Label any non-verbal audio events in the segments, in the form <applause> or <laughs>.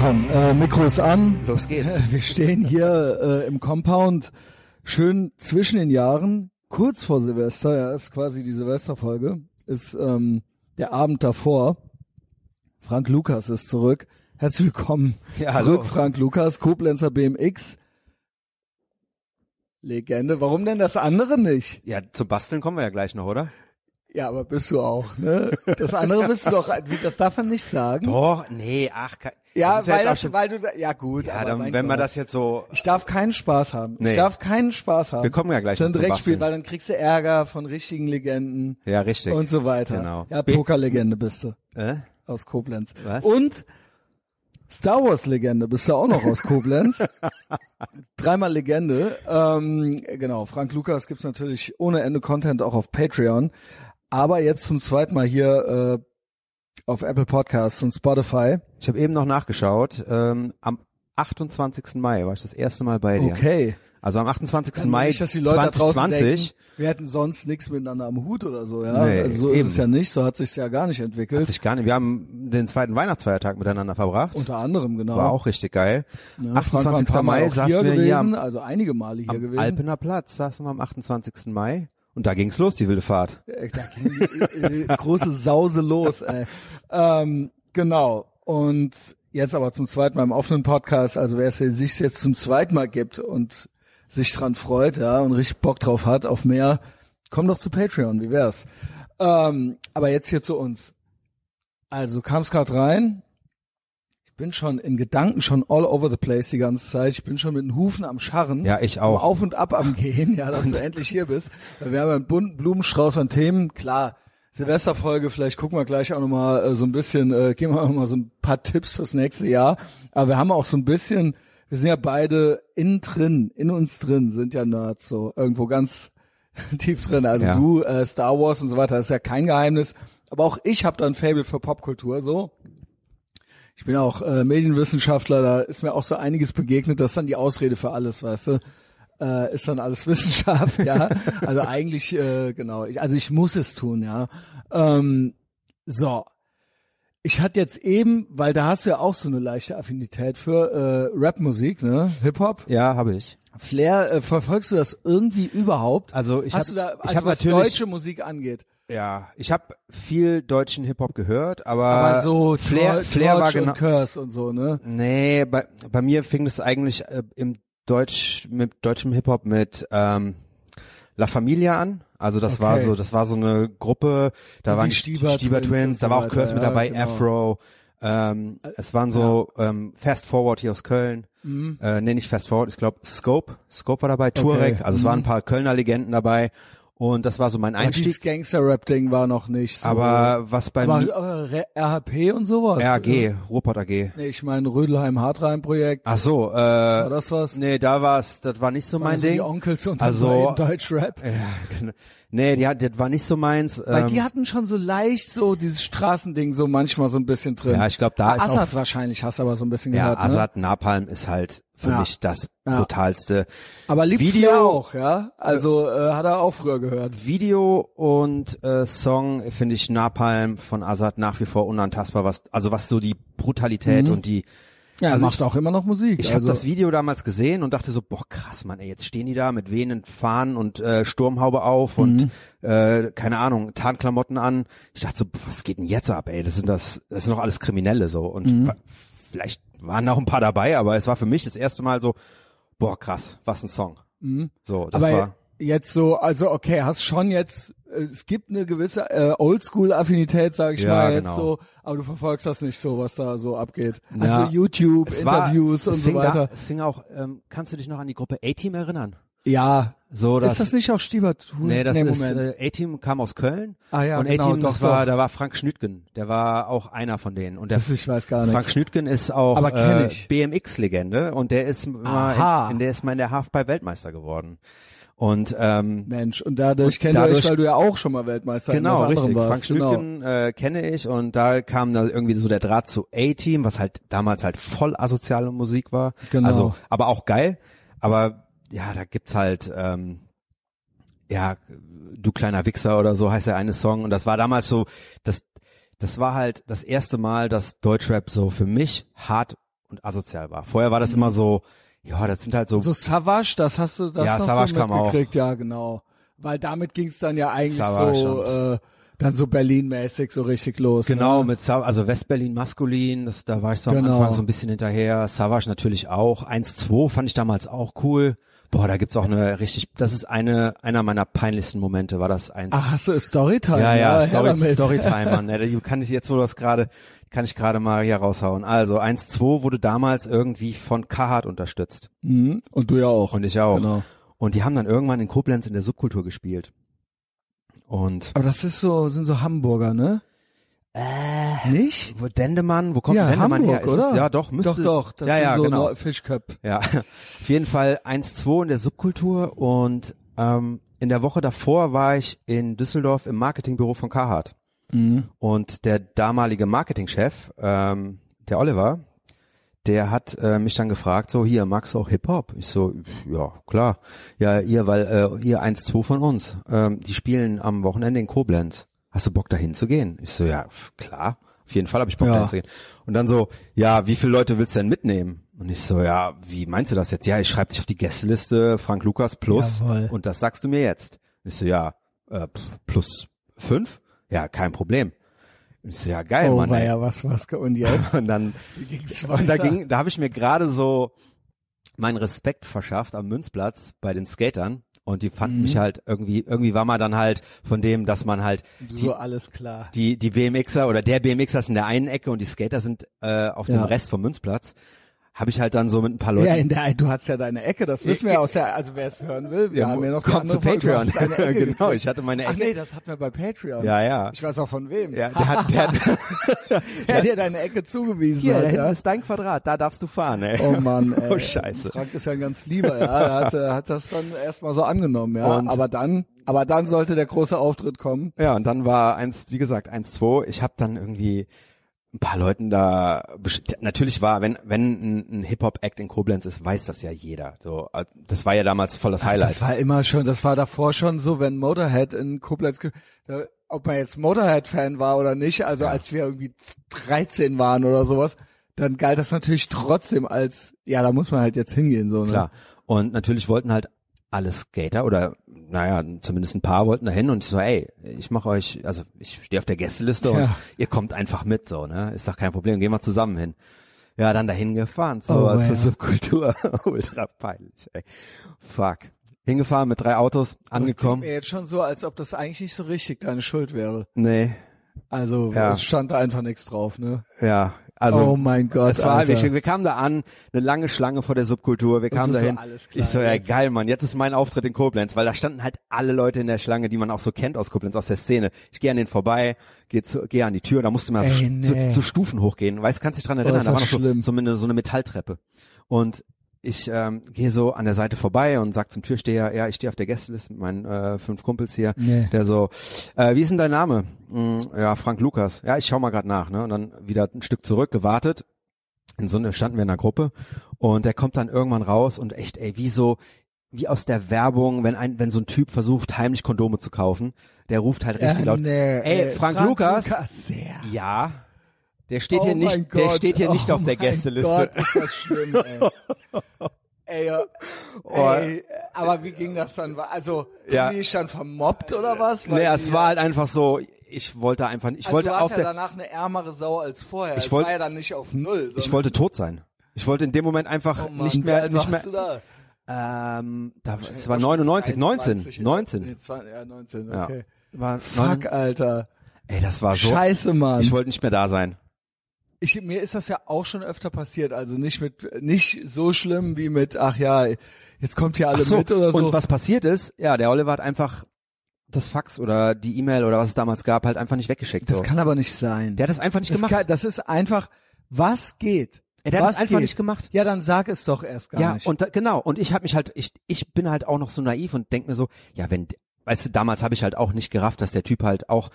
Komm, äh, Mikro ist an. Los geht's. <laughs> Wir stehen hier äh, im Compound, schön zwischen den Jahren, kurz vor Silvester, ja, ist quasi die Silvesterfolge, ist ähm, der Abend davor. Frank Lukas ist zurück. Herzlich willkommen Ja, zurück, hallo. Frank Lukas, Koblenzer BMX. Legende. Warum denn das andere nicht? Ja, zum Basteln kommen wir ja gleich noch, oder? Ja, aber bist du auch, ne? Das andere bist du doch, wie, das darf man nicht sagen. Doch, nee, ach, Ja, weil das, schon- weil du da, ja gut, ja, aber dann, wenn man Gott. das jetzt so, Ich darf keinen Spaß haben. Ich Nee. darf keinen Spaß haben. Wir kommen ja gleich Das ist ein Dreckspiel, weil dann kriegst du Ärger von richtigen Legenden ja, richtig. und so weiter. Genau. Ja, Pokerlegende bist du Äh? aus Koblenz. Was? Und Star Wars Legende bist du auch noch aus Koblenz. <laughs> Dreimal Legende. Ähm, genau, Frank Lukas gibt's natürlich ohne Ende Content auch auf Patreon. Aber jetzt zum zweiten Mal hier äh, auf Apple Podcasts und Spotify. Ich habe eben noch nachgeschaut, ähm, am 28. Mai war ich das erste Mal bei dir. Okay. Also am 28. Dann Mai nicht, dass die Leute da draußen 2020. denken, wir hätten sonst nichts miteinander am Hut oder so, ja. Nee, also so eben. ist es ja nicht, so hat sich's ja gar nicht entwickelt. Hat sich gar nicht. Wir haben den zweiten Weihnachtsfeiertag miteinander verbracht. Unter anderem, genau. War auch richtig geil. Ja, Frank war ein 28. paar Mal Mai saßen hier wir gewesen, hier am, also einige Male hier am gewesen. Alpener Platz, saßen wir am 28. Mai. Und da ging's los, die wilde Fahrt. Äh, Da ging die, äh, große Sause los, ey. Ähm, genau. Und jetzt aber zum zweiten Mal im offenen Podcast, also wer es sich jetzt zum zweiten Mal gibt und sich dran freut, ja, und richtig Bock drauf hat auf mehr, komm doch zu Patreon, wie wär's? Ähm, aber jetzt hier zu uns. Also du kamst gerade rein. Ich bin schon in Gedanken schon all over the place die ganze Zeit. Ich bin schon mit den Hufen am Scharren. Ja, ich auch. Auf und ab am Gehen, ja, dass <laughs> du endlich hier bist. Wir haben einen bunten Blumenstrauß an Themen. Klar, Silvesterfolge, vielleicht gucken wir gleich auch nochmal äh, so ein bisschen, äh, geben wir nochmal so ein paar Tipps fürs nächste Jahr. Aber wir haben auch so ein bisschen, wir sind ja beide innen drin, in uns drin, sind ja Nerds so, irgendwo ganz <laughs> tief drin. Also Ja. du, äh, Star Wars und so weiter, ist ja kein Geheimnis. Aber auch ich habe da ein Fable für Popkultur, so. Ich bin auch äh, Medienwissenschaftler, da ist mir auch so einiges begegnet, das ist dann die Ausrede für alles, weißt du. Äh, ist dann alles <laughs> Wissenschaft, ja. Also eigentlich, äh, genau, ich, also ich muss es tun, ja. Ähm, so. Ich hatte jetzt eben, weil da hast du ja auch so eine leichte Affinität für äh, Rapmusik, ne? Hip-Hop. Ja, habe ich. Flair, äh, verfolgst du das irgendwie überhaupt? Also ich Hast hab- du da, ich also hab was natürlich- deutsche Musik angeht? Ja, ich habe viel deutschen Hip-Hop gehört, aber, Aber so Flair, Tor- Flair war genau. und Curse und so, ne? Nee, bei, bei mir fing es eigentlich äh, im Deutsch mit deutschem Hip-Hop mit ähm, La Familia an. Also das war Okay. so, das war so eine Gruppe, da Und waren die Stieber Stieber Twins Twins, da war auch Curse mit ja, dabei, genau. Afro. Ähm, es waren so ähm, Fast Forward hier aus Köln. Mhm. Äh, nee, nicht Fast Forward, ich glaube Scope. Scope war dabei, Turek. Also es waren ein paar Kölner Legenden dabei. Und das war so mein Aber dieses Einstieg. Gangster-Rap-Ding war noch nicht so. Aber was bei aber, mir, aber Re- RHP und sowas? RAG, Ruhrpott AG. Nee, ich meine Rödelheim-Hartrein-Projekt. Ach so, äh, War das was? Nee, da war's, das war nicht so mein also Ding. Die Onkels und Also- Deutschrap. ja, <laughs> genau. Nee, die hat, das war nicht so meins. Weil ähm, die hatten schon so leicht so dieses Straßending so manchmal so ein bisschen drin. Ja, ich glaub, da ist Assad wahrscheinlich hast du aber so ein bisschen ja, gehört, ne? Assad Napalm ist halt für Ja. mich das Ja. brutalste Aber liebt Video- auch, ja? Also äh, hat er auch früher gehört. Video und äh, Song finde ich Napalm von Assad nach wie vor unantastbar, was also was so die Brutalität und die Ja, er Also macht ich- auch immer noch Musik. Ich also, habe das Video damals gesehen und dachte so, boah krass, Mann, ey, jetzt stehen die da mit wehenden Fahnen und äh, Sturmhaube auf und äh, keine Ahnung, Tarnklamotten an. Ich dachte so, was geht denn jetzt ab, ey? Das sind das, das sind doch alles Kriminelle so und wa- vielleicht waren auch ein paar dabei, aber es war für mich das erste Mal so, boah krass, was ein Song. So, das aber war jetzt so, also okay, hast schon jetzt, es gibt eine gewisse äh, Oldschool-Affinität, sag ich Ja, mal jetzt genau. so, aber du verfolgst das nicht so, was da so abgeht. Ja, also YouTube, war, Interviews und so weiter. Da, es fing auch, ähm, kannst du dich noch an die Gruppe A-Team erinnern? ja. So, das, ist das nicht auch Stiebertool? Nee, das ist Moment. äh, A-Team kam aus Köln. Ah ja, und genau, A-Team, das war, da war Frank Schnütgen. Der war auch einer von denen. Und der das, ich weiß gar Frank nichts. Schnütgen ist auch äh. BMX-Legende und der ist mal, Aha. in, in der ist mal in der Halfpipe-Weltmeister geworden. Und ähm, Mensch, und dadurch ihr euch, dadurch- weil du ja auch schon mal Weltmeister in genau, was anderem richtig. warst. Frank genau. Schnütgen äh, kenne ich und da kam da irgendwie so der Draht zu A-Team, was halt damals halt voll asoziale Musik war. Genau. Also, aber auch geil. Aber ja, da gibt's halt ähm, ja, du kleiner Wichser oder so heißt der eine Song und das war damals so, das das war halt das erste Mal, dass Deutschrap so für mich hart und asozial war. Vorher war das immer so, ja, das sind halt so, So Savage, das hast du das Ja, noch Savage auch. mitgekriegt, ja, genau. Weil damit ging's dann ja eigentlich Savage so äh, dann so Berlin-mäßig so richtig los. genau, ne? mit Sa also Westberlin maskulin, das, da war ich so Genau. am Anfang so ein bisschen hinterher. Savage natürlich auch. 1-2 fand ich damals auch cool. Boah, da gibt's auch eine richtig, das ist eine, einer meiner peinlichsten Momente, war das 1 Ach, hast du Storytime? Ja, ja, her Story. Storytime, <laughs> Mann. Ja, du kann ich jetzt, wo du das gerade, kann ich gerade mal hier raushauen. Also 1-2 wurde damals irgendwie von Carhartt unterstützt. Mhm. Und du ja auch. Und ich auch. Genau. Und die haben dann irgendwann in Koblenz in der Subkultur gespielt. Und Aber das ist so, sind so Hamburger, ne? äh, Nicht? wo Dendemann, wo kommt ja, Dendemann Hamburg, her? Ist oder? Das, ja, doch, müsste. Doch, doch. Das ja, ja, so genau. Fischköp. Ja, <laughs> auf jeden Fall 1-2 in der Subkultur und ähm, in der Woche davor war ich in Düsseldorf im Marketingbüro von Carhartt. Mhm. Und der damalige Marketingchef, ähm, der Oliver, der hat äh, mich dann gefragt, so hier, magst du auch Hip-Hop? Ich so, ja, klar. Ja, ihr, weil äh, ihr eins, zwei von uns, ähm, die spielen am Wochenende in Koblenz. Hast du Bock dahin zu gehen? Ich so, ja, klar. Auf jeden Fall habe ich Bock Ja. dahin zu gehen. Und dann so, ja, wie viele Leute willst du denn mitnehmen? Und ich so, ja, wie meinst du das jetzt? Ja, ich schreibe dich auf die Gästeliste, Frank Lukas plus Jawohl. und das sagst du mir jetzt. Ich so, ja, äh, plus fünf? Ja, kein Problem. So, ja, geil, Oh, Mann. war ja was, was, und jetzt? <laughs> Und dann, und da ging, da habe ich mir gerade so meinen Respekt verschafft am Münzplatz bei den Skatern. Und die fanden Mhm. mich halt irgendwie, irgendwie war man dann halt von dem, dass man halt die, so alles klar. die, die BMXer oder der BMXer ist in der einen Ecke und die Skater sind äh, auf dem Ja. Rest vom Münzplatz. Habe ich halt dann so mit ein paar Leuten. Ja, in der, du hast ja deine Ecke, das wissen wir ja aus der, also wer es hören will, wir Ja, haben ja noch kommt zu Patreon. <laughs> genau, ich hatte meine Ach Ecke. nee, das hatten wir bei Patreon. ja, ja. Ich weiß auch von wem. ja der hat, der hat, <laughs> <laughs> Er hat dir deine Ecke zugewiesen. hier, da hat, ja. ist dein Quadrat, da darfst du fahren, ey. Oh Mann, ey. Oh, scheiße. Frank ist ja ein ganz lieber, ja. Er hat, hat das dann erstmal so angenommen, ja. Und- aber dann, aber dann sollte der große Auftritt kommen. Ja, und dann war eins, wie gesagt, eins, zwei. Ich habe dann irgendwie ein paar Leuten da, natürlich war, wenn wenn ein, ein Hip-Hop-Act in Koblenz ist, weiß das ja jeder. So, äh, das war ja damals voll das Highlight. Das war immer schon, das war davor schon so, wenn Motorhead in Koblenz, da, ob man jetzt Motorhead-Fan war oder nicht, also Ja. als wir irgendwie 13 waren oder sowas, dann galt das natürlich trotzdem als, ja, da muss man halt jetzt hingehen, so, ne? Klar. Und natürlich wollten halt alle Skater oder naja, zumindest ein paar wollten dahin und ich so, ey, ich mache euch, also ich stehe auf der Gästeliste und Ja. ihr kommt einfach mit, so, ne? Ist doch kein Problem, gehen wir zusammen hin. Ja, dann dahin gefahren, so Oh, zur ja. Subkultur. <laughs> Ultra peinlich, ey. Fuck. Hingefahren mit drei Autos, Das klingt angekommen. mir jetzt schon so, als ob das eigentlich nicht so richtig deine Schuld wäre. Nee, Also, Ja. es stand da einfach nichts drauf, ne? ja. Also, oh mein Gott, Es war, Alter. wir, wir kamen da an, eine lange Schlange vor der Subkultur, wir kamen so, dahin. klar, ich so, ja jetzt. geil, Mann, jetzt ist mein Auftritt in Koblenz, weil da standen halt alle Leute in der Schlange, die man auch so kennt aus Koblenz, aus der Szene. Ich gehe an den vorbei, gehe geh an die Tür, da musste man Ey, zu, nee. zu, zu Stufen hochgehen. Weißt, kannst dich dran erinnern, ist da war noch so, so, eine, so eine Metalltreppe. Und ich ähm, gehe so an der Seite vorbei und sag zum Türsteher, ja, ich stehe auf der Gästeliste mit meinen äh, fünf Kumpels hier. Nee. Der so, äh, wie ist denn dein Name? Hm, ja, Frank Lukas. Ja, ich schau mal gerade nach, ne? Und dann wieder ein Stück zurück, gewartet. In so einer standen wir in einer Gruppe und der kommt dann irgendwann raus und echt, ey, wie so, wie aus der Werbung, wenn ein, wenn so ein Typ versucht, heimlich Kondome zu kaufen, der ruft halt richtig Ja, laut. nee, ey, Frank, Lukas, sehr. ja, der steht Oh hier nicht, der Gott, steht hier nicht oh auf der Gästeliste. Gott, ist das schlimm, ey. <laughs> ey, ja. Oh. ey, aber wie ging das dann? Also, Ja. die dich dann vermobbt oder was? Weil Nee, die- es war halt einfach so, ich wollte einfach, ich also wollte du warst auf ja der, danach eine ärmere Sau als vorher. Ich es wollt- war ja dann nicht auf null. ich wollte tot sein. Ich wollte in dem Moment einfach Oh Mann, nicht mehr, nicht warst mehr, du da? ähm, da, es war 99, 19, 19. Nee, 20, ja, 19, Ja. okay. War Fuck, 9, Alter. ey, das war so, Scheiße, Mann. ich wollte nicht mehr da sein. Ich, mir ist das ja auch schon öfter passiert, also nicht mit, nicht so schlimm wie mit, ach ja, jetzt kommt hier alle so, mit oder so. und was passiert ist, ja, der Oliver hat einfach das Fax oder die E-Mail oder was es damals gab, halt einfach nicht weggeschickt. das so. kann aber nicht sein. der hat das einfach nicht das, gemacht. kann, das ist einfach, was geht? Ey, der hat das einfach geht? nicht gemacht. Ja, dann sag es doch erst gar ja, nicht. und da, genau, und ich habe mich halt, ich, ich bin halt auch noch so naiv und denk mir so, ja, wenn, weißt du, damals habe ich halt auch nicht gerafft, dass der Typ halt auch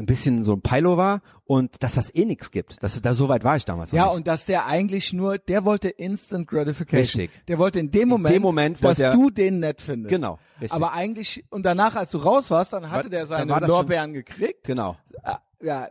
ein bisschen so ein Pilo war und dass das eh nix gibt. Das, da so weit war ich damals ja, nicht. und dass der eigentlich nur, der wollte Instant Gratification. Richtig. Der wollte in dem Moment, dem Moment dass wollte er- du den nett findest. Genau, richtig. Aber eigentlich, und danach, als du raus warst, dann hatte der seine das schon- Lorbeeren gekriegt. genau. Ah, Ja,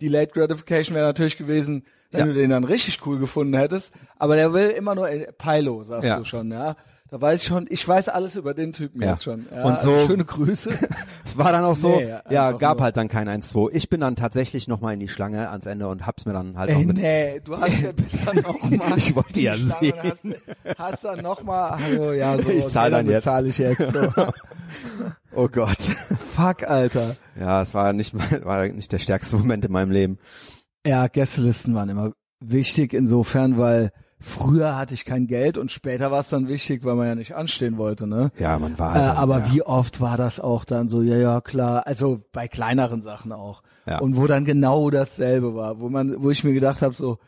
Delayed Gratification wäre natürlich gewesen, wenn Ja. du den dann richtig cool gefunden hättest. Aber der will immer nur äh, Pilo, sagst Ja. du schon, ja. Da weiß ich schon, ich weiß alles über den Typen Ja. jetzt schon. Ja, Und so- also schöne Grüße. <laughs> Es war dann auch so, Nee, ja, gab nur. halt dann kein 1-2. Ich bin dann tatsächlich nochmal in die Schlange ans Ende und hab's mir dann halt Ey, auch mit. nee, du hast ja bis dann noch <laughs> mal. Ich wollte ja sehen. Hast, hast dann noch mal, hallo, ja, <laughs> so. Ich zahl dann jetzt. bezahle ich jetzt. So. Oh Gott. Fuck, Alter. Ja, es war nicht, mein- war nicht der stärkste Moment in meinem Leben. Ja, Gästelisten waren immer wichtig insofern, weil früher hatte ich kein Geld und später war es dann wichtig, weil man ja nicht anstehen wollte, ne? Ja, man war Äh, halt dann, aber ja. wie oft war das auch dann so, ja, ja, klar, also bei kleineren Sachen auch. Ja. Und wo dann genau dasselbe war, wo man, wo ich mir gedacht habe, so,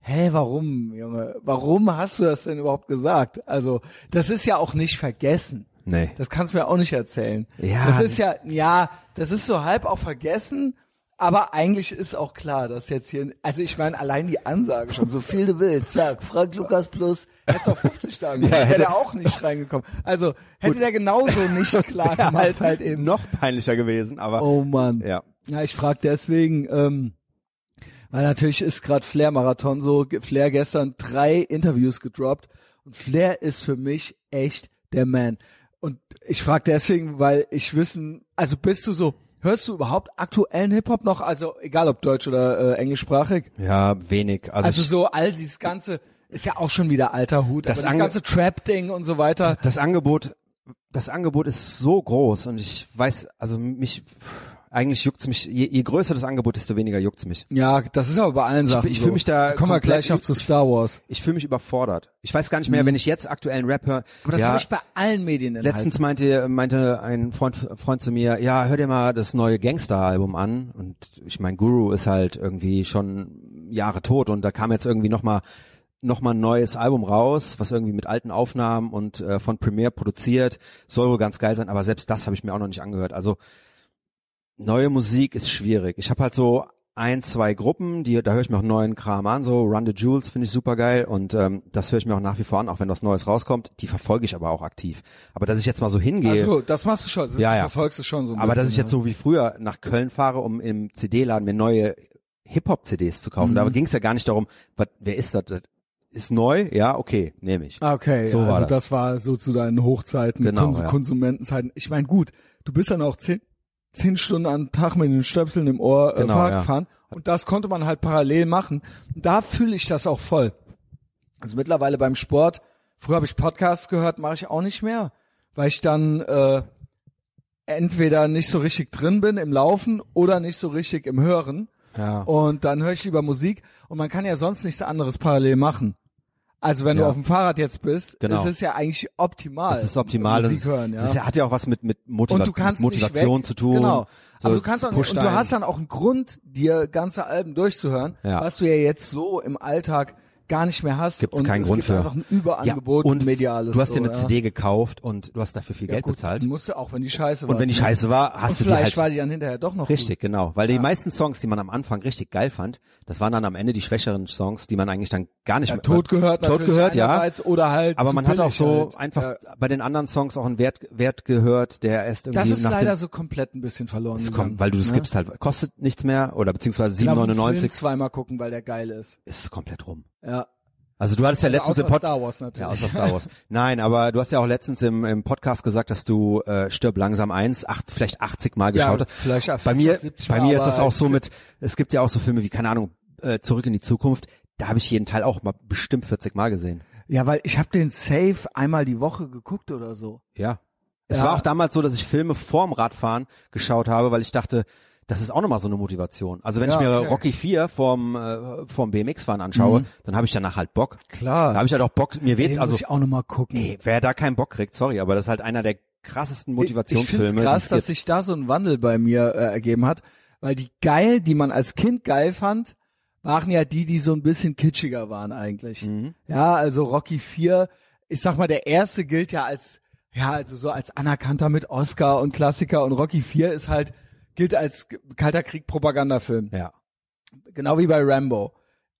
hä, warum, Junge, warum hast du das denn überhaupt gesagt? Also, das ist ja auch nicht vergessen. Nee. Das kannst du mir auch nicht erzählen. Ja. Das ist ja, ja, das ist so halb auch vergessen, aber eigentlich ist auch klar, dass jetzt hier, also ich meine, allein die Ansage schon, so viel du willst, sag, frag Lukas Plus, hätte auch 50 sagen können, Ja, wäre hätte- der auch nicht reingekommen. Also, hätte der genauso nicht <laughs> klar gemacht halt eben. noch peinlicher gewesen, aber Oh Mann. ja. Ja, ich frage deswegen, ähm, weil natürlich ist gerade Flair-Marathon so, Ge- Flair gestern drei Interviews gedroppt und Flair ist für mich echt der Man. Und ich frage deswegen, weil ich wissen, also bist du so, hörst du überhaupt aktuellen Hip-Hop noch, also egal ob deutsch oder äh, englischsprachig? Ja, wenig. Also, Also so all dieses ganze, ist ja auch schon wieder alter Hut, Das das ganze Trap-Ding und so weiter. das Angebot, das Angebot ist so groß und ich weiß, also mich, eigentlich juckt's mich, je, je größer das Angebot, desto weniger juckt's mich. Ja, das ist aber bei allen Sachen ich so. fühl mich da Kommen wir gleich noch zu Star Wars. Ich fühle mich überfordert. Ich weiß gar nicht mehr, wenn ich jetzt aktuellen Rap höre. Mhm. Aber das ja, habe ich bei allen Medien Letztens meinte, meinte ein Freund, Freund zu mir, ja, hör dir mal das neue Gangster-Album an. Und ich mein, Guru ist halt irgendwie schon Jahre tot und da kam jetzt irgendwie nochmal noch mal ein neues Album raus, was irgendwie mit alten Aufnahmen und äh, von Premiere produziert. Soll wohl ganz geil sein, aber selbst das habe ich mir auch noch nicht angehört. Also neue Musik ist schwierig. Ich habe halt so ein, zwei Gruppen, die da höre ich mir auch neuen Kram an, so Run the Jewels finde ich super geil und ähm, das höre ich mir auch nach wie vor an, auch wenn was Neues rauskommt. Die verfolge ich aber auch aktiv. Aber dass ich jetzt mal so hingehe, Also, das machst du schon. Das Ja, ja. verfolgst du schon so ein aber dass bisschen, ich jetzt so wie früher nach Köln fahre, um im CD-Laden mir neue Hip-Hop-CDs zu kaufen. Mhm. Da ging es ja gar nicht darum, was, wer ist das? Ist neu? Ja, okay, nehme ich. Okay, So war also das. das. war so zu deinen Hochzeiten, Genau, Kons ja. Konsumentenzeiten. Ich meine, gut, du bist dann auch zehn, zehn Stunden am Tag mit den Stöpseln im Ohr äh, Genau, Fahrrad ja. gefahren und das konnte man halt parallel machen. Da fühle ich das auch voll. Also mittlerweile beim Sport, früher habe ich Podcasts gehört, mache ich auch nicht mehr, weil ich dann äh, entweder nicht so richtig drin bin im Laufen oder nicht so richtig im Hören. Ja. Und dann höre ich lieber Musik und man kann ja sonst nichts anderes parallel machen. Also wenn Ja. du auf dem Fahrrad jetzt bist, Genau. ist es ja eigentlich optimal. Das ist optimal. Musik hören, ja. das hat ja auch was mit, mit Motiva kannst Motivation zu tun. Genau. So Aber du kannst auch nicht, und du hast dann auch einen Grund, dir ganze Alben durchzuhören, Ja. was du ja jetzt so im Alltag gar nicht mehr hast. Gibt's keinen es Grund gibt für. einfach ein Überangebot ja, und mediales. Du hast so, dir eine ja. CD gekauft und du hast dafür viel Ja, Geld gut, bezahlt. Musst du auch, wenn die scheiße war. Und wenn die scheiße war, hast und du die vielleicht halt war die dann hinterher doch noch Richtig, Gut. genau. Weil die meisten Songs, die man am Anfang richtig geil fand, das waren dann am Ende die schwächeren Songs, die man eigentlich dann gar nicht mehr tot gehört tot gehört, ja. oder halt Aber man hat auch so halt. einfach bei den anderen Songs auch einen Wert, Wert gehört, der erst irgendwie Das ist nach leider so komplett ein bisschen verloren es gegangen. kommt, weil du das ne? gibst halt, kostet nichts mehr oder beziehungsweise Kann auch einen Film 7,99 zweimal gucken, weil der geil ist. ist komplett rum. Ja. Also du hattest ja Also letztens außer im Pod Star Wars natürlich. Ja, außer Star Wars. <laughs> Nein, aber du hast ja auch letztens im, im Podcast gesagt, dass du äh, Stirb langsam eins, acht, vielleicht 80 Mal Ja, geschaut hast. vielleicht auch Bei mir, 70 bei mir ist das auch so mit, es gibt ja auch so Filme wie, keine Ahnung, äh, Zurück in die Zukunft. Da habe ich jeden Teil auch mal bestimmt 40 Mal gesehen. Ja, weil ich habe den Safe einmal die Woche geguckt oder so. Ja. Es Ja. war auch damals so, dass ich Filme vorm Radfahren geschaut habe, weil ich dachte, das ist auch nochmal so eine Motivation. Also wenn Ja, ich mir okay. Rocky 4 vom, äh, vom BMX-Fahren anschaue, dann habe ich danach halt Bock. Klar. Da habe ich halt auch Bock, mir weht, also muss ich auch noch mal gucken. Ey, wer da keinen Bock kriegt, sorry, aber das ist halt einer der krassesten Ich Motivationsfilme. finde die krass, dass sich da so ein Wandel bei mir äh, ergeben hat, weil die geil, die man als Kind geil fand, waren ja die, die so ein bisschen kitschiger waren eigentlich. Mhm. Ja, also Rocky 4, ich sag mal, der erste gilt ja als, ja, also so als anerkannter mit Oscar und Klassiker und Rocky 4 ist halt, gilt als Kalter Krieg Propagandafilm. Ja. Genau wie bei Rambo.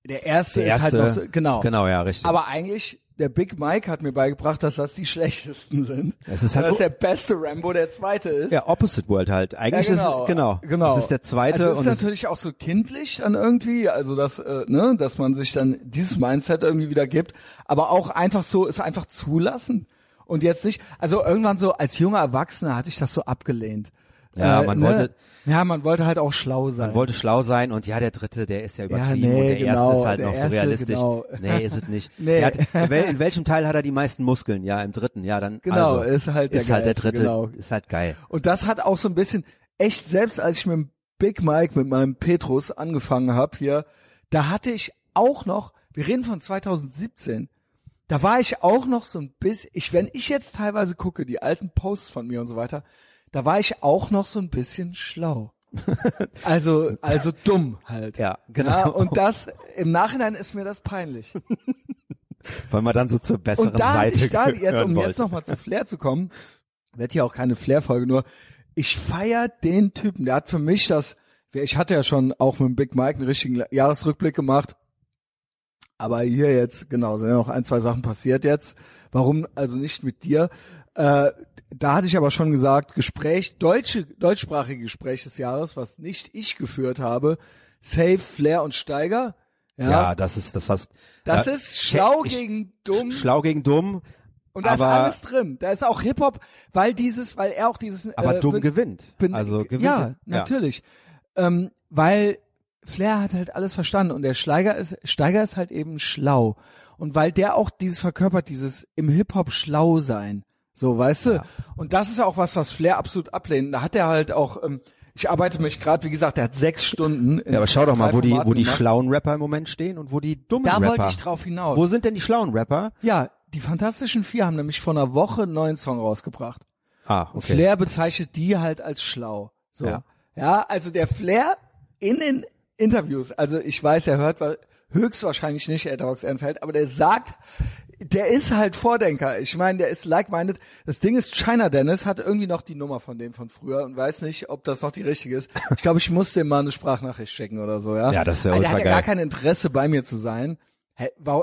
Der erste, Der erste, ist halt noch so, genau. Genau, ja, richtig. Aber eigentlich, der Big Mike hat mir beigebracht, dass das die <laughs> schlechtesten sind. Es ist halt dass der beste Rambo der zweite ist. Ja, Opposite World halt. Eigentlich Ja, genau, ist genau, genau. Das ist der zweite Also es und ist es, natürlich auch so kindlich dann irgendwie, also dass äh, ne, dass man sich dann dieses Mindset irgendwie wieder gibt, aber auch einfach so ist einfach zulassen und jetzt nicht. Also irgendwann so als junger Erwachsener hatte ich das so abgelehnt. Ja, man wollte- ja, man wollte halt auch schlau sein. man wollte schlau sein und ja, der dritte, der ist ja übertrieben nee, und der erste genau, ist halt noch so erste, realistisch. genau. Nee, ist es nicht. <laughs> Nee. Hat, in, wel, in welchem Teil hat er die meisten Muskeln? Ja, im dritten. Ja, dann Genau, also, ist halt der ist halt der dritte, genau. ist halt geil. Und das hat auch so ein bisschen, echt, selbst als ich mit dem Big Mike, mit meinem Petrus angefangen habe hier, da hatte ich auch noch, wir reden von 2017, da war ich auch noch so ein bisschen, ich, wenn ich jetzt teilweise gucke, die alten Posts von mir und so weiter, da war ich auch noch so ein bisschen schlau. Also, also dumm halt. Ja, genau. Ja, und das, im Nachhinein ist mir das peinlich. Weil man dann so zur besseren Und da Seite ich da, jetzt, um wollte. jetzt nochmal zu Flair zu kommen, wird hier auch keine Flair-Folge, nur ich feier den Typen, der hat für mich das, ich hatte ja schon auch mit dem Big Mike einen richtigen Jahresrückblick gemacht, aber hier jetzt, genau, sind ja noch ein, zwei Sachen passiert jetzt. Warum also nicht mit dir? Äh, da hatte ich aber schon gesagt, Gespräch, deutsche, deutschsprachige Gespräch des Jahres, was nicht ich geführt habe, Safe, Flair und Steiger. Ja, ja, das ist, das hast, das ja, ist schlau ich- gegen dumm. schlau gegen dumm, Und da ist aber, alles drin. Da ist auch Hip-Hop, weil dieses, weil er auch dieses. aber äh, dumm ben- gewinnt. ben- also gewinnt. Ja, natürlich. Ähm, weil Flair hat halt alles verstanden und der Steiger ist, Steiger ist halt eben schlau. Und weil der auch dieses verkörpert, dieses im Hip-Hop schlau sein. So, weißt du? Ja. Und das ist ja auch was, was Flair absolut ablehnt. Da hat er halt auch, ähm, ich arbeite mich gerade, wie gesagt, der hat sechs Stunden. Ja, aber schau doch mal, wo die, wo die gemacht. schlauen Rapper im Moment stehen und wo die dummen Da Rapper. wollte ich drauf hinaus. Wo sind denn die schlauen Rapper? ja, die Fantastischen Vier haben nämlich vor einer Woche einen neuen Song rausgebracht. Ah, okay. Flair bezeichnet die halt als schlau. So. Ja. Ja. also der Flair in den Interviews, also ich weiß, er hört höchstwahrscheinlich nicht Ed Hawks Ehrenfeld, aber der sagt, der ist halt Vordenker. Ich meine, der ist like-minded. Das Ding ist, China Dennis hat irgendwie noch die Nummer von dem von früher und weiß nicht, ob das noch die richtige ist. Ich glaube, ich muss dem mal eine Sprachnachricht schicken oder so, ja. Ja, das wäre Also Der ultra hat ja geil. gar kein Interesse bei mir zu sein.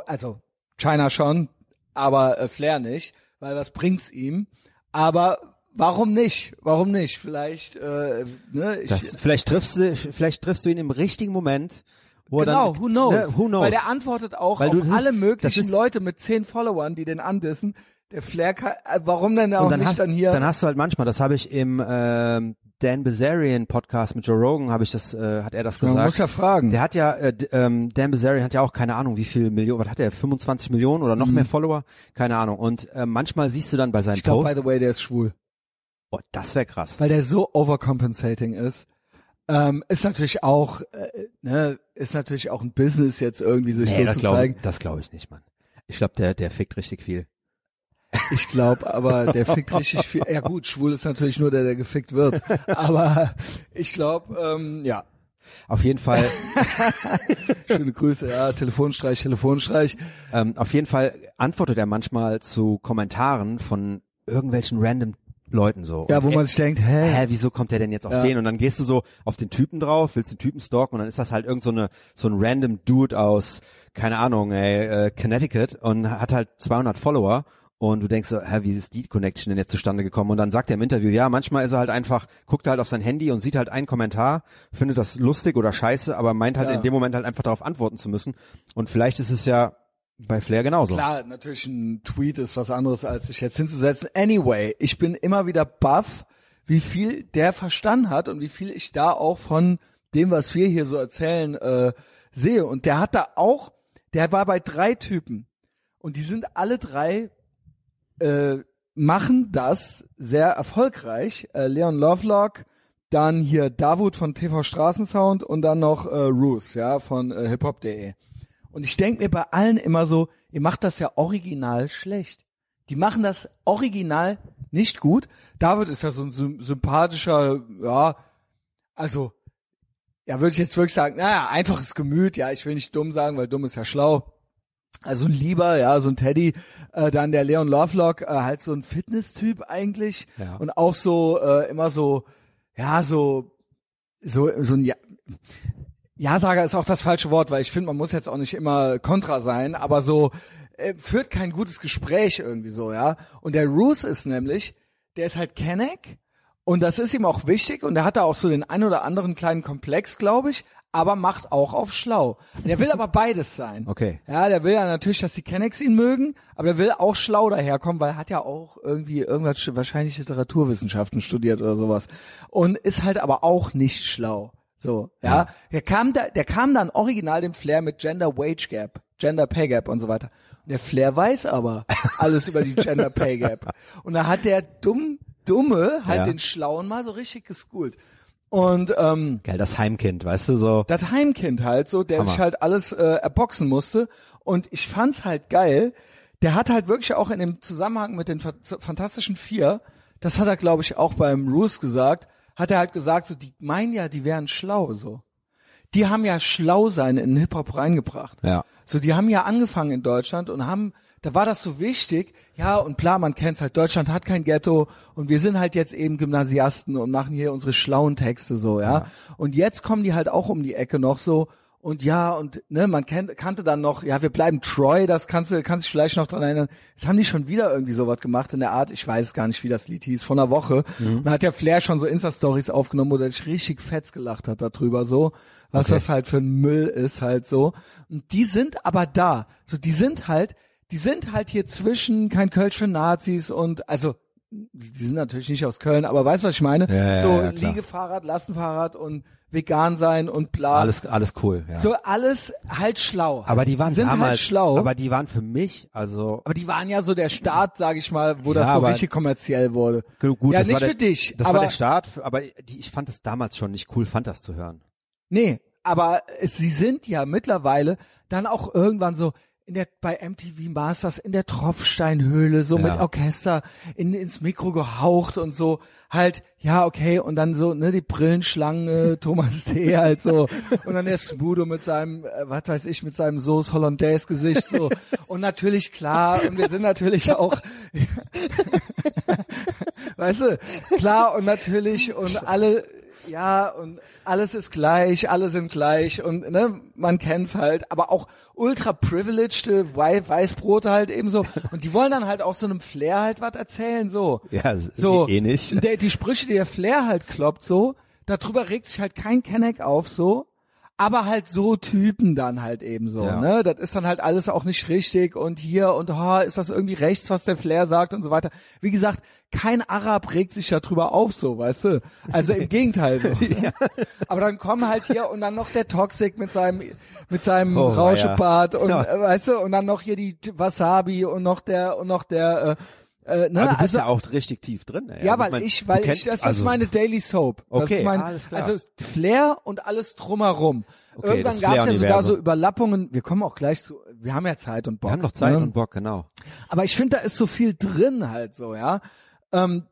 Also China schon, aber äh, Flair nicht, weil was bringt's ihm? Aber warum nicht? Warum nicht? Vielleicht, äh, ne? Ich, Das, vielleicht triffst du, vielleicht triffst du ihn im richtigen Moment, wo genau, dann, who knows? Ne, who knows? Weil der antwortet auch Weil auf du- ist- alle das möglichen ist- Leute mit zehn Followern, die den andissen. Der Flair kann, äh, warum denn auch dann nicht hast, dann hier? dann hast du halt manchmal, das habe ich im ähm, Dan Bazarian Podcast mit Joe Rogan, habe ich das, äh, hat er das Man gesagt. muss ja fragen. Der hat ja, äh, ähm, Dan Bazarian hat ja auch keine Ahnung, wie viel Millionen, was hat er, 25 Millionen oder noch mehr Follower? Keine Ahnung. Und äh, manchmal siehst du dann bei seinen Mhm. ich glaube, Posts, by the way, der ist schwul. oh, das wäre krass. weil der so overcompensating ist. Ähm, ist natürlich auch, äh, ne, ist natürlich auch ein Business jetzt irgendwie sich Nee, so zu glaube zeigen. das glaub ich nicht, Mann. Ich glaube, der, der fickt richtig viel. Ich glaube, aber der fickt richtig viel. Ja gut, schwul ist natürlich nur der, der gefickt wird. Aber ich glaube, ähm, ja. Auf jeden Fall, <laughs> Schöne Grüße, ja, Telefonstreich, Telefonstreich. ähm, auf jeden Fall antwortet er manchmal zu Kommentaren von irgendwelchen random Leuten so. Ja, wo er- man sich denkt, hä? hä, wieso kommt der denn jetzt auf Ja. den? Und dann gehst du so auf den Typen drauf, willst den Typen stalken und dann ist das halt irgend so eine, so ein random Dude aus, keine Ahnung, ey, äh, Connecticut und hat halt 200 Follower und du denkst so, hä, wie ist die Connection denn jetzt zustande gekommen? Und dann sagt er im Interview, ja, manchmal ist er halt einfach, guckt halt auf sein Handy und sieht halt einen Kommentar, findet das lustig oder scheiße, aber meint halt Ja. in dem Moment halt einfach darauf antworten zu müssen. Und vielleicht ist es ja bei Flair genauso. Klar, natürlich ein Tweet ist was anderes, als sich jetzt hinzusetzen. Anyway, ich bin immer wieder baff, wie viel der verstanden hat und wie viel ich da auch von dem, was wir hier so erzählen, äh, sehe. Und der hat da auch, der war bei drei Typen und die sind alle drei äh, machen das sehr erfolgreich. Äh, Leon Lovelock, dann hier Davut von TV Straßensound und dann noch äh, Roos, ja, von äh, hiphop.de. Und ich denk mir bei allen immer so, ihr macht das ja original schlecht. Die machen das original nicht gut. David ist ja so ein sym- sympathischer, ja, also, ja, würde ich jetzt wirklich sagen, naja, einfaches Gemüt, ja, ich will nicht dumm sagen, weil dumm ist ja schlau. Also ein Lieber, ja, so ein Teddy, äh, dann der Leon Lovelock, äh, halt so ein Fitness-Typ eigentlich Ja. und auch so äh, immer so, ja, so so so ein ja, Ja-Sager ist auch das falsche Wort, weil ich finde, man muss jetzt auch nicht immer kontra sein, aber so äh, führt kein gutes Gespräch irgendwie so, ja. Und der Roos ist nämlich, der ist halt Kenneck und das ist ihm auch wichtig und er hat da auch so den ein oder anderen kleinen Komplex, glaube ich, aber macht auch auf schlau. Der will aber beides sein. Okay. Ja, der will ja natürlich, dass die Kennecks ihn mögen, aber der will auch schlau daherkommen, weil er hat ja auch irgendwie irgendwas wahrscheinlich Literaturwissenschaften studiert oder sowas und ist halt aber auch nicht schlau. So, ja. Ja. Der kam da, der kam dann original dem Flair mit Gender Wage Gap, Gender Pay Gap und so weiter. Und der Flair weiß aber <laughs> alles über die Gender Pay Gap. Und da hat der dumm, dumme halt Ja. den Schlauen mal so richtig geschoolt. Und ähm, Geil, das Heimkind, weißt du, so. das Heimkind halt so, der Hammer. sich halt alles äh, erboxen musste. Und ich fand's halt geil. Der hat halt wirklich auch in dem Zusammenhang mit den Fa- Fantastischen Vier, das hat er glaube ich auch beim Roos gesagt, hat er halt gesagt, so die meinen ja, die wären schlau so. Die haben ja schlau sein in den Hip Hop reingebracht. Ja. So, die haben ja angefangen in Deutschland und haben, da war das so wichtig, ja, und klar, man kennt's halt, Deutschland hat kein Ghetto und wir sind halt jetzt eben Gymnasiasten und machen hier unsere schlauen Texte so, ja. Und jetzt kommen die halt auch um die Ecke noch so und ja, und ne, man kennt, kannte dann noch, ja, wir bleiben Troy, das kannst du, kannst dich vielleicht noch dran erinnern. Jetzt haben die schon wieder irgendwie sowas gemacht in der Art, ich weiß gar nicht, wie das Lied hieß, von einer Woche. Und da hat der Flair schon so Insta-Stories aufgenommen, wo der sich richtig fetz gelacht hat darüber so, was Okay. das halt für ein Müll ist halt so. Und die sind aber da. So, die sind halt, die sind halt hier zwischen kein Kölsch für Nazis und, also, die sind natürlich nicht aus Köln, aber weißt du, was ich meine? Ja, ja, so ja. Liegefahrrad, Lastenfahrrad und vegan sein und bla. Alles, alles cool, ja. So alles halt schlau. aber die waren sind damals, halt schlau. aber die waren für mich, also, Aber die waren ja so der Start, sag ich mal, wo Ja, das so richtig kommerziell wurde. gut, ja, das nicht der, für dich, Das aber war der Start, aber die, ich fand es damals schon nicht cool, fand das zu hören. nee, aber es, sie sind ja mittlerweile dann auch irgendwann so in der bei MTV Masters in der Tropfsteinhöhle so Ja. mit Orchester in, ins Mikro gehaucht und so. Halt ja okay und dann so ne die Brillenschlange <laughs> Thomas T halt so. Und dann der Smudo mit seinem äh, was weiß ich mit seinem Soße Hollandaise Gesicht so. Und natürlich klar und wir sind natürlich auch <laughs> weißt du, klar und natürlich und alle, ja, und alles ist gleich, alle sind gleich und ne, man kennt's halt, aber auch ultra privileged äh, Wei- Weißbrote halt eben so und die wollen dann halt auch so einem Flair halt was erzählen so. Ja, so eh nicht. Der, die Sprüche, die der Flair halt kloppt so, darüber regt sich halt kein Kenneck auf so. Aber halt so Typen dann halt eben so, Ja. ne? Das ist dann halt alles auch nicht richtig und hier und ha, ist das irgendwie rechts, was der Flair sagt und so weiter. Wie gesagt, kein Arab regt sich darüber auf, so, weißt du? Also im <laughs> Gegenteil. So, ne? <laughs> Aber dann kommen halt hier und dann noch der Toxic mit seinem mit seinem Oh, Rauschebart und Ja. äh, weißt du und dann noch hier die Wasabi und noch der und noch der äh, äh, ne? Aber du bist also, ja auch richtig tief drin. Ey. ja, Also weil mein, ich, weil kennst- ich, das also, ist meine Daily Soap. Das Okay, mein, alles klar. Also Flair und alles drumherum. Okay, Irgendwann gab es ja sogar so Überlappungen. Wir kommen auch gleich zu, wir haben ja Zeit und Bock. Wir haben noch Zeit ne? und Bock, genau. Aber ich finde, da ist so viel drin halt so, ja. Ähm,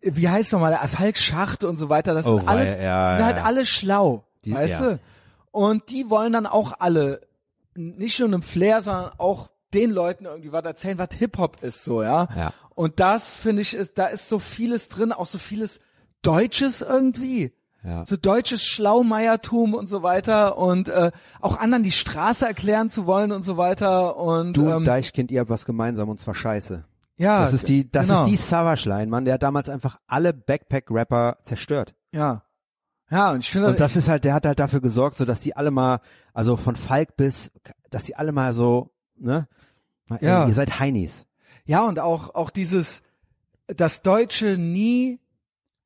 wie heißt nochmal, der Falk Schacht und so weiter, das Oh, sind alles, ja, sind halt ja. alle schlau, Die- weißt ja. du? Und die wollen dann auch alle, nicht nur einem Flair, sondern auch den Leuten irgendwie was erzählen, was Hip-Hop ist, so, ja. Ja. Und das, finde ich, ist, da ist so vieles drin, auch so vieles Deutsches irgendwie. Ja. So deutsches Schlaumeiertum und so weiter und äh, auch anderen die Straße erklären zu wollen und so weiter und Du ähm, und Deichkind, ihr habt was gemeinsam und zwar Scheiße. ja, Das ist die, das genau. ist die Savage-Line, Mann. Der hat damals einfach alle Backpack-Rapper zerstört. Ja. Ja, und ich finde, Und das ist halt, der hat halt dafür gesorgt, so dass die alle mal, also von Falk bis, dass die alle mal so, ne? Ey, Ja. Ihr seid Heinis. ja, und auch, auch dieses, das Deutsche nie,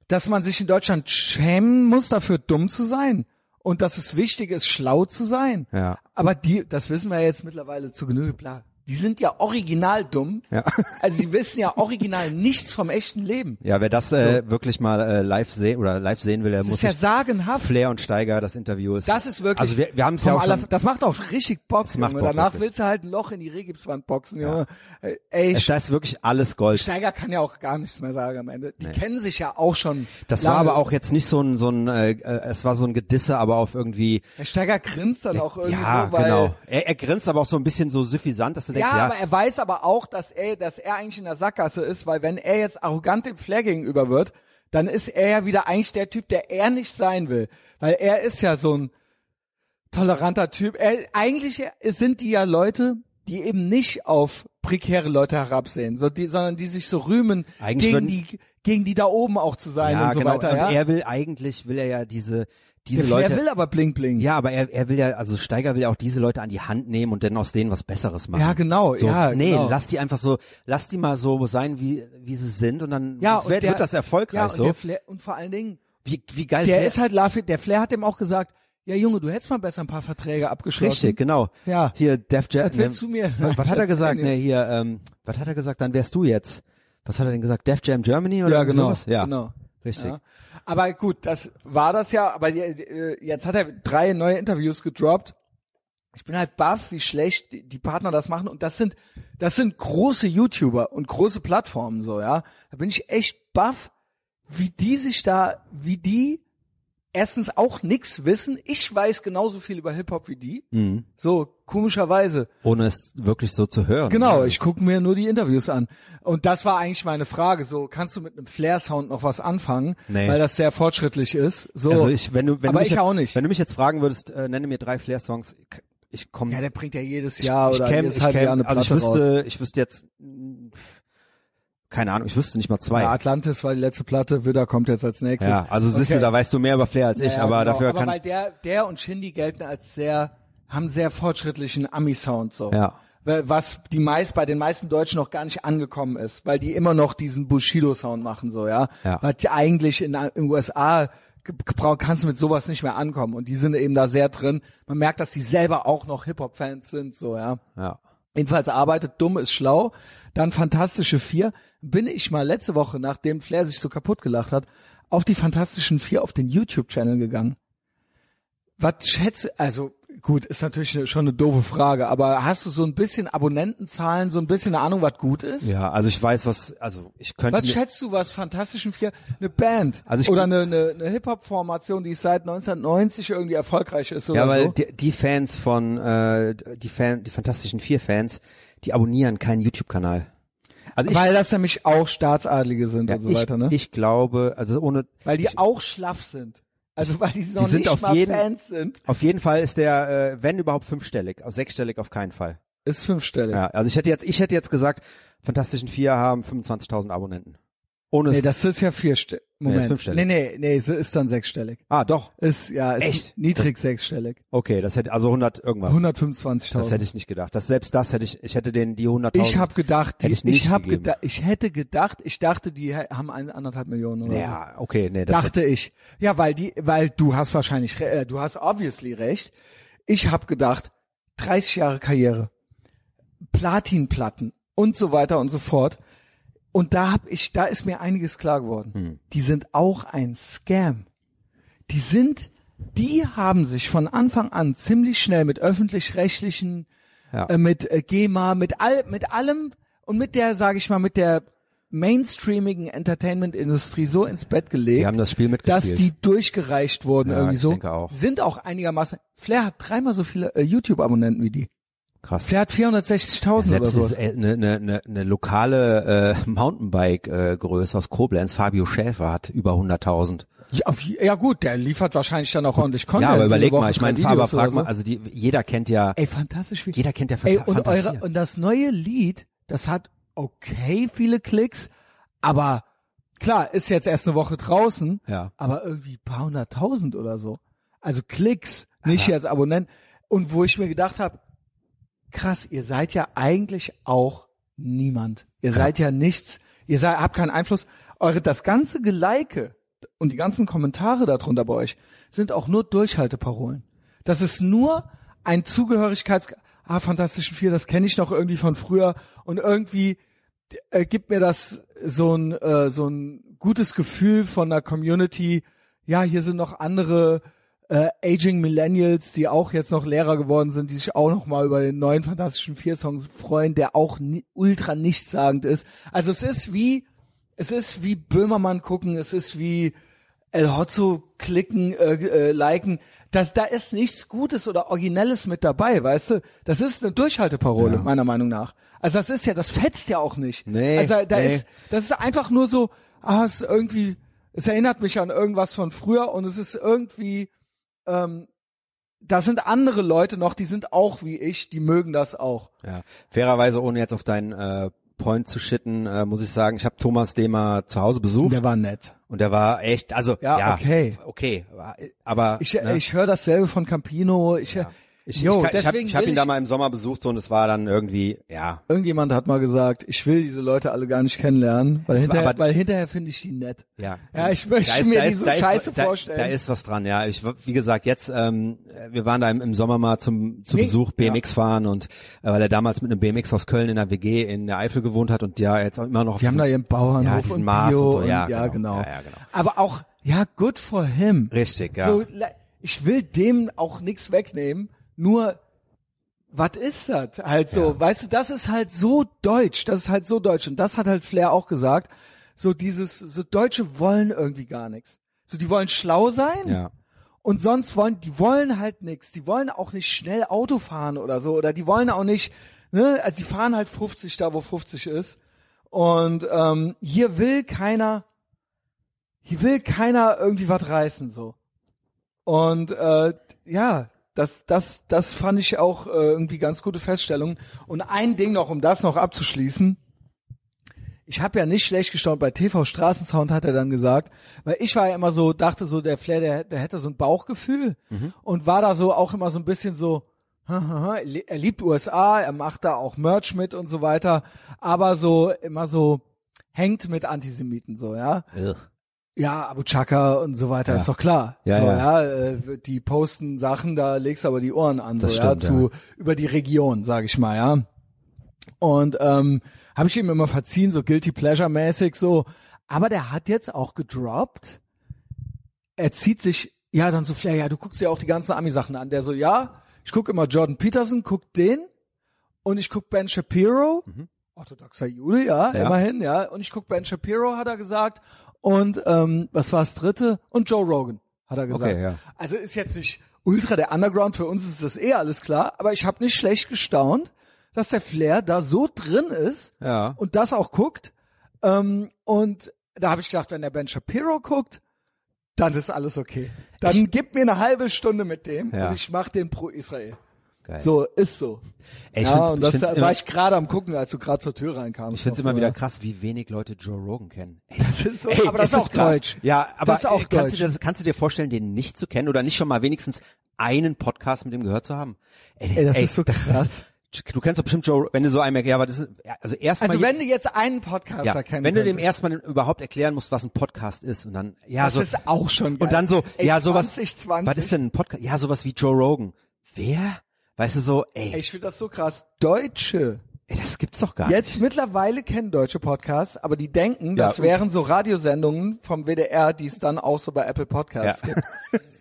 dass man sich in Deutschland schämen muss, dafür dumm zu sein. Und dass es wichtig ist, schlau zu sein. Ja. Aber die, das wissen wir jetzt mittlerweile zu Genüge, klar. Die sind ja original dumm. Ja. <laughs> Also sie wissen ja original nichts vom echten Leben. Ja, wer das äh, wirklich mal äh, live sehen oder live sehen will, der Das muss ist ja sagenhaft. Flair und Steiger, das Interview ist. Das ist wirklich. Also wir, wir haben es ja auch aller- schon. Das macht auch richtig Bock. Junge. Bock, Danach wirklich. willst du halt ein Loch in die Regipswand boxen, Junge. Äh, Ey, Es, da ist wirklich alles Gold. Steiger kann ja auch gar nichts mehr sagen am Ende. Die kennen sich ja auch schon. Das lange. war aber auch jetzt nicht so ein, so ein, äh, äh, es war so ein Gedisse, aber auf irgendwie. Der Steiger grinst dann auch irgendwie ja, so, weil. genau. Er, er grinst aber auch so ein bisschen so suffisant, dass du denkst, Ja, ja, aber er weiß aber auch, dass er, dass er eigentlich in der Sackgasse ist, weil wenn er jetzt arrogant dem Flair gegenüber wird, dann ist er ja wieder eigentlich der Typ, der er nicht sein will. Weil er ist ja so ein toleranter Typ. Er, eigentlich sind die ja Leute, die eben nicht auf prekäre Leute herabsehen, so die, sondern die sich so rühmen, Eigentlich gegen die, gegen die da oben auch zu sein ja, und so genau. weiter. und Ja? er will eigentlich, will er ja diese, diese Der Leute. Flair will aber bling bling. ja, aber er, er will ja, also Steiger will ja auch diese Leute an die Hand nehmen und dann aus denen was Besseres machen. Ja, genau, So, ja, nee, genau. lass die einfach so, lass die mal so sein, wie, wie sie sind und dann Ja, und wird, der- wird das erfolgreich ja, und so. der Flair, und vor allen Dingen, wie, wie geil der wär- ist halt Lafi, der Flair hat ihm auch gesagt, ja Junge, du hättest mal besser ein paar Verträge abgeschlossen. Richtig, genau. Ja. Hier, Def Jam. Was willst du mir- Was, was hat er <laughs> gesagt? Nee, hier, ähm, was hat er gesagt? Dann wärst du jetzt. Was hat er denn gesagt? Def Jam Germany oder Ja, genau. sowas? Ja, genau. richtig. Ja. Aber gut, das war das ja, aber äh, jetzt hat er drei neue Interviews gedroppt. Ich bin halt baff, wie schlecht die, die Partner das machen und das sind das sind große YouTuber und große Plattformen so, ja. Da bin ich echt baff, wie die sich da, wie die erstens auch nix wissen. Ich weiß genauso viel über Hip-Hop wie die. Mhm. So, komischerweise. Ohne es wirklich so zu hören. Genau, Ja, ich gucke mir nur die Interviews an. Und das war eigentlich meine Frage. So, kannst du mit einem Flair-Sound noch was anfangen? Nee. Weil das sehr fortschrittlich ist. So. Also ich, wenn du, wenn aber du mich ich jetzt, auch nicht. Wenn du mich jetzt fragen würdest, äh, nenne mir drei Flair-Songs, ich komme. ja, der bringt ja jedes Jahr ich oder käm, jedes ich käm, Jahr eine also ich Platte raus. wüsste, ich wüsste jetzt, keine Ahnung, ich wüsste nicht mal zwei. Ja, Ja, Atlantis war die letzte Platte, Widder kommt jetzt als nächstes. also siehst du, Okay. da weißt du mehr über Flair als ich, Ja, aber genau. dafür aber kann, weil der, der und Shindy gelten als sehr, haben sehr fortschrittlichen Ami-Sound so. ja. Was die meist, bei den meisten Deutschen noch gar nicht angekommen ist, weil die immer noch diesen Bushido-Sound machen, so, ja. Ja. Was eigentlich in den USA ge- gebraucht, kannst du mit sowas nicht mehr ankommen. Und die sind eben da sehr drin. Man merkt, dass die selber auch noch Hip-Hop-Fans sind, so, ja. Ja. Jedenfalls arbeitet dumm ist schlau. Dann Fantastische Vier. Bin ich mal letzte Woche, nachdem Flair sich so kaputt gelacht hat, auf die Fantastischen Vier auf den YouTube-Channel gegangen. Was schätze, also gut, ist natürlich eine, schon eine doofe Frage, aber hast du so ein bisschen Abonnentenzahlen, so ein bisschen eine Ahnung, was gut ist? Ja, also ich weiß, was, also ich könnte Was schätzt du, was Fantastischen Vier, eine Band Also ich- oder eine, eine, eine Hip-Hop-Formation, die seit 1990 irgendwie erfolgreich ist oder ja, weil so? die, die Fans von, äh, die Fan, die Fantastischen Vier Fans, die abonnieren keinen YouTube-Kanal. Also ich, Weil das nämlich auch Staatsadlige sind ja, und so ich, weiter, ne? ich glaube, also ohne, Weil die auch schlaff sind. Also weil die, noch sind nicht auf mal jeden- Fans sind. auf jeden Fall ist der, äh, wenn überhaupt fünfstellig, auf sechsstellig auf keinen Fall. Ist fünfstellig. Ja, also ich hätte jetzt, ich hätte jetzt gesagt, Fantastischen Vier haben 25.000 Abonnenten. Ohne Nee, das ist ja vierstellig. Moment. ist fünfstellig. Nee, nee, nee, es ist dann sechsstellig. ah, doch. Ist, ja, ist Echt? niedrig sechsstellig. Okay, das hätte, also 100 irgendwas. 125.000. Das hätte ich nicht gedacht. Das, selbst das hätte ich, ich hätte denen die 100.000. Ich habe gedacht, die, Hätte ich ich, hab gegeben. gedacht, ich hätte gedacht, ich dachte, die haben ein, anderthalb Millionen oder Ja, okay, nee, so. das Dachte ich. Ja, weil die, weil du hast wahrscheinlich, äh, du hast obviously recht. Ich habe gedacht, 30 Jahre Karriere, Platinplatten und so weiter und so fort. Und da hab ich, da ist mir einiges klar geworden. Hm. Die sind auch ein Scam. Die sind, die haben sich von Anfang an ziemlich schnell mit öffentlich-rechtlichen Ja. äh, mit äh, GEMA, mit all, mit allem und mit der, sage ich mal, mit der mainstreamigen Entertainment-Industrie so ins Bett gelegt, Die haben das Spiel mitgespielt. dass die durchgereicht wurden Ja, irgendwie ich so, denke auch. sind auch einigermaßen. Flair hat dreimal so viele äh, YouTube-Abonnenten wie die. Krass. Flair hat 460.000 oder Selbst so. ist eine, eine, eine, eine lokale äh, Mountainbike-Größe aus Koblenz, Fabio Schäfer, hat über 100.000. Ja, ja gut, der liefert wahrscheinlich dann auch ordentlich Content. Ja, aber überleg mal, ich meine, drei aber Videos oder frag mal, so. also die, jeder kennt ja, Ey, fantastisch viel. jeder kennt ja Ey, Fanta und Fanta eure, 4. und das neue Lied, das hat okay viele Klicks, aber klar, ist jetzt erst eine Woche draußen, Ja. aber irgendwie paar hunderttausend oder so. Also Klicks, nicht Aber- als Abonnent. Und wo ich mir gedacht habe, krass, ihr seid ja eigentlich auch niemand. Ihr seid ja nichts, ihr seid, habt keinen Einfluss. Eure, das ganze Geleike und die ganzen Kommentare darunter bei euch sind auch nur Durchhalteparolen. Das ist nur ein Zugehörigkeits, ah, Fantastischen Vier, das kenne ich noch irgendwie von früher und irgendwie äh, gibt mir das so ein, äh, so ein gutes Gefühl von der Community. Ja, hier sind noch andere äh, Aging Millennials, die auch jetzt noch Lehrer geworden sind, die sich auch noch mal über den neuen Fantastischen Vier Songs freuen, der auch ni ultra nichtssagend ist. Also es ist wie, es ist wie Böhmermann gucken, es ist wie El Hotzo klicken, äh, äh, liken. Das, da ist nichts Gutes oder Originelles mit dabei, weißt du? Das ist eine Durchhalteparole, Ja. meiner Meinung nach. Also das ist ja, das fetzt ja auch nicht. Nee, Also da nee. ist, das ist einfach nur so, ah, es ist irgendwie, es erinnert mich an irgendwas von früher und es ist irgendwie, ähm, da sind andere Leute noch, die sind auch wie ich, die mögen das auch. Ja. Fairerweise, ohne jetzt auf deinen äh, Point zu shitten, äh, muss ich sagen, ich habe Thomas Demer zu Hause besucht Der war nett. und der war echt, also Ja, ja, okay. okay, aber Ich, ne? ich höre dasselbe von Campino. Ich, ich, Jo, ich, kann- ich habe hab ihn da mal im Sommer besucht so und es war dann irgendwie, ja, Irgendjemand hat mal gesagt, ich will diese Leute alle gar nicht kennenlernen, weil Es hinterher, aber- weil hinterher finde ich die nett. Ja, Ja, ich möchte ist- mir da die ist- so da ist- scheiße da, vorstellen. Da ist was dran, ja. Ich, wie gesagt, jetzt, ähm, wir waren da im, im Sommer mal zum, zum Nee, Besuch BMX fahren und äh, weil er damals mit einem BMX aus Köln in der WG in der Eifel gewohnt hat und ja jetzt auch immer noch auf Die haben da ihren Bauernhof ja, diesen und Mars Bio und so, ja, ja, genau. genau. Ja, ja, genau. Aber auch, ja, good for him. Richtig, ja. So, ich will dem auch nichts wegnehmen, nur was ist das? Halt so, Ja. weißt du, das ist halt so deutsch, das ist halt so deutsch und das hat halt Flair auch gesagt. So dieses, so Deutsche wollen irgendwie gar nichts. So, die wollen schlau sein ja. und sonst wollen, die wollen halt nichts. Die wollen auch nicht schnell Auto fahren oder so oder die wollen auch nicht, ne, also die fahren halt 50 da, wo 50 ist. Und ähm, hier will keiner, hier will keiner irgendwie was reißen so. Und äh, ja, das, das, das fand ich auch äh, irgendwie ganz gute Feststellung. Und ein Ding noch, um das noch abzuschließen. Ich habe ja nicht schlecht gestaunt, bei TV Straßensound hat er dann gesagt, weil ich war ja immer so, dachte so, der Flair, der, der hätte so ein Bauchgefühl und war da so auch immer so ein bisschen so, <laughs> er liebt USA, er macht da auch Merch mit und so weiter, aber so immer so hängt mit Antisemiten so, ja. Ja, Abu Chaka und so weiter, Ja. ist doch klar. Ja, so, ja. äh, die posten Sachen, da legst du aber die Ohren an, Das so, stimmt, ja, zu, über die Region, sag ich mal, ja. Und ähm, habe ich ihm immer verziehen, so guilty pleasure mäßig so. Aber der hat jetzt auch gedroppt. Er zieht sich, ja, dann so Flair, ja, du guckst ja auch die ganzen Ami-Sachen an. Der so, ja, ich guck immer Jordan Peterson, guck den und ich guck Ben Shapiro, orthodoxer Jude, ja, Ja. immerhin, ja. Und ich guck Ben Shapiro, hat er gesagt. Und ähm, was war das dritte? Und Joe Rogan, hat er gesagt. Okay, ja. Also ist jetzt nicht ultra der Underground, für uns ist das eh alles klar, aber ich habe nicht schlecht gestaunt, dass der Flair da so drin ist Ja. und das auch guckt. Ähm, und da habe ich gedacht, wenn der Ben Shapiro guckt, dann ist alles okay. Dann gib mir eine halbe Stunde mit dem Ja. und ich mach den pro Israel. Geil. So, ist so. Ey, ich ja, find's- und das da immer- war ich gerade am gucken, als du gerade zur Tür reinkamst. Ich find's immer so, wieder krass, wie wenig Leute Joe Rogan kennen. Ey, Das ist so, Ey, aber das ist auch krass. deutsch. Ja, aber Das ist auch ey, kannst, deutsch. Du das, kannst du dir vorstellen, den nicht zu kennen oder nicht schon mal wenigstens einen Podcast mit dem gehört zu haben? Ey, das ist so krass. du kennst doch bestimmt Joe, wenn du so einem, ja, aber das ist, also erstmal. Also wenn du jetzt einen Podcaster ja, kennen wenn du dem erstmal überhaupt erklären musst, was ein Podcast ist und dann, ja, das so, ist auch schon geil. und dann so, Ey, ja, sowas, 2020. was ist denn ein Podcast? Ja, sowas wie Joe Rogan. Wer? Weißt du so, ey, Ey, ich finde das so krass. Deutsche. ey das gibt's doch gar nicht. Jetzt mittlerweile kennen deutsche Podcasts, aber die denken, Ja, das wären so Radiosendungen vom WDR, die es dann auch so bei Apple Podcasts Ja. gibt.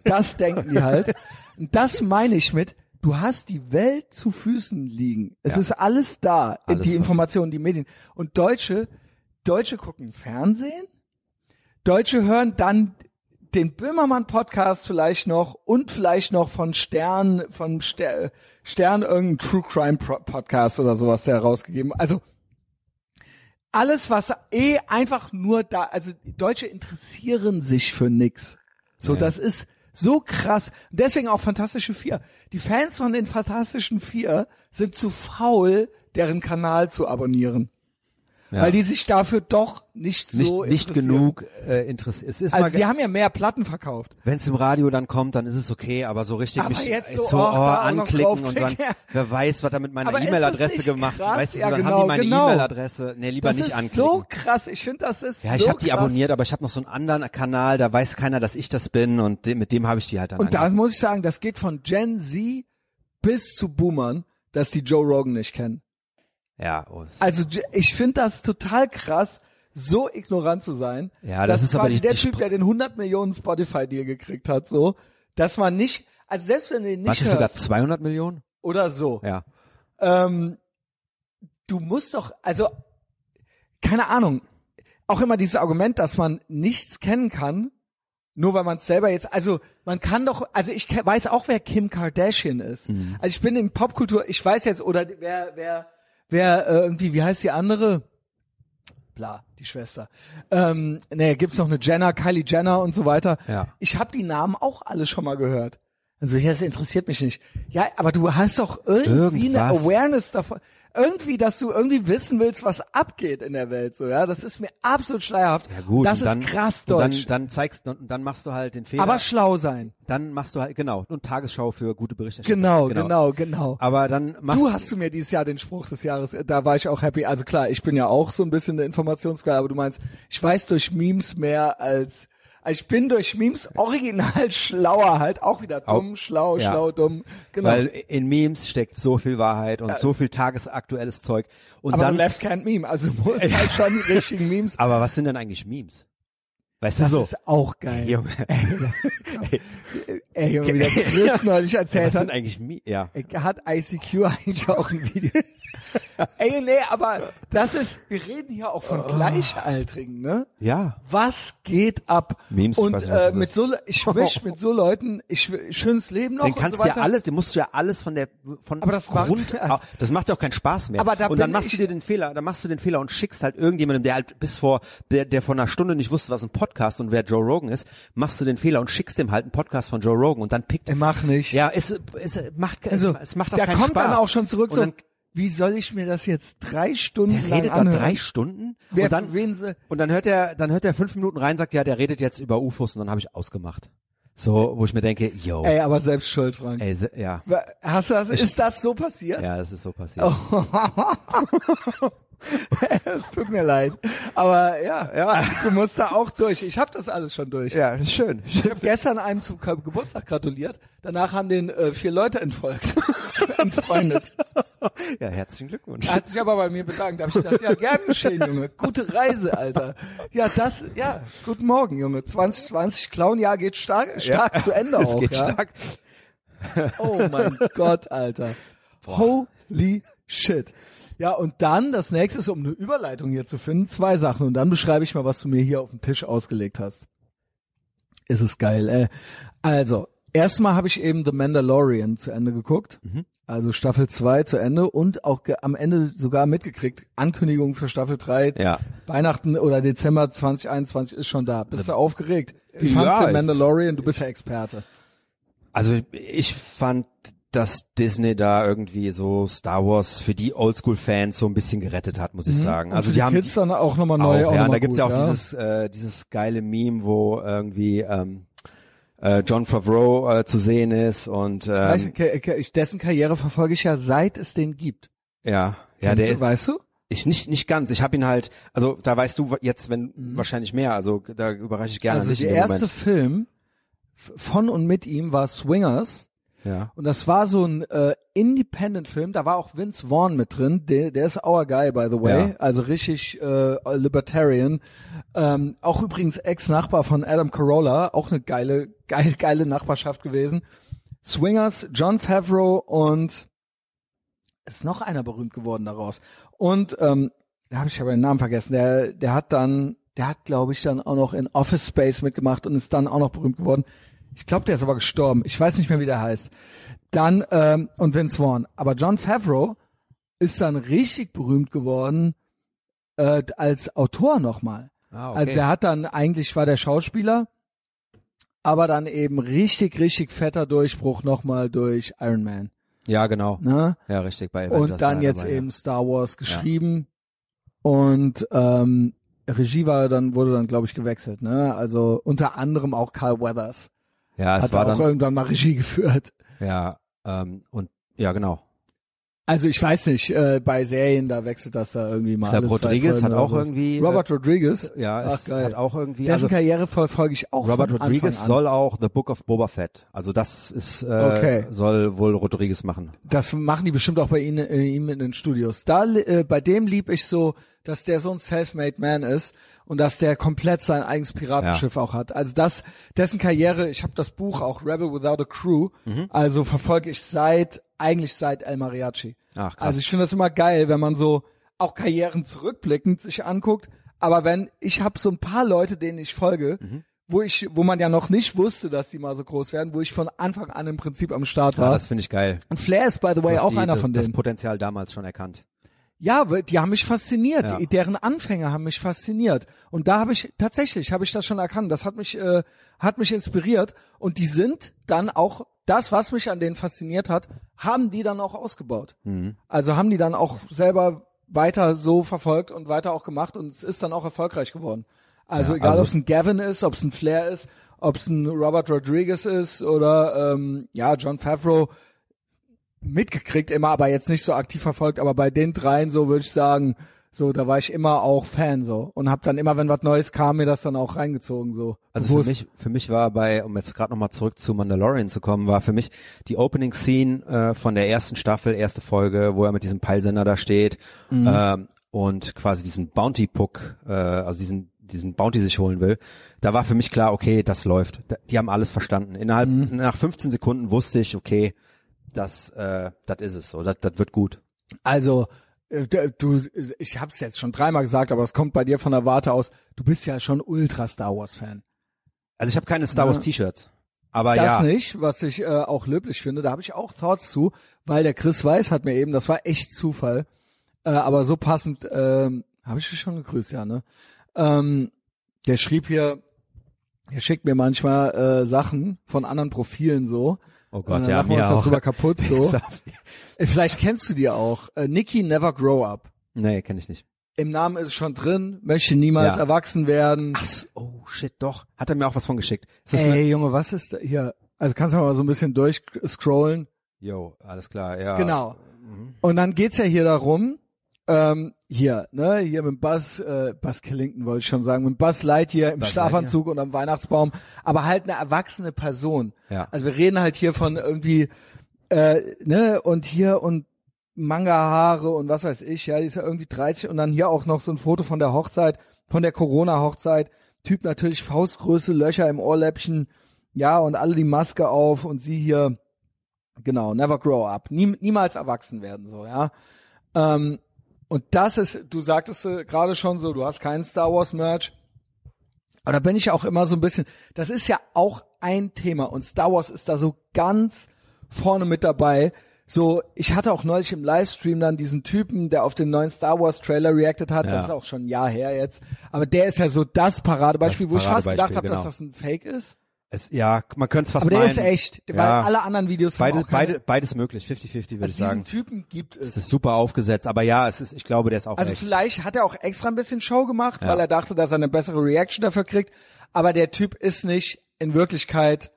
Das denken die halt. Und das meine ich mit, du hast die Welt zu Füßen liegen. Es Ja. ist alles da, Alles die Informationen, die Medien. Und Deutsche, Deutsche gucken Fernsehen, Deutsche hören dann den Böhmermann-Podcast vielleicht noch und vielleicht noch von Stern, von Ster, Stern irgendein True Crime Podcast oder sowas, der herausgegeben. Also alles, was eh einfach nur da, also Deutsche interessieren sich für nix. So, Ja. das ist so krass. Deswegen auch Fantastische Vier. Die Fans von den Fantastischen Vier sind zu faul, deren Kanal zu abonnieren. Ja. Weil die sich dafür doch nicht nicht, so nicht genug äh, interessiert. Es ist Also mal, die haben ja mehr Platten verkauft. wenn es im Radio dann kommt, dann ist es okay, aber so richtig Aber mich jetzt so, so oh, oh, da anklicken und dann, wer weiß, was er mit meiner E-Mail-Adresse gemacht krass? hat. Weißt du, Ja, dann haben genau, die meine genau. E-Mail-Adresse. Nee, lieber Das nicht ist anklicken. so krass. Ich finde, das ist ja, so ich habe die abonniert, aber ich habe noch so einen anderen Kanal, da weiß keiner, dass ich das bin und de mit dem habe ich die halt dann Und da muss ich sagen, das geht von Gen Z bis zu Boomern, dass die Joe Rogan nicht kennen. Ja, oh, Also ich finde das total krass, so ignorant zu sein. Ja, das dass ist aber die- der Typ, Spr- der den 100 Millionen Spotify-Deal gekriegt hat, so, dass man nicht, also selbst wenn du den nicht was ist sogar hörst, 200 Millionen? oder so, Ja. ähm, du musst doch, also, keine Ahnung, auch immer dieses Argument, dass man nichts kennen kann, nur weil man es selber jetzt, also man kann doch, also ich weiß auch, wer Kim Kardashian ist. Mhm. Also ich bin in Popkultur, ich weiß jetzt, oder wer, wer, wer äh, irgendwie, wie heißt die andere? Bla, die Schwester. Ähm, nee, gibt's noch eine Jenner, Kylie Jenner und so weiter. Ja. Ich habe die Namen auch alle schon mal gehört. Also ja, das interessiert mich nicht. Ja, aber du hast doch irgendwie eine Irgendwas. Awareness davon. Irgendwie, dass du irgendwie wissen willst, was abgeht in der Welt, so, ja. Das ist mir absolut schleierhaft. Ja gut, Das und dann, ist krass und dann, deutsch. dann zeigst und dann machst du halt den Fehler. aber schlau sein. dann machst du halt genau und Tagesschau für gute Berichterstattung. Genau, genau, genau. Aber dann machst Du hast du mir dieses Jahr den Spruch des Jahres, äh, da war ich auch happy. Also klar, ich bin ja auch so ein bisschen der Informationsgeil, aber du meinst, ich weiß durch Memes mehr als, also ich bin durch Memes original <laughs> schlauer halt, auch wieder dumm, Auch- schlau, ja. schlau, dumm. Genau. Weil in Memes steckt so viel Wahrheit und so viel tagesaktuelles Zeug. Und aber dann, left can't meme, also muss <laughs> halt schon die richtigen Memes. aber was sind denn eigentlich Memes? Weißt Das du so? ist auch geil. Junge, <laughs> <laughs> Ey, Junge, wie der <laughs> Chris neulich erzählt sind hat, eigentlich Memes? Ja. hat ICQ eigentlich auch ein Video. Ey, nee, aber das ist, wir reden hier auch von Gleichaltrigen, ne? Ja. Was geht ab? Memes, ich und nicht, äh, das mit so, ich wisch mit so Leuten, ich schönes Leben noch Den kannst so du ja alles, den musst du ja alles von der von Aber das macht- Grund, also- das macht ja auch keinen Spaß mehr. Aber da und dann machst du dir den Fehler, dann machst du den Fehler und schickst halt irgendjemandem, der halt bis vor der der vor einer Stunde nicht wusste, was ein Podcast und wer Joe Rogan ist, machst du den Fehler und schickst dem halt einen Podcast von Joe Rogan und dann pickt Ey, mach nicht. Ja, es, es macht also, es macht auch der keinen kommt Spaß. dann auch schon zurück und so, dann, wie soll ich mir das jetzt drei Stunden der lang redet da anhören? drei Stunden Wer, und dann wen sie, und dann hört er dann hört er fünf Minuten rein, sagt ja, der redet jetzt über UFOs und dann habe ich ausgemacht. So, wo ich mir denke, yo, ey, aber selbst schuld, Frank. ey, se- ja, Hast du das, ist das so passiert? ja, das ist so passiert. <laughs> es tut mir leid. Aber ja, ja, du musst da auch durch. Ich habe das alles schon durch. Ja, schön. Ich habe gestern einem zum Ge- Geburtstag gratuliert. Danach haben den äh, vier Leute entfolgt. Entfreundet. <laughs> Ja, herzlichen Glückwunsch. Er hat sich aber bei mir bedankt. Da hab ich gedacht, ja, gern geschehen, Junge. Gute Reise, Alter. Ja, das, ja, guten Morgen, Junge. 2020 Clown-Jahr geht stark, stark zu Ende <laughs> Es auch. geht ja? stark. Oh mein Gott, Alter. Holy shit. Ja, und dann, das nächste ist, um eine Überleitung hier zu finden, zwei Sachen. Und dann beschreibe ich mal, was du mir hier auf dem Tisch ausgelegt hast. Ist es geil, ey. Also, erstmal habe ich eben The Mandalorian zu Ende geguckt. Also Staffel 2 zu Ende und auch am Ende sogar mitgekriegt. Ankündigung für Staffel 3. Ja. Weihnachten oder Dezember 2021 ist schon da. Bist du aufgeregt? Wie fandst Ja, du ich- Mandalorian? Du bist ja Experte. Also ich fand, dass Disney da irgendwie so Star Wars für die Oldschool-Fans so ein bisschen gerettet hat, muss ich sagen. Und Also die die haben Kids dann auch nochmal auch, neu. auch ja, noch und da gibt's ja auch gut, dieses äh, dieses geile Meme, wo irgendwie ähm, äh, John Favreau äh, zu sehen ist und ähm, dessen Karriere verfolge ich ja seit es den gibt. ja, ja, Kennst der du, weißt du? ich nicht nicht ganz. Ich habe ihn halt, also da weißt du jetzt, wenn wahrscheinlich mehr. Also da überreiche ich gerne Mhm. also der erste Moment. Film von und mit ihm war Swingers. Ja. Und das war so ein äh, Independent-Film, da war auch Vince Vaughn mit drin, der, der ist our guy, by the way, Ja. also richtig äh, Libertarian. Ähm, auch übrigens Ex-Nachbar von Adam Carolla, auch eine geile, geile, geile Nachbarschaft gewesen. Swingers, John Favreau und ist noch einer berühmt geworden daraus. Und ähm, da habe ich aber den Namen vergessen. Der, der hat dann, der hat, glaube ich, dann auch noch in Office Space mitgemacht und ist dann auch noch berühmt geworden. Ich glaube, der ist aber gestorben. Ich weiß nicht mehr, wie der heißt. Dann ähm, und Vince Vaughn. Aber John Favreau ist dann richtig berühmt geworden äh, als Autor nochmal. Ah, okay. Also der hat dann eigentlich war der Schauspieler, aber dann eben richtig, richtig fetter Durchbruch nochmal durch Iron Man. ja, genau. Ne? Ja, richtig. Bei Avengers Und dann er jetzt dabei, ja. eben Star Wars geschrieben und ähm, Regie war dann wurde dann glaube ich gewechselt. Ne? Also unter anderem auch Carl Weathers Ja, es hat war auch dann irgendwann mal Regie geführt. ja ähm, und ja genau. Also ich weiß nicht, äh, bei Serien, da wechselt das da irgendwie mal. Ich glaube, Rodriguez hat auch irgendwie, äh, Robert Rodriguez? Ja, Ach, geil. hat auch irgendwie Dessen also Karriere verfolge ich auch Robert Rodriguez an. soll auch The Book of Boba Fett. Also das ist äh, Okay. soll wohl Rodriguez machen. Das machen die bestimmt auch bei ihnen, äh, ihm in den Studios. Da, äh, bei dem lieb ich so, dass der so ein self-made man ist und dass der komplett sein eigenes Piratenschiff auch hat. Also das, dessen Karriere, ich habe das Buch auch Rebel Without a Crew, Mhm. also verfolge ich seit, eigentlich seit El Mariachi. Ach, krass. Also ich finde das immer geil, wenn man so auch Karrieren zurückblickend sich anguckt. Aber wenn, ich habe so ein paar Leute, denen ich folge, Mhm. wo ich, wo man ja noch nicht wusste, dass die mal so groß werden, wo ich von Anfang an im Prinzip am Start Ja, war. das finde ich geil. und Flair ist, by the way, auch die, einer das, von das denen. Potenzial damals schon erkannt. Ja, die haben mich fasziniert. Ja. Deren Anfänge haben mich fasziniert. Und da habe ich tatsächlich habe ich das schon erkannt. Das hat mich äh, hat mich inspiriert. Und die sind dann auch das, was mich an denen fasziniert hat, haben die dann auch ausgebaut. Mhm. Also haben die dann auch selber weiter so verfolgt und weiter auch gemacht und es ist dann auch erfolgreich geworden. Also Ja, egal, also- ob es ein Gavin ist, ob es ein Flair ist, ob es ein Robert Rodriguez ist oder ähm, ja John Favreau mitgekriegt immer, aber jetzt nicht so aktiv verfolgt. Aber bei den dreien so würde ich sagen, so da war ich immer auch Fan so und habe dann immer, wenn was Neues kam, mir das dann auch reingezogen so. Also Bewusst. für mich, für mich war bei, um jetzt gerade nochmal zurück zu Mandalorian zu kommen, war für mich die Opening Scene äh, von der ersten Staffel, erste Folge, wo er mit diesem Peilsender da steht ähm, und quasi diesen Bounty Puck, äh, also diesen diesen Bounty sich holen will, da war für mich klar, okay, das läuft. Die haben alles verstanden. Innerhalb nach 15 Sekunden wusste ich, okay, das äh, das ist es so, das das wird gut. Also äh, du, ich habe es jetzt schon dreimal gesagt, aber es kommt bei dir von der Warte aus. Du bist ja schon ultra Star Wars Fan. Also ich habe keine Star Wars T-Shirts, aber Das ja, nicht, was ich äh, auch löblich finde. Da habe ich auch Thoughts zu, weil der Chris Weiß hat mir eben, das war echt Zufall, äh, aber so passend, ähm, habe ich dich schon gegrüßt, ja, ne? Ähm, der schrieb hier, er schickt mir manchmal äh, Sachen von anderen Profilen so. oh Gott, ja, lachen wir uns auch. darüber kaputt <laughs> so. Äh, Vielleicht kennst du die auch. Äh, Nikki Never Grow Up. nee, kenne ich nicht. Im Namen ist es schon drin, möchte niemals Ja. erwachsen werden. Ach, oh shit, doch. Hat er mir auch was von geschickt. Ey, eine, Junge, was ist da hier? Also kannst du mal so ein bisschen durchscrollen. Jo, alles klar, ja. Genau. Mhm. Und dann geht's ja hier darum, ähm, hier, ne, hier mit Buzz, äh, Buzz Killington wollte ich schon sagen, mit Buzz Lightyear im Buzz Schlafanzug und am Weihnachtsbaum, aber halt eine erwachsene Person. Ja. Also wir reden halt hier von irgendwie, äh, ne, und hier und Manga-Haare und was weiß ich, ja, die ist ja irgendwie 30 und dann hier auch noch so ein Foto von der Hochzeit, von der Corona-Hochzeit. Typ natürlich Faustgröße, Löcher im Ohrläppchen, ja, und alle die Maske auf und sie hier, genau, never grow up, Nie, niemals erwachsen werden, so, ja. Ähm, und das ist, du sagtest äh, gerade schon so, du hast keinen Star Wars Merch. Aber da bin ich auch immer so ein bisschen, das ist ja auch ein Thema und Star Wars ist da so ganz vorne mit dabei. So, ich hatte auch neulich im Livestream dann diesen Typen, der auf den neuen Star Wars Trailer reacted hat. Ja. Das ist auch schon ein Jahr her jetzt. Aber der ist ja so das Paradebeispiel, Das wo ich fast gedacht habe, dass genau. das ein Fake ist. Es, ja, man könnte es fast Aber der meinen. ist echt, weil Ja. alle anderen Videos Beide, haben beide, beides möglich. 50-50 würde also ich diesen sagen. Typen gibt es. Es ist super aufgesetzt, aber ja, es ist, ich glaube, der ist auch Also echt. vielleicht hat er auch extra ein bisschen Show gemacht, Ja. weil er dachte, dass er eine bessere Reaction dafür kriegt. Aber der Typ ist nicht in Wirklichkeit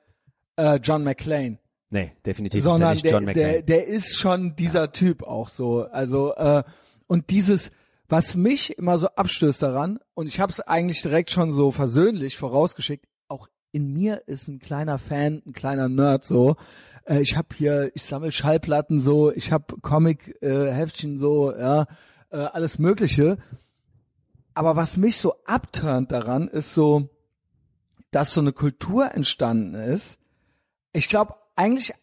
äh, John McClane, Nee, definitiv sondern ist er der, nicht John der, McClane. der ist schon dieser Typ auch so. Also äh, und dieses, was mich immer so abstößt daran, und ich habe es eigentlich direkt schon so versöhnlich vorausgeschickt, in mir ist ein kleiner Fan, ein kleiner Nerd so. Äh, ich habe hier, ich sammle Schallplatten so, ich habe Comic-Heftchen so, ja, äh, alles Mögliche. Aber was mich so abturnt daran, ist so, dass so eine Kultur entstanden ist. Ich glaube eigentlich,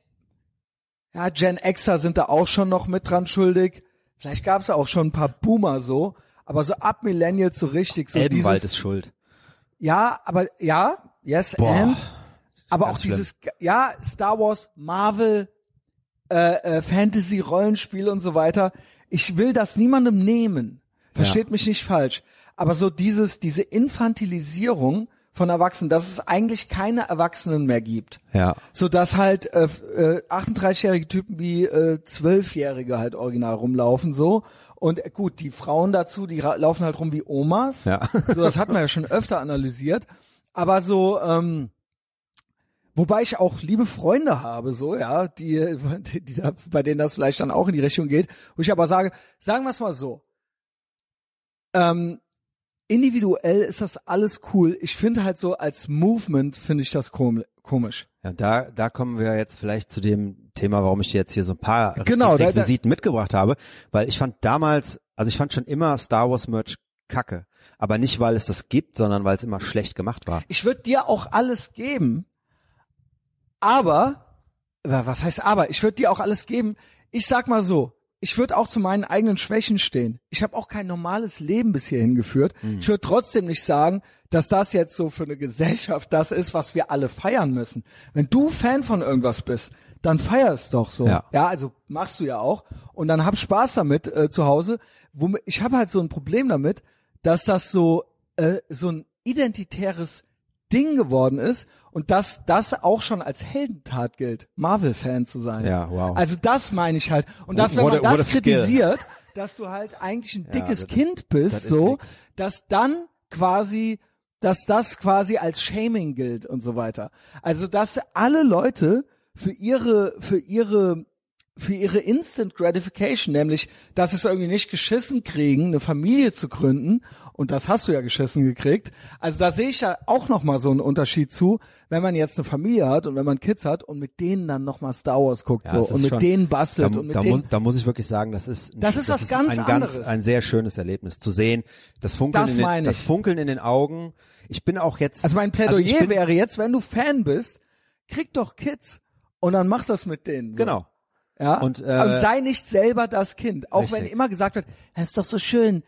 ja, Gen Xer sind da auch schon noch mit dran schuldig. Vielleicht gab es auch schon ein paar Boomer so, aber so ab Millennials so richtig so Elbenwald dieses, ist schuld. ja, aber ja, yes Boah, and, aber auch dieses, ja, Star Wars, Marvel, äh, äh, Fantasy, Rollenspiel und so weiter. Ich will das niemandem nehmen. Versteht mich nicht falsch. Aber so dieses, diese Infantilisierung von Erwachsenen, dass es eigentlich keine Erwachsenen mehr gibt. Ja. So dass halt äh, äh, 38-jährige Typen wie äh, 12-jährige halt original rumlaufen so. Und äh, gut, die Frauen dazu, die laufen halt rum wie Omas. Ja. So, das hat man ja schon öfter analysiert. Aber so, ähm, wobei ich auch liebe Freunde habe, so, ja, die, die, die da, bei denen das vielleicht dann auch in die Richtung geht, wo ich aber sage, sagen wir es mal so, ähm, individuell ist das alles cool. Ich finde halt so als Movement finde ich das kom komisch. Ja, da, da kommen wir jetzt vielleicht zu dem Thema, warum ich dir jetzt hier so ein paar Genau, da- da- Requisiten mitgebracht habe, weil ich fand damals, also ich fand schon immer Star Wars Merch kacke, aber nicht weil es das gibt, sondern weil es immer schlecht gemacht war. Ich würde dir auch alles geben, aber, wa- was heißt aber? Ich würde dir auch alles geben. Ich sag mal so, ich würde auch zu meinen eigenen Schwächen stehen. Ich habe auch kein normales Leben bis hierhin geführt. Ich würde trotzdem nicht sagen, dass das jetzt so für eine Gesellschaft das ist, was wir alle feiern müssen. Wenn du Fan von irgendwas bist, dann feier es doch so. Ja. ja also machst du ja auch. Und dann hab Spaß damit äh, zu Hause. Womit, ich habe halt so ein Problem damit, dass das so, äh, so ein identitäres Ding geworden ist und dass das auch schon als Heldentat gilt, Marvel-Fan zu sein. Ja, wow. Also das meine ich halt. Und dass, wenn man what das kritisiert, dass du halt eigentlich ein <laughs> dickes das ist- Kind das bist, ist so, nix. dass dann quasi, dass das quasi als Shaming gilt und so weiter. Also, dass alle Leute für ihre, für ihre, für ihre Instant Gratification, nämlich, dass es irgendwie nicht geschissen kriegen, eine Familie zu gründen, und das hast du ja geschissen gekriegt. Also da sehe ich ja auch nochmal so einen Unterschied zu, wenn man jetzt eine Familie hat und wenn man Kids hat und mit denen dann nochmal Star Wars guckt, Ja, so, ist und mit schon- denen bastelt da, und mit da, denen. muss, da muss ich wirklich sagen, das ist ein, Das ist was ganz ein anderes. ein sehr schönes Erlebnis zu sehen, das Funkeln Das in den, das. Funkeln in den Augen. Ich bin auch jetzt Also mein ich Plädoyer bin, wäre jetzt, wenn du Fan bist, krieg doch Kids und dann mach das mit denen. So. genau. Ja. Und, Und, äh, sei nicht selber das Kind. Auch wenn Richtig. immer gesagt wird, es ist doch so schön.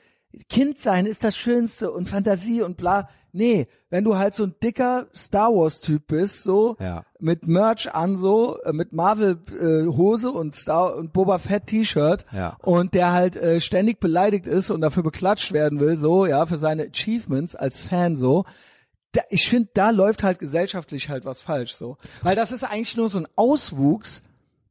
Kind sein ist das Schönste und Fantasie und bla. Nee, wenn du halt so ein dicker Star Wars Typ bist, so Ja. mit Merch an, so äh, mit Marvel äh, Hose und Star und Boba Fett T-Shirt Ja. und der halt äh, ständig beleidigt ist und dafür beklatscht werden will, so ja für seine Achievements als Fan so. Da, ich finde, da läuft halt gesellschaftlich halt was falsch so, weil das ist eigentlich nur so ein Auswuchs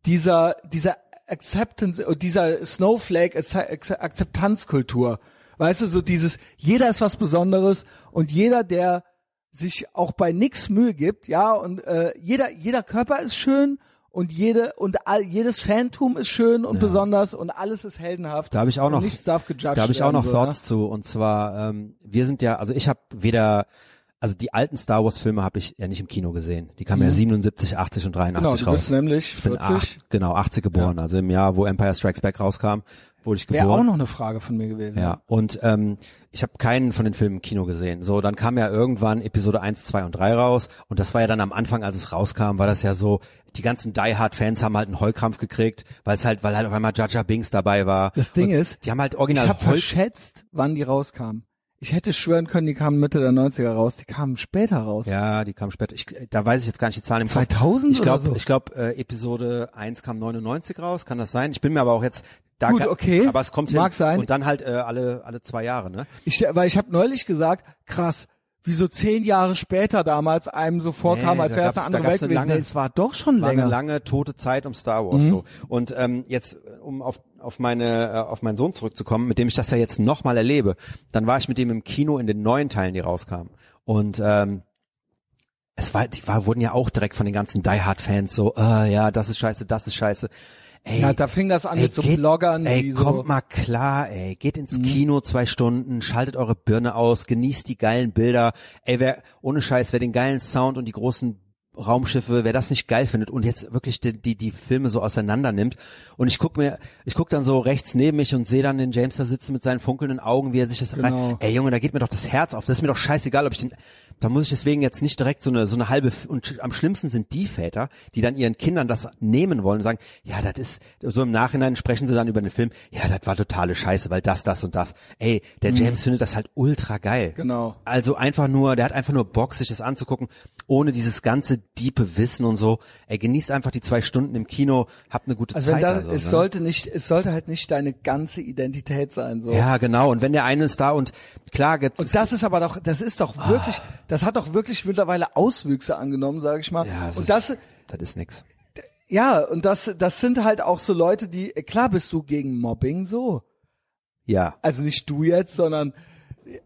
dieser dieser Acceptance äh, dieser Snowflake Akzeptanzkultur. Weißt du, so dieses jeder ist was Besonderes und jeder der sich auch bei nix Mühe gibt, ja, und äh, jeder jeder Körper ist schön und jede und all, jedes Phantom ist schön und besonders und alles ist heldenhaft. Da habe ich auch noch, nichts darf gejudged da habe ich auch noch so, Thoughts zu. Und zwar, ähm, wir sind ja, also ich habe weder, also die alten Star Wars Filme habe ich ja nicht im Kino gesehen. Die kamen ja 77, 80 und ja. Genau, 83 du raus. bist nämlich Ich bin 40. acht, genau, 80 geboren. Also im Jahr, wo Empire Strikes Back rauskam, wurde ich Wäre geboren. auch noch eine Frage von mir gewesen. Ja, und ähm, ich habe keinen von den Filmen im Kino gesehen. So, dann kam ja irgendwann Episode 1, 2 und 3 raus und das war ja dann am Anfang, als es rauskam, war das ja so, die ganzen Die Hard Fans haben halt einen Heulkrampf gekriegt, weil es halt, weil halt auf einmal Jar Binks dabei war. Das Ding und ist, die haben halt Ich original habe Heul verschätzt, wann die rauskamen. Ich hätte schwören können, die kamen Mitte der 90er raus. Die kamen später raus. Ja, die kam später. Ich, da weiß ich jetzt gar nicht die Zahlen im Kopf. 2000 Ich glaube, so? ich glaube, äh, Episode 1 kam 99 raus, kann das sein? Ich bin mir aber auch jetzt da Gut, okay. aber es kommt Mag hin sein. und dann halt äh, alle alle zwei Jahre, ne? Ich, weil ich habe neulich gesagt, krass, wie so zehn Jahre später damals einem so vorkam, Nee, als wäre es eine andere Welt gewesen. lange- nee, es war doch schon Es war länger. eine lange tote Zeit um Star Wars Mhm. so. Und ähm, jetzt um auf auf meine äh, auf meinen Sohn zurückzukommen, mit dem ich das ja jetzt nochmal erlebe, dann war ich mit dem im Kino in den neuen Teilen, die rauskamen. Und ähm, es war, die war, wurden ja auch direkt von den ganzen Die Hard Fans so, äh, ja, das ist scheiße, das ist scheiße. Ey, ja, da fing das an ey, mit so geht, Bloggern, ey, die so, Mhm. kommt mal klar, ey, geht ins Kino zwei Stunden, schaltet eure Birne aus, genießt die geilen Bilder. Ey, wer, ohne Scheiß, wer den geilen Sound und die großen Raumschiffe, wer das nicht geil findet und jetzt wirklich die, die, die Filme so auseinander nimmt. Und ich guck mir, ich guck dann so rechts neben mich und sehe dann den James da sitzen mit seinen funkelnden Augen, wie er sich das Genau. rein. Ey Junge, da geht mir doch das Herz auf. Das ist mir doch scheißegal, ob ich den, da muss ich deswegen jetzt nicht direkt so eine, so eine halbe, und am schlimmsten sind die Väter, die dann ihren Kindern das nehmen wollen und sagen, ja, das ist, so im Nachhinein sprechen sie dann über den Film, ja, das war totale Scheiße, weil das, das und das. Ey, der James findet das halt ultra geil. Mhm. Genau. Also einfach nur, der hat einfach nur Bock, sich das anzugucken, ohne dieses ganze diepe Wissen und so. Ey, genießt einfach die zwei Stunden im Kino, habt eine gute also Zeit. das, also, es ne? sollte nicht, es sollte halt nicht deine ganze Identität sein, so. Ja, genau. Und wenn der eine ist da und klar gibt's Und das ist aber doch, das ist doch wirklich, das hat doch wirklich mittlerweile Auswüchse angenommen, sage ich mal. ja, es und ist, das, das ist nix. ja, und das, das sind halt auch so Leute, die, klar bist du gegen Mobbing, so. Ja. Also nicht du jetzt, sondern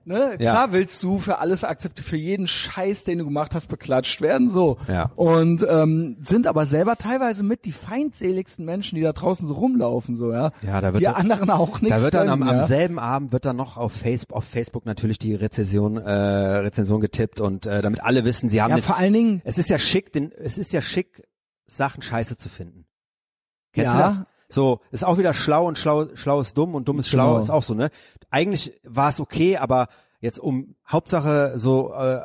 ne, Ja. klar willst du für alles akzeptiert, für jeden Scheiß, den du gemacht hast, beklatscht werden, so. Ja. Und ähm, sind aber selber teilweise mit die feindseligsten Menschen, die da draußen so rumlaufen, so, ja. Ja, da wird die das- anderen auch nichts Da wird dann am, können, am ja. selben Abend wird dann noch auf Facebook, auf Facebook natürlich die Rezension, äh, Rezension getippt und äh, damit alle wissen, sie haben Ja, den, vor allen Dingen, es ist ja schick, den, es ist ja schick, Sachen scheiße zu finden. Kennst Ja. du das? So, ist auch wieder schlau und schlau, schlau ist dumm und dumm ist schlau, Genau. ist auch so, ne? Eigentlich war es okay, aber jetzt um Hauptsache so, äh,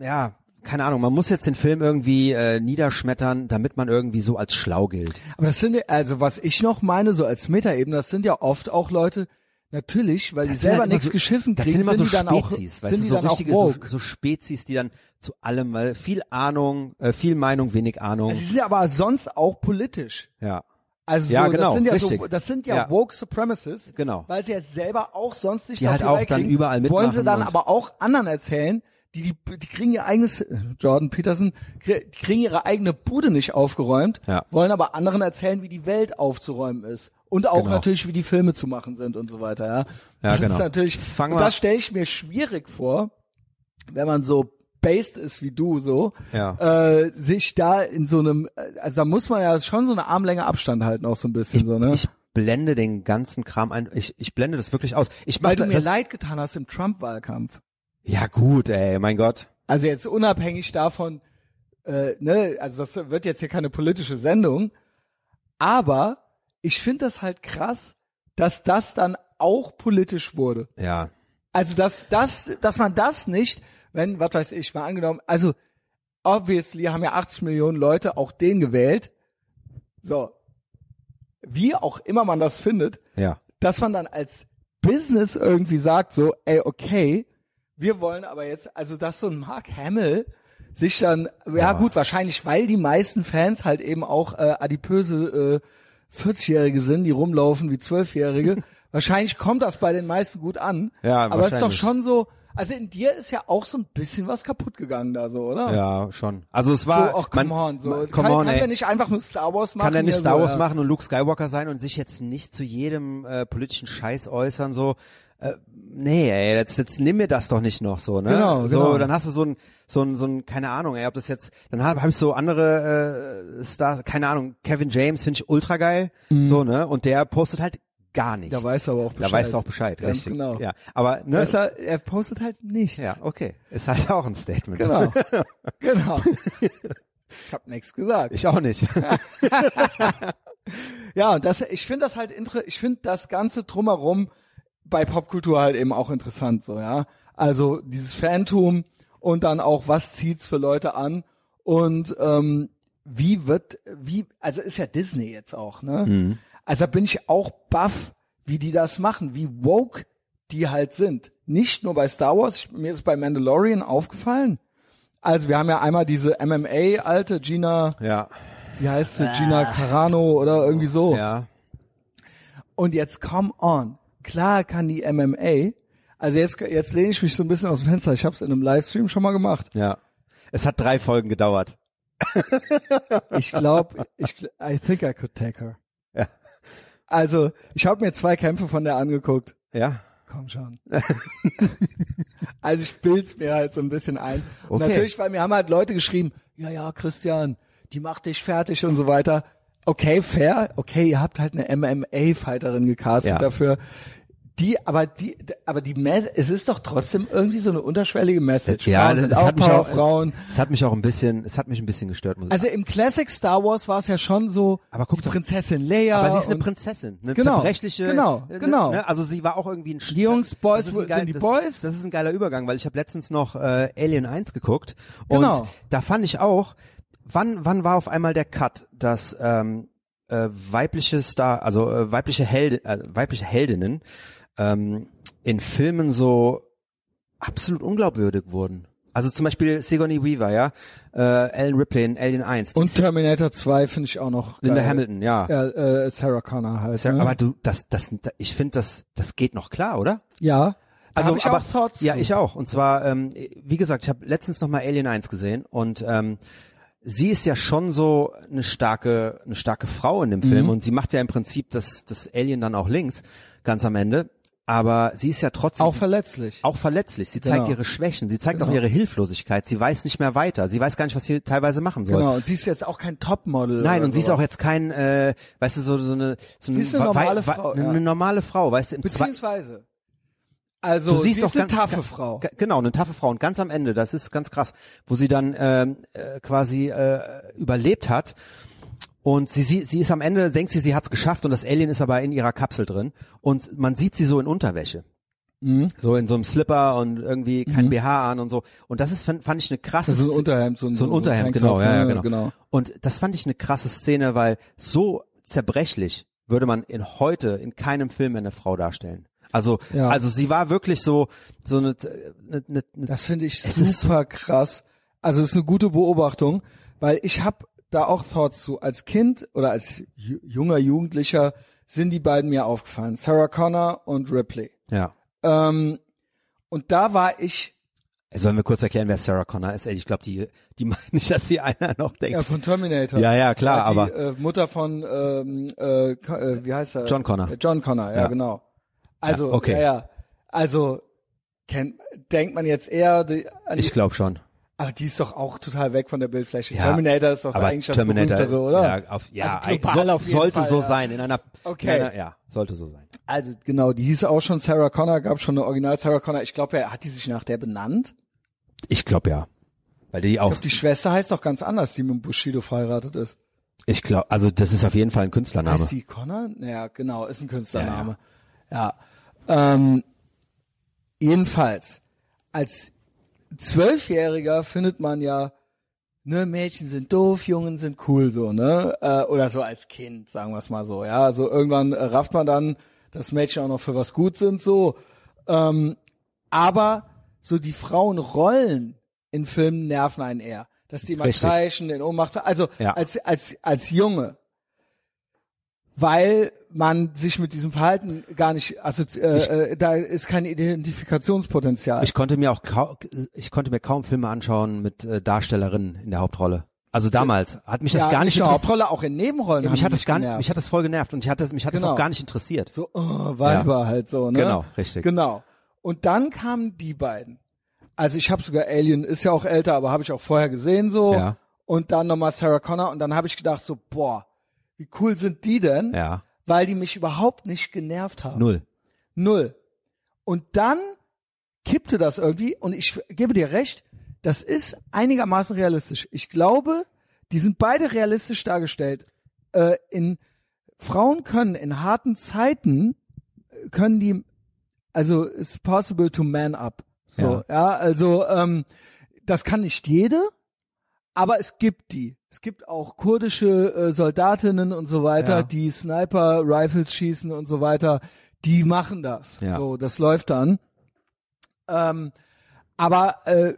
ja, keine Ahnung, man muss jetzt den Film irgendwie äh, niederschmettern, damit man irgendwie so als schlau gilt. aber das sind, ja- also was ich noch meine, so als Metaebene, das sind ja oft auch Leute, natürlich, weil die Das sind selber nichts so- geschissen Das kriegen, sind immer so die dann auch, Spezies, sind weißt du, die so dann auch richtige, so, so Spezies, die dann zu allem, weil viel Ahnung, äh, viel Meinung, wenig Ahnung. Sie sind ja aber sonst auch politisch. Ja, Also Ja, so, genau, das sind ja richtig. so, das sind ja, Ja. woke Supremacists, Genau. weil sie ja selber auch sonst nicht Die halt auch dann kriegen, überall wollen sie mitmachen dann aber auch anderen erzählen, die, die, die kriegen ihr eigenes, Jordan Peterson, die kriegen ihre eigene Bude nicht aufgeräumt, Ja. wollen aber anderen erzählen, wie die Welt aufzuräumen ist. Und auch Genau. natürlich, wie die Filme zu machen sind und so weiter, ja. das genau. ist natürlich, Fangen das stelle ich mir schwierig vor, wenn man so based ist wie du so, Ja. äh, sich da in so einem, also da muss man ja schon so eine Armlänge Abstand halten, auch so ein bisschen Ich, so, ne? ich blende den ganzen Kram ein. Ich, ich blende das wirklich aus. Ich Weil du mir leid getan hast im Trump-Wahlkampf. Ja gut, ey, mein Gott. Also jetzt unabhängig davon, äh, ne, also das wird jetzt hier keine politische Sendung, aber ich finde das halt krass, dass das dann auch politisch wurde. Ja. Also dass das, dass man das nicht, wenn, was weiß ich, mal angenommen, also obviously haben ja 80 Millionen Leute auch den gewählt. So, wie auch immer man das findet, Ja. dass man dann als Business irgendwie sagt, so, ey, okay, wir wollen aber jetzt, also dass so ein Mark Hamill sich dann, ja, gut, wahrscheinlich, weil die meisten Fans halt eben auch äh, adipöse äh, 40-Jährige sind, die rumlaufen wie 12-Jährige. <laughs> wahrscheinlich kommt das bei den meisten gut an. Ja, aber es ist doch schon so, also in dir ist ja auch so ein bisschen was kaputt gegangen da so, oder? Ja, schon. Also es war So, ach, come man, on, so. man- kann, come on, kann der nicht einfach nur Star Wars machen? kann er nicht Star so, Wars ja. machen und Luke Skywalker sein und sich jetzt nicht zu jedem äh, politischen Scheiß äußern so äh, nee ey jetzt jetzt nimm mir das doch nicht noch so ne Genau, so genau. dann hast du so ein so ein so ein keine Ahnung ey ob das jetzt dann habe hab ich so andere äh, Stars keine Ahnung Kevin James finde ich ultra geil so ne und der postet halt gar nichts Mhm. Da weiß er aber auch Bescheid. da weißt du auch Bescheid Ganz richtig genau. ja aber ne Weißt du, er postet halt nichts. ja okay ist halt auch ein Statement Genau. <laughs> genau. Ich habe nichts gesagt. ich auch nicht <laughs> Ja, und das, ich finde das halt inter, ich finde das ganze drumherum bei Popkultur halt eben auch interessant, so, ja. Also dieses Fantum und dann auch, was zieht's für Leute an und ähm, wie wird, wie, also ist ja Disney jetzt auch, ne? Also bin ich auch baff, wie die das machen, wie woke die halt sind. Nicht nur bei Star Wars, ich, mir ist bei Mandalorian aufgefallen. Also wir haben ja einmal diese MMA alte Gina, ja wie heißt sie, Gina Carano oder irgendwie so. ja Und jetzt come on. Klar kann die MMA. Also jetzt, jetzt lehne ich mich so ein bisschen aus dem Fenster. Ich habe es in einem Livestream schon mal gemacht. ja es hat drei Folgen gedauert Ich glaube, ich, I think I could take her. Also ich habe mir zwei Kämpfe von der angeguckt. ja Komm schon. <laughs> also ich bild's mir halt so ein bisschen ein. Und Okay. natürlich, weil mir haben halt Leute geschrieben, ja, ja, Christian, die macht dich fertig und so weiter. Okay, fair. Okay, ihr habt halt eine MMA-Fighterin gecastet Ja. dafür. Die, aber die, aber die, Me- es ist doch trotzdem irgendwie so eine unterschwellige Message. Frauen sind das auch hat mich auch, Frauen. es hat mich auch ein bisschen, es hat mich ein bisschen gestört. Muss Also im Classic Star Wars war es ja schon so, Aber guck die doch- Prinzessin Leia. Aber sie ist eine Prinzessin, eine Genau, zerbrechliche. genau, äh, genau. Ne? Also sie war auch irgendwie ein. Sch- Die Jungs, Boys, das ist ein sind die das, Boys? Das ist ein geiler Übergang, weil ich habe letztens noch äh, Alien 1 geguckt und Genau. da fand ich auch, wann wann war auf einmal der Cut, dass ähm, äh, weibliche Star, also äh, weibliche Helde, äh, weibliche Heldinnen ähm, in Filmen so absolut unglaubwürdig wurden. Also zum Beispiel Sigourney Weaver, ja, äh, Ellen Ripley in Alien 1. die Und Terminator 2 finde ich auch noch Linda geil. Hamilton, ja. Ja, äh, Sarah Connor halt. Sarah, ne? Aber du, das, das, ich finde, das, das geht noch klar, oder? ja. Also, ich aber, auch Thoughts ja, ich auch. Und zwar, ähm, wie gesagt, ich habe letztens noch mal Alien 1 gesehen und ähm, sie ist ja schon so eine starke, eine starke Frau in dem Mhm. Film und sie macht ja im Prinzip das, das Alien dann auch links, ganz am Ende. Aber sie ist ja trotzdem Auch verletzlich. auch verletzlich. Sie zeigt Genau. ihre Schwächen, sie zeigt Genau. auch ihre Hilflosigkeit. Sie weiß nicht mehr weiter. Sie weiß gar nicht, was sie teilweise machen soll. Genau. Und sie ist jetzt auch kein Topmodel. Nein, und sie ist auch jetzt kein, äh, weißt du, so, so eine, so Sie ist eine normale Frau, Eine, ja. normale Frau, weißt du, Beziehungsweise. Also, Du siehst sie doch ist eine ganz- taffe Frau. Genau, eine taffe Frau. Und ganz am Ende, das ist ganz krass, wo sie dann ähm, äh, quasi äh, überlebt hat. Und sie, sie, sie ist am Ende, denkt sie, sie hat's geschafft und das Alien ist aber in ihrer Kapsel drin. Und man sieht sie so in Unterwäsche. Mhm. So in so einem Slipper und irgendwie kein BH an und so. Und das ist, fand, fand ich eine krasse Das ist ein Szene. Unterhemd, so ein, So ein Unterhemd, Tanktop, genau, ja, ja, ne? genau. genau. Und das fand ich eine krasse Szene, weil so zerbrechlich würde man in heute in keinem Film eine Frau darstellen. Also, Ja. also sie war wirklich so, so eine, eine, eine, Das finde ich super krass. Also es ist eine gute Beobachtung, weil ich habe da auch Thoughts zu. Als Kind oder als ju- junger Jugendlicher sind die beiden mir aufgefallen. Sarah Connor und Ripley. ja, Ähm, und da war ich Sollen wir kurz erklären, wer Sarah Connor ist? Ey, ich glaube, die, die <laughs> meinen nicht, dass sie einer noch denkt. Ja, von Terminator. Ja, ja, klar, Ja, die, aber äh, Mutter von ähm, äh, äh, wie heißt er? John Connor. Äh, John Connor, ja, Ja. genau. Also, Ja, okay. ja, ja. Also kennt, denkt man jetzt eher die, an die, ich glaube schon. Aber die ist doch auch total weg von der Bildfläche. Ja, Terminator ist doch Aber eigentlich das Terminator, berühmtere, oder? ja, auf, ja Also global so, auf jeden sollte Fall, so ja. sein in einer, Okay. in einer, ja, sollte so sein. Also genau, die hieß auch schon Sarah Connor, gab schon eine Original Sarah Connor. Ich glaube, er hat die sich nach der benannt. Ich glaube ja, weil die auch, Ich glaub, die Schwester heißt doch ganz anders, die mit Bushido verheiratet ist. ich glaube, also das ist auf jeden Fall ein Künstlername. Heißt die Connor? Naja, genau, ist ein Künstlername. Ja. Ähm, jedenfalls, als Zwölfjähriger findet man ja, ne, Mädchen sind doof, Jungen sind cool, so, ne? Äh, oder so als Kind, sagen wir es mal so, ja. Also irgendwann äh, rafft man dann, dass Mädchen auch noch für was gut sind, so. Ähm, aber so die Frauenrollen in Filmen nerven einen eher. Dass die mal Richtig. kreischen, in Ohnmacht, also Ja. als, als, als Junge weil man sich mit diesem Verhalten gar nicht, also äh, äh, da ist kein Identifikationspotenzial. Ich konnte mir auch kaum, ich konnte mir kaum Filme anschauen mit äh, Darstellerinnen in der Hauptrolle. Also damals hat mich das ja, gar nicht in der interessiert. Hauptrolle, auch in Nebenrollen. Mich haben hat das gar, genervt. mich hat das voll genervt und ich hatte, mich hat das Genau. auch gar nicht interessiert. so oh, Weiber halt so, ne? Genau, richtig. Genau. Und dann kamen die beiden. Also ich habe sogar Alien, ist ja auch älter, aber habe ich auch vorher gesehen so. Ja. Und dann nochmal Sarah Connor und dann habe ich gedacht so, boah, wie cool sind die denn? Ja, Weil die mich überhaupt nicht genervt haben. null. Null. Und dann kippte das irgendwie und ich gebe dir recht, das ist einigermaßen realistisch. Ich glaube, die sind beide realistisch dargestellt. Äh, in Frauen können in harten Zeiten äh, können die also it's possible to man up. So, ja, Ja. also ähm, das kann nicht jede, aber es gibt die. Es gibt auch kurdische äh, Soldatinnen und so weiter, Ja. die Sniper Rifles schießen und so weiter. Die machen das. Ja. So, das läuft dann. Ähm, aber äh,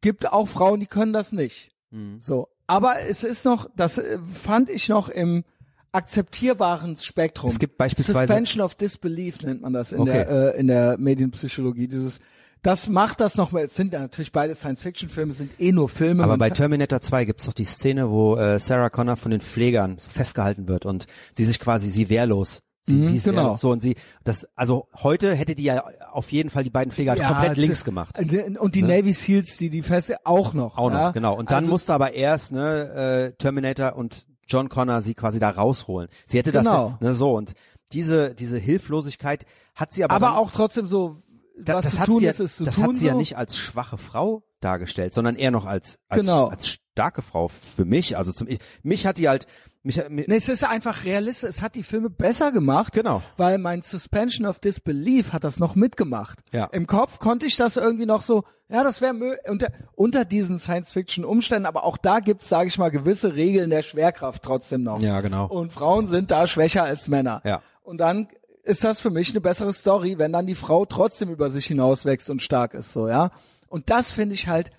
gibt auch Frauen, die können das nicht. Mhm. So, aber es ist noch, das äh, fand ich noch im akzeptierbaren Spektrum. Es gibt beispielsweise- Suspension of Disbelief nennt man das in Okay. der äh, in der Medienpsychologie. Dieses, das macht das noch mal. Es sind ja natürlich beide Science-Fiction-Filme, sind eh nur Filme. Aber bei Terminator 2 gibt's doch die Szene, wo äh, Sarah Connor von den Pflegern festgehalten wird und sie sich quasi, sie wehrlos. Sie, Mhm, sie ist genau. wehrlos, so und sie, das, also heute hätte die ja auf jeden Fall die beiden Pfleger halt Ja, komplett links gemacht. Und die Navy Seals, die die Feste auch noch. Auch noch, ja? genau. Und dann Also- musste aber erst ne, äh, Terminator und John Connor sie quasi da rausholen. Sie hätte Genau. das ne, so und diese diese Hilflosigkeit hat sie aber aber auch trotzdem so, da, was das zu hat tun sie ja, ist, ist zu das tun. hat sie ja so. nicht als schwache Frau dargestellt, sondern eher noch als als, Genau. als starke Frau für mich. Also zum ich, mich hat die halt mich, hat- mi- Nee, es ist ja einfach realistisch. Es hat die Filme besser gemacht. Genau. Weil mein Suspension of Disbelief hat das noch mitgemacht. Ja. Im Kopf konnte ich das irgendwie noch so, ja, das wäre unter, unter diesen Science-Fiction-Umständen, aber auch da gibt's, sage ich mal, gewisse Regeln der Schwerkraft trotzdem noch. Ja, genau. Und Frauen sind da schwächer als Männer. Ja. Und dann ist das für mich eine bessere Story, wenn dann die Frau trotzdem über sich hinauswächst und stark ist, so, ja. Und das finde ich halt,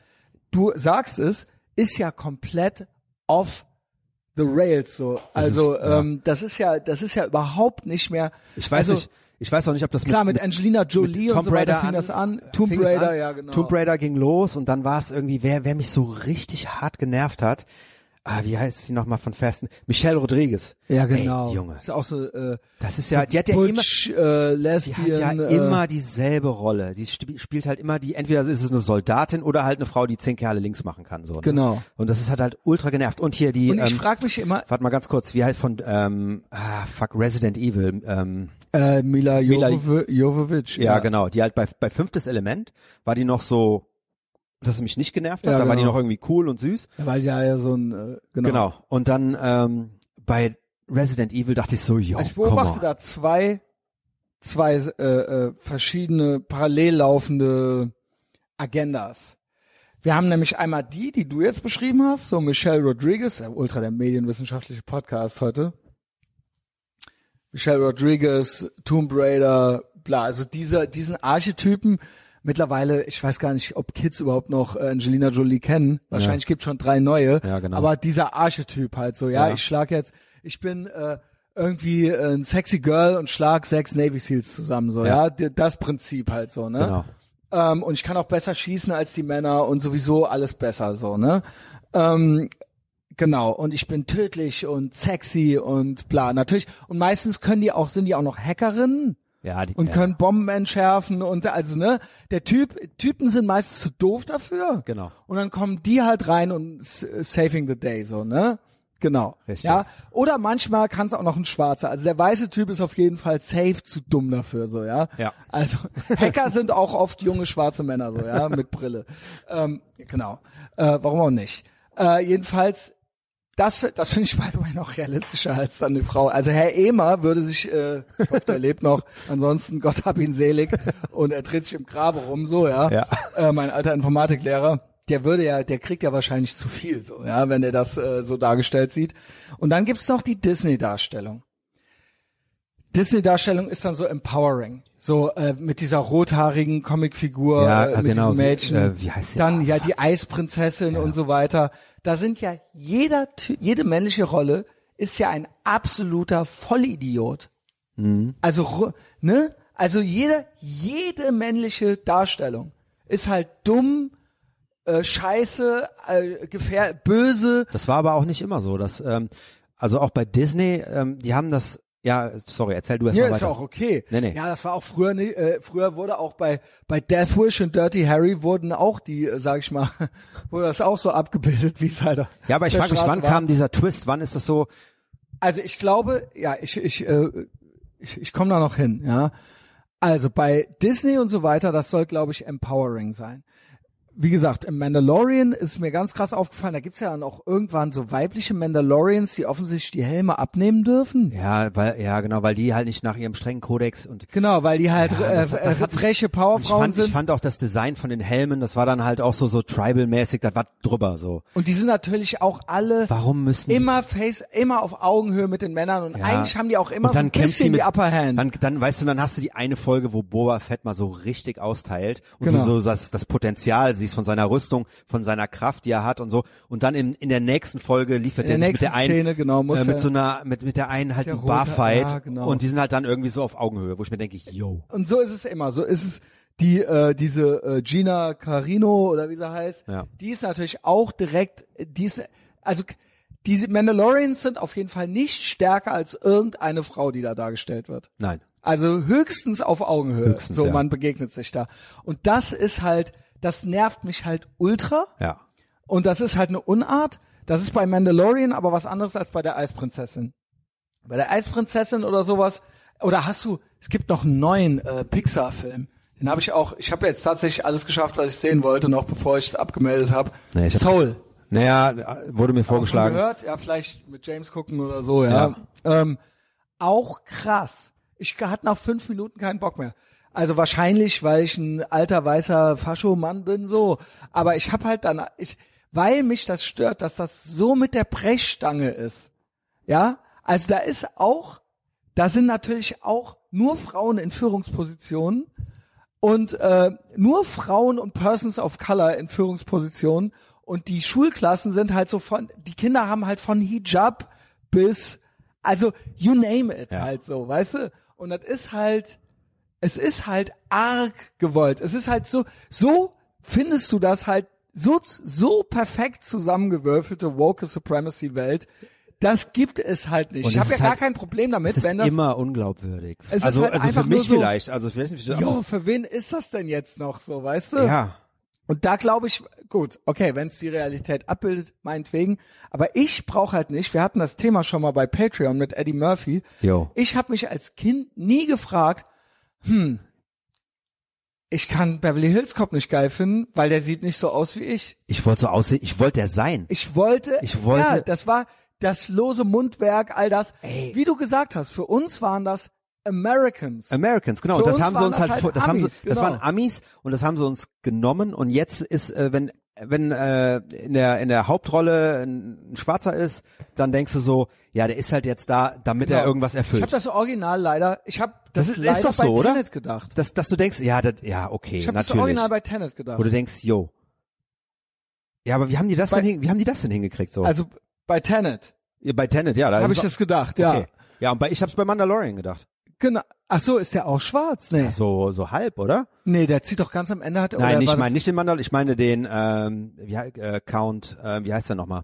du sagst es, ist ja komplett off the rails, so. Also, ist- ja. ähm, das ist ja, das ist ja überhaupt nicht mehr. ich weiß also, nicht, ich weiß auch nicht, ob das Klar, mit Angelina Jolie und so weiter fing an, das an. Tomb Raider, an. ja, genau. Tomb Raider ging los und dann war es irgendwie, wer, wer mich so richtig hart genervt hat, ah, wie heißt sie nochmal von Fasten? Michelle Rodriguez. Ja, genau. Ey, Junge. Ist auch so, äh, Das ist ja, die hat ja immer, Butch, äh, die Lesbian. hat ja äh, immer dieselbe Rolle. Die sp- spielt halt immer die, entweder ist es eine Soldatin oder halt eine Frau, die zehn Kerle links machen kann, so. Ne? Genau. Und das ist halt halt ultra genervt. Und hier die, Und ich ähm, frage mich immer, warte mal ganz kurz, wie halt von, ähm, ah, fuck, Resident Evil, ähm, äh, Mila, Mila- Jovovi- Jovovich. Ja, genau. Die halt bei, bei fünftes Element war die noch so, dass es mich nicht genervt hat. Ja, da war die genau. noch irgendwie cool und süß. Ja, weil ja ja so ein, äh, genau. Genau. Und dann ähm, bei Resident Evil dachte ich so, yo, Also ich beobachte da zwei, zwei äh, äh, verschiedene parallel laufende Agendas. Wir haben nämlich einmal die, die du jetzt beschrieben hast, so Michelle Rodriguez, äh, ultra der medienwissenschaftliche Podcast heute. Michelle Rodriguez, Tomb Raider, bla, also dieser, diesen Archetypen. Mittlerweile, ich weiß gar nicht, ob Kids überhaupt noch äh, Angelina Jolie kennen. Wahrscheinlich gibt's schon drei neue. Ja, genau. Aber dieser Archetyp halt so, ja, Ja. ich schlag jetzt, ich bin äh, irgendwie äh, ein sexy Girl und schlag sechs Navy Seals zusammen, so, ja, Ja. Das Prinzip halt so, ne? Genau. Ähm, und ich kann auch besser schießen als die Männer und sowieso alles besser so, ne? Ähm, genau. Und ich bin tödlich und sexy und bla. Natürlich. Und meistens können die auch, sind die auch noch Hackerinnen Ja, die, und ja. können Bomben entschärfen und also ne, der Typ Typen sind meistens zu doof dafür. Genau. Und dann kommen die halt rein und saving the day so, ne? Genau. Richtig. Ja, oder manchmal kann es auch noch ein schwarzer. Also der weiße Typ ist auf jeden Fall safe zu dumm dafür so, ja? Ja. Also <laughs> Hacker sind auch oft junge schwarze Männer so, ja, mit Brille. <laughs> Ähm, genau. Äh, warum auch nicht? Äh, jedenfalls das, das finde ich by the way noch realistischer als dann die Frau. Also Herr Ehmer würde sich, äh, ich hoffe, der lebt noch, ansonsten Gott hab ihn selig und er dreht sich im Grabe rum, so, ja. Ja. Äh, mein alter Informatiklehrer, der würde ja, der kriegt ja wahrscheinlich zu viel, so, ja, wenn er das äh, so dargestellt sieht. Und dann gibt's noch die Disney-Darstellung. Disney-Darstellung ist dann so empowering. So äh, mit dieser rothaarigen Comicfigur, Ja, äh, mit genau, diesem wie- Mädchen. äh, wie heißt sie? Dann Ah, ja die Eisprinzessin und so weiter. Da sind ja jeder, jede männliche Rolle ist ja ein absoluter Vollidiot. Mhm. Also ne, also jede jede männliche Darstellung ist halt dumm, äh, scheiße, äh, gefähr böse. Das war aber auch nicht immer so. Dass, ähm, also auch bei Disney, ähm, die haben das, ja, sorry, erzähl du erst Ja, mal ist weiter. auch okay. Nee, nee. Ja, das war auch früher nicht, äh, früher wurde auch bei, bei Death Wish und Dirty Harry wurden auch die, äh, sag ich mal, <laughs> wurde das auch so abgebildet, wie es halt Ja, aber ich frage mich, wann war. kam dieser Twist? Wann ist das so? Also ich glaube, ja, ich, ich, äh, ich, ich komme da noch hin, ja. Also bei Disney und so weiter, das soll, glaube ich, empowering sein. Wie gesagt, im Mandalorian ist mir ganz krass aufgefallen, da gibt's ja dann auch irgendwann so weibliche Mandalorians, die offensichtlich die Helme abnehmen dürfen. Ja, weil, ja, genau, weil die halt nicht nach ihrem strengen Kodex und Genau, weil die halt Ja, das- äh, das hat- freche ich Powerfrauen fand, sind. ich fand auch das Design von den Helmen, das war dann halt auch so so tribal-mäßig, das war drüber so. Und die sind natürlich auch alle Warum müssen die- immer face, immer auf Augenhöhe mit den Männern und Ja. eigentlich haben die auch immer so ein bisschen die, mit, Upper Hand. Dann, dann weißt du, dann hast du die eine Folge, wo Boba Fett mal so richtig austeilt und Genau. du so das, das Potenzial siehst von seiner Rüstung, von seiner Kraft, die er hat und so. Und dann in, in der nächsten Folge liefert er sich mit der einen, Szene, genau, äh, mit so einer, mit, mit der einen halt Der ein rote- Barfight ja, genau. und die sind halt dann irgendwie so auf Augenhöhe, wo ich mir denke, yo. und so ist es immer, so ist es die äh, diese äh, Gina Carino oder wie sie heißt, Ja. die ist natürlich auch direkt die ist also diese Mandalorians sind auf jeden Fall nicht stärker als irgendeine Frau, die da dargestellt wird. Nein. Also höchstens auf Augenhöhe. Höchstens, so ja. man begegnet sich da. Und das ist halt, das nervt mich halt ultra. Ja. Und das ist halt eine Unart. Das ist bei Mandalorian aber was anderes als bei der Eisprinzessin. Bei der Eisprinzessin oder sowas, oder hast du, es gibt noch einen neuen äh, Pixar-Film. Den habe ich auch, ich habe jetzt tatsächlich alles geschafft, was ich sehen wollte, noch bevor ich es abgemeldet habe. Nee, ich hab- Soul. Naja, wurde mir vorgeschlagen. gehört? Ja, vielleicht mit James gucken oder so, ja. Ähm, auch krass. Ich hatte nach fünf Minuten keinen Bock mehr. Also wahrscheinlich, weil ich ein alter weißer Fascho-Mann bin, so. Aber ich habe halt dann, ich, weil mich das stört, dass das so mit der Brechstange ist. Ja, also da ist auch, da sind natürlich auch nur Frauen in Führungspositionen und äh, nur Frauen und Persons of Color in Führungspositionen und die Schulklassen sind halt so von, die Kinder haben halt von Hijab bis, also you name it Ja. halt so, weißt du? Und das ist halt, es ist halt arg gewollt. Es ist halt so, so findest du das halt so, so perfekt zusammengewürfelte woke Supremacy Welt. Das gibt es halt nicht. Und ich habe ja ist gar halt- kein Problem damit, Es ist wenn das immer unglaubwürdig. Es ist also, halt also für mich so- vielleicht. Also ich weiß nicht, Jo, für wen ist das denn jetzt noch so, weißt du? ja. Und da glaube ich, gut, okay, wenn es die Realität abbildet, meinetwegen. Aber ich brauche halt nicht, wir hatten das Thema schon mal bei Patreon mit Eddie Murphy. Jo. Ich habe mich als Kind nie gefragt, hm, ich kann Beverly Hills Cop nicht geil finden, weil der sieht nicht so aus wie ich. Ich wollte so aussehen, ich wollte der sein. Ich wollte, Ich wollte- ja, das war das lose Mundwerk, all das. Ey. Wie du gesagt hast, für uns waren das Americans. Americans, genau. Für das haben sie waren uns das halt, halt vor- das haben sie, Amis, das genau. waren Amis und das haben sie uns genommen und jetzt ist, äh, wenn wenn äh, in der in der Hauptrolle ein, ein Schwarzer ist, dann denkst du so, ja, der ist halt jetzt da, damit er Genau. irgendwas Ich erfüllt. habe das Original leider, ich habe das, Das ist- leider ist doch bei so, oder? Tenet gedacht. dass, dass du denkst, ja, das, ja, okay, Ich habe das natürlich. Original bei Tenet gedacht. Wo du denkst, yo. Ja, aber wie haben die das Bei- denn, hin, wie haben die das denn hingekriegt so? Also bei Tenet Ja, bei Tenet, ja, da habe ich es- das gedacht, ja. Okay. Ja, und bei, ich hab's bei Mandalorian gedacht. Genau. Ach so, ist der auch schwarz? Nee. So, so halb, oder? Nee, der zieht doch ganz am Ende hat Nein, oder nicht war mein, das- nicht den Mandal, ich meine den, ähm, wie, äh, Count, äh, wie heißt der nochmal?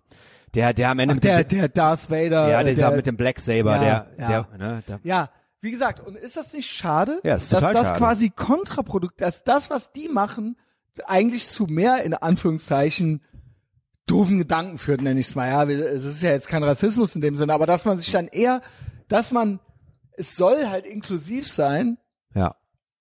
Der, der am Ende Ach, mit der dem, der Darth Vader. ja, dieser der, mit dem Black Saber, Ja, der, ja. der, ne, der, Ja, wie gesagt, und ist das nicht schade, Ja, ist dass das schade. quasi Kontraprodukt, dass das, was die machen, eigentlich zu mehr in Anführungszeichen doofen Gedanken führt, nenne ich es mal. Ja, es ist ja jetzt kein Rassismus in dem Sinne, aber dass man sich dann eher, dass man, es soll halt inklusiv sein, ja.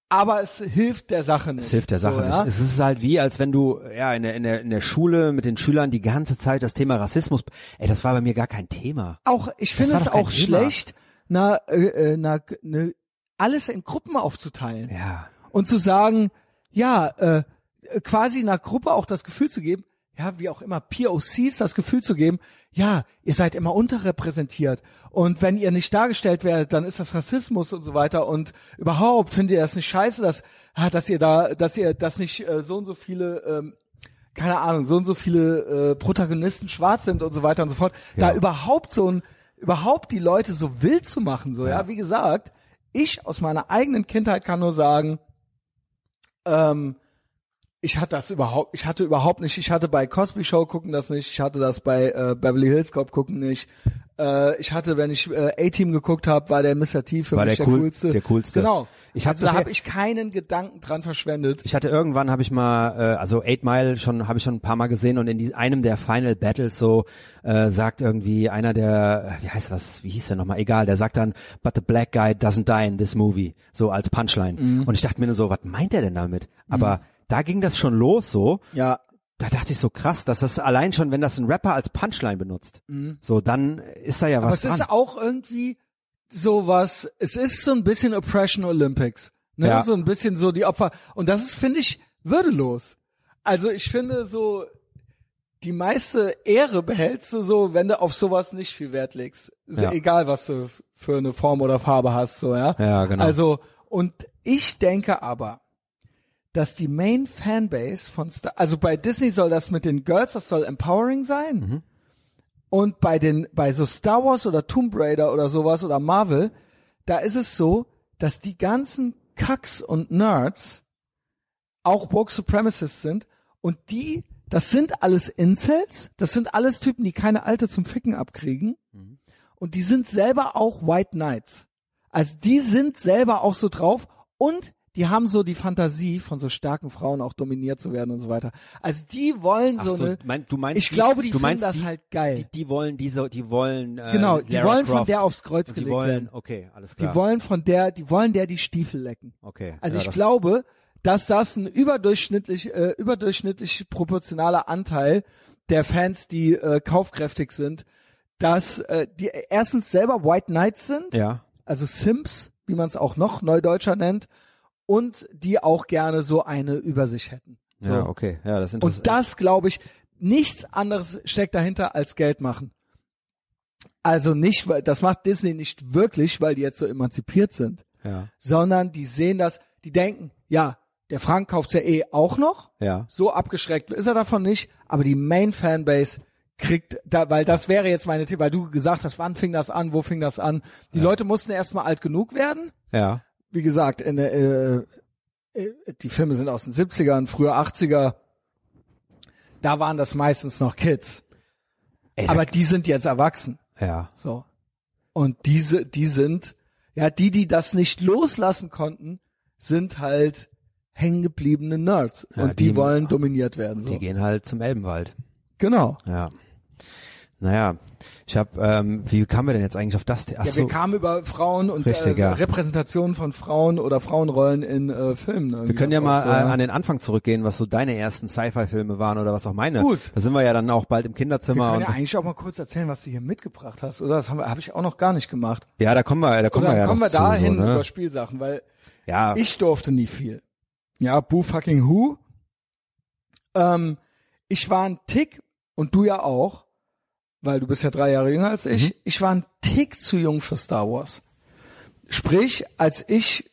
aber es hilft der Sache nicht. Es hilft der Sache so, nicht. Ja? Es ist halt wie, als wenn du ja in der, in der in der Schule mit den Schülern die ganze Zeit das Thema Rassismus. Ey, das war bei mir gar kein Thema. Auch, ich finde es auch Thema. schlecht, na, äh, äh, na, ne, alles in Gruppen aufzuteilen. Ja. und zu sagen, ja, äh, quasi einer Gruppe auch das Gefühl zu geben, ja, wie auch immer, POCs das Gefühl zu geben, ja, ihr seid immer unterrepräsentiert und wenn ihr nicht dargestellt werdet, dann ist das Rassismus und so weiter und überhaupt findet ihr das nicht scheiße, dass, ah, dass ihr da, dass ihr das nicht äh, so und so viele ähm, keine Ahnung, so und so viele äh, Protagonisten schwarz sind und so weiter und so fort. Da Ja. überhaupt so ein, überhaupt die Leute so wild zu machen, so, ja, wie gesagt, ich aus meiner eigenen Kindheit kann nur sagen, ähm, ich hatte das überhaupt, ich hatte überhaupt nicht, ich hatte bei Cosby Show gucken das nicht, ich hatte das bei äh, Beverly Hills Cop gucken nicht. Äh, ich hatte, wenn ich äh, A-Team geguckt habe, war der Mr. T für War mich der der, cool- coolste. der coolste. Genau. Ich hab also da habe ich keinen Gedanken dran verschwendet. Ich hatte irgendwann habe ich mal äh, also Eight Mile schon habe ich schon ein paar Mal gesehen und in die, einem der Final Battles so äh, sagt irgendwie einer der wie heißt was wie hieß der nochmal egal der sagt dann but the black guy doesn't die in this movie so als Punchline Mhm. und ich dachte mir nur so was meint er denn damit aber da ging das schon los so Ja, da dachte ich so krass dass das allein schon wenn das ein Rapper als Punchline benutzt so dann ist da ja Mhm. Aber was es dran ist auch irgendwie sowas, es ist so ein bisschen Oppression Olympics. Ne? Ja. So ein bisschen so die Opfer. Und das ist, finde ich, würdelos. Also ich finde so, die meiste Ehre behältst du so, wenn du auf sowas nicht viel Wert legst. So, Ja. Egal, was du für eine Form oder Farbe hast, so, ja. Ja, genau. Also, und ich denke aber, dass die Main Fanbase von Star, also bei Disney soll das mit den Girls, das soll empowering sein. Mhm. Und bei den, bei so Star Wars oder Tomb Raider oder sowas oder Marvel, da ist es so, dass die ganzen Kacks und Nerds auch Woke Supremacists sind und die, das sind alles Incels, das sind alles Typen, die keine Alte zum Ficken abkriegen und die sind selber auch White Knights. Also die sind selber auch so drauf und die haben so die Fantasie, von so starken Frauen auch dominiert zu werden und so weiter. Also die wollen so, so, eine, mein, du meinst ich glaube, die du finden meinst das die, halt geil. die, die wollen diese die wollen äh, genau, die Lara wollen von Croft. der aufs Kreuz Und die gelegt wollen werden. okay alles Die klar wollen von der, die wollen der die Stiefel lecken. okay Also ja, ich glaube, dass das ein überdurchschnittlich, äh, überdurchschnittlich proportionaler Anteil der Fans, die äh, kaufkräftig sind, dass äh, die erstens selber White Knights sind, ja also Simps, wie man es auch noch Neudeutscher nennt, und die auch gerne so eine über sich hätten. So. Ja, okay. Ja, das ist interessant. Und das, glaube ich, nichts anderes steckt dahinter als Geld machen. Also nicht, weil das macht Disney nicht wirklich, weil die jetzt so emanzipiert sind, ja, sondern die sehen das, die denken, ja, der Frank kauft's ja eh auch noch, ja. so abgeschreckt ist er davon nicht, aber die Main Fanbase kriegt, da, weil das wäre jetzt meine Tipp, weil du gesagt hast, wann fing das an, wo fing das an? Die Leute mussten erstmal alt genug werden. Ja. Wie gesagt, in der, äh, äh, die Filme sind aus den 70ern, früher 80er. Da waren das meistens noch Kids. Ey, Aber die sind jetzt erwachsen. ja. So. Und diese, die sind, ja, die, die das nicht loslassen konnten, sind halt hängengebliebene Nerds. Ja, und die, die- wollen dominiert werden. So. Die gehen halt zum Elbenwald. Genau. Ja. Naja, ich habe, ähm, wie kamen wir denn jetzt eigentlich auf das? Ach Ja, so. wir kamen über Frauen und Richtig, äh, ja. Repräsentationen von Frauen oder Frauenrollen in äh, Filmen. wir können ja mal so, äh, an den Anfang zurückgehen, was so deine ersten Sci-Fi-Filme waren oder was auch meine. Gut. Da sind wir ja dann auch bald im Wir Kinderzimmer. können ja eigentlich auch mal kurz erzählen, was du hier mitgebracht hast, oder? Das habe hab ich auch noch gar nicht gemacht. ja, da kommen wir, da kommen Oder wir ja kommen wir dahin so, ne? über Spielsachen, weil Ja, ich durfte nie viel. Ja, Boo fucking who? Ähm, ich war ein Tick, und du ja auch, weil du bist ja drei Jahre jünger als ich, Mhm. ich war ein Tick zu jung für Star Wars. Sprich, als ich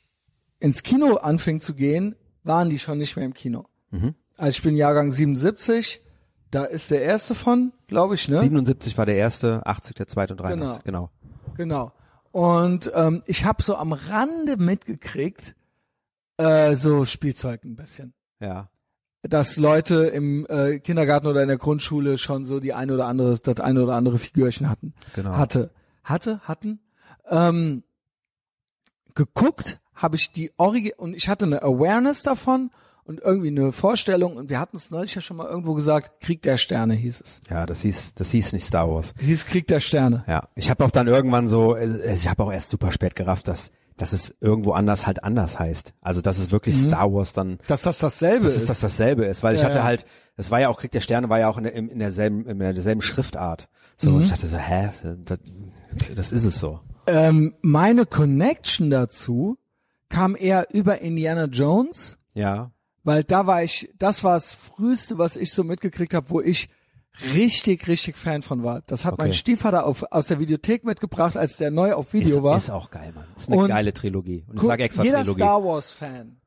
ins Kino anfing zu gehen, waren die schon nicht mehr im Kino. Mhm. Also ich bin Jahrgang 77, da ist der erste von, glaube ich, ne? 77 war der erste, 80 der zweite und 83, genau. Genau. Und ähm, ich habe so am Rande mitgekriegt, äh, so Spielzeug ein bisschen. Ja. Dass Leute im äh, Kindergarten oder in der Grundschule schon so die eine oder andere, das eine oder andere Figürchen hatten. Genau. Hatte. Hatte, hatten. Ähm, geguckt habe ich die Origi und ich hatte eine Awareness davon und irgendwie eine Vorstellung und wir hatten es neulich ja schon mal irgendwo gesagt, Krieg der Sterne hieß es. Ja, das hieß, das hieß nicht Star Wars. Hieß Krieg der Sterne. Ja. Ich habe auch dann irgendwann so, äh, ich habe auch erst super spät gerafft, dass, dass es irgendwo anders halt anders heißt. Also dass es wirklich Star Wars dann, Dass das dasselbe dass ist. es das dasselbe ist, weil ich Ja, hatte ja. halt, es war ja auch Krieg der Sterne war ja auch in, der, in derselben, in derselben Schriftart. So Mhm. und ich dachte so, hä, das, das ist es so. ähm, meine Connection dazu kam eher über Indiana Jones, Ja. weil da war ich, das war das früheste, was ich so mitgekriegt habe, wo ich richtig, richtig Fan von war. Das hat mein Okay. Stiefvater auf, aus der Videothek mitgebracht, als der neu auf Video Ist, war. ist auch geil, Mann. Ist eine Und geile Trilogie. Und ich sage extra jeder Trilogie. Star Wars Fan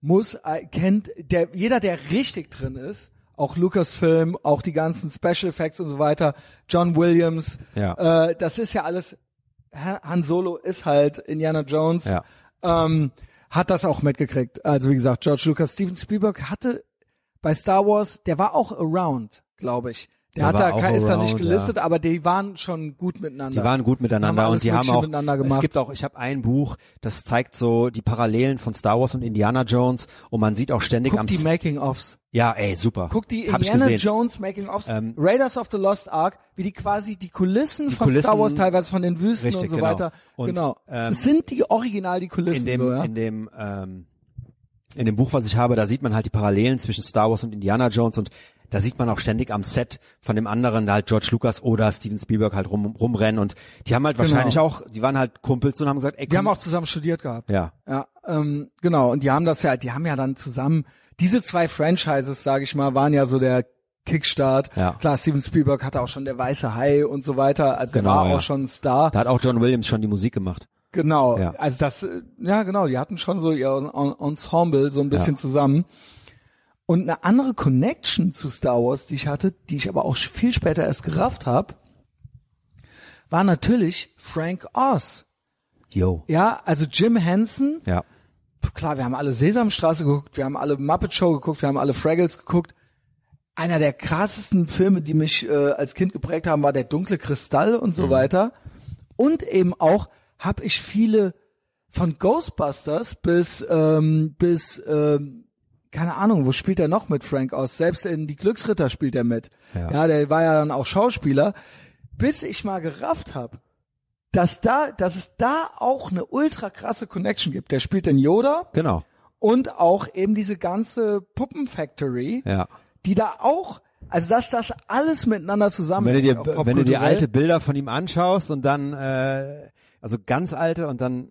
muss äh, kennt der jeder der richtig drin ist, auch Lucasfilm, auch die ganzen Special Effects und so weiter, John Williams, Ja. äh, das ist ja alles Han Han Solo ist halt Indiana Jones. Ja. Ähm, hat das auch mitgekriegt. Also wie gesagt, George Lucas, Steven Spielberg hatte bei Star Wars, der war auch around, glaube ich. Der, Der hat da ist da nicht gelistet, aber die waren schon gut miteinander. Die waren gut miteinander und die haben auch miteinander es gibt auch ich habe ein Buch, das zeigt so die Parallelen von Star Wars und Indiana Jones und man sieht auch ständig Guck am die Making-ofs. Ja, ey, super. Guck die Hab Indiana. Jones Making-ofs, Ähm, Raiders of the Lost Ark, wie die quasi die Kulissen von Kulissen- Star Wars teilweise von den Wüsten Richtig, und so genau. weiter. Und, genau. ähm, das sind die original die Kulissen in dem so, ja? in dem ähm, in dem Buch, was ich habe, da sieht man halt die Parallelen zwischen Star Wars und Indiana Jones und da sieht man auch ständig am Set von dem anderen, da halt George Lucas oder Steven Spielberg halt rum, rumrennen und die haben halt Genau. wahrscheinlich auch, die waren halt Kumpels und haben gesagt, ey, Die komm, haben auch zusammen studiert gehabt. ja, Ja, ähm, genau. Und die haben das ja, die haben ja dann zusammen, diese zwei Franchises, sage ich mal, waren ja so der Kickstart. Ja. Klar, Steven Spielberg hatte auch schon der Weiße Hai und so weiter. Also Genau, der war ja. auch schon ein Star. da hat auch John Williams schon die Musik gemacht. Genau. Ja. Also das, äh, ja genau, die hatten schon so ihr En- Ensemble so ein bisschen Ja. zusammen. Und eine andere Connection zu Star Wars, die ich hatte, die ich aber auch viel später erst gerafft habe, war natürlich Frank Oz. Yo. Ja, also Jim Henson, Ja. klar, wir haben alle Sesamstraße geguckt, wir haben alle Muppet Show geguckt, wir haben alle Fraggles geguckt. Einer der krassesten Filme, die mich äh, als Kind geprägt haben, war der dunkle Kristall und so weiter. Und eben auch habe ich viele von Ghostbusters bis ähm, bis ähm, keine Ahnung, wo spielt er noch mit Frank aus? Selbst in die Glücksritter spielt er mit. Ja. ja der war ja dann auch Schauspieler, bis ich mal gerafft habe, dass da, dass es da auch eine ultra krasse Connection gibt. Der spielt den Yoda Genau. und auch eben diese ganze Puppenfactory, Ja. die da auch, also dass das alles miteinander zusammen. Wenn du dir, wenn du dir alte Bilder von ihm anschaust und dann, äh, also ganz alte und dann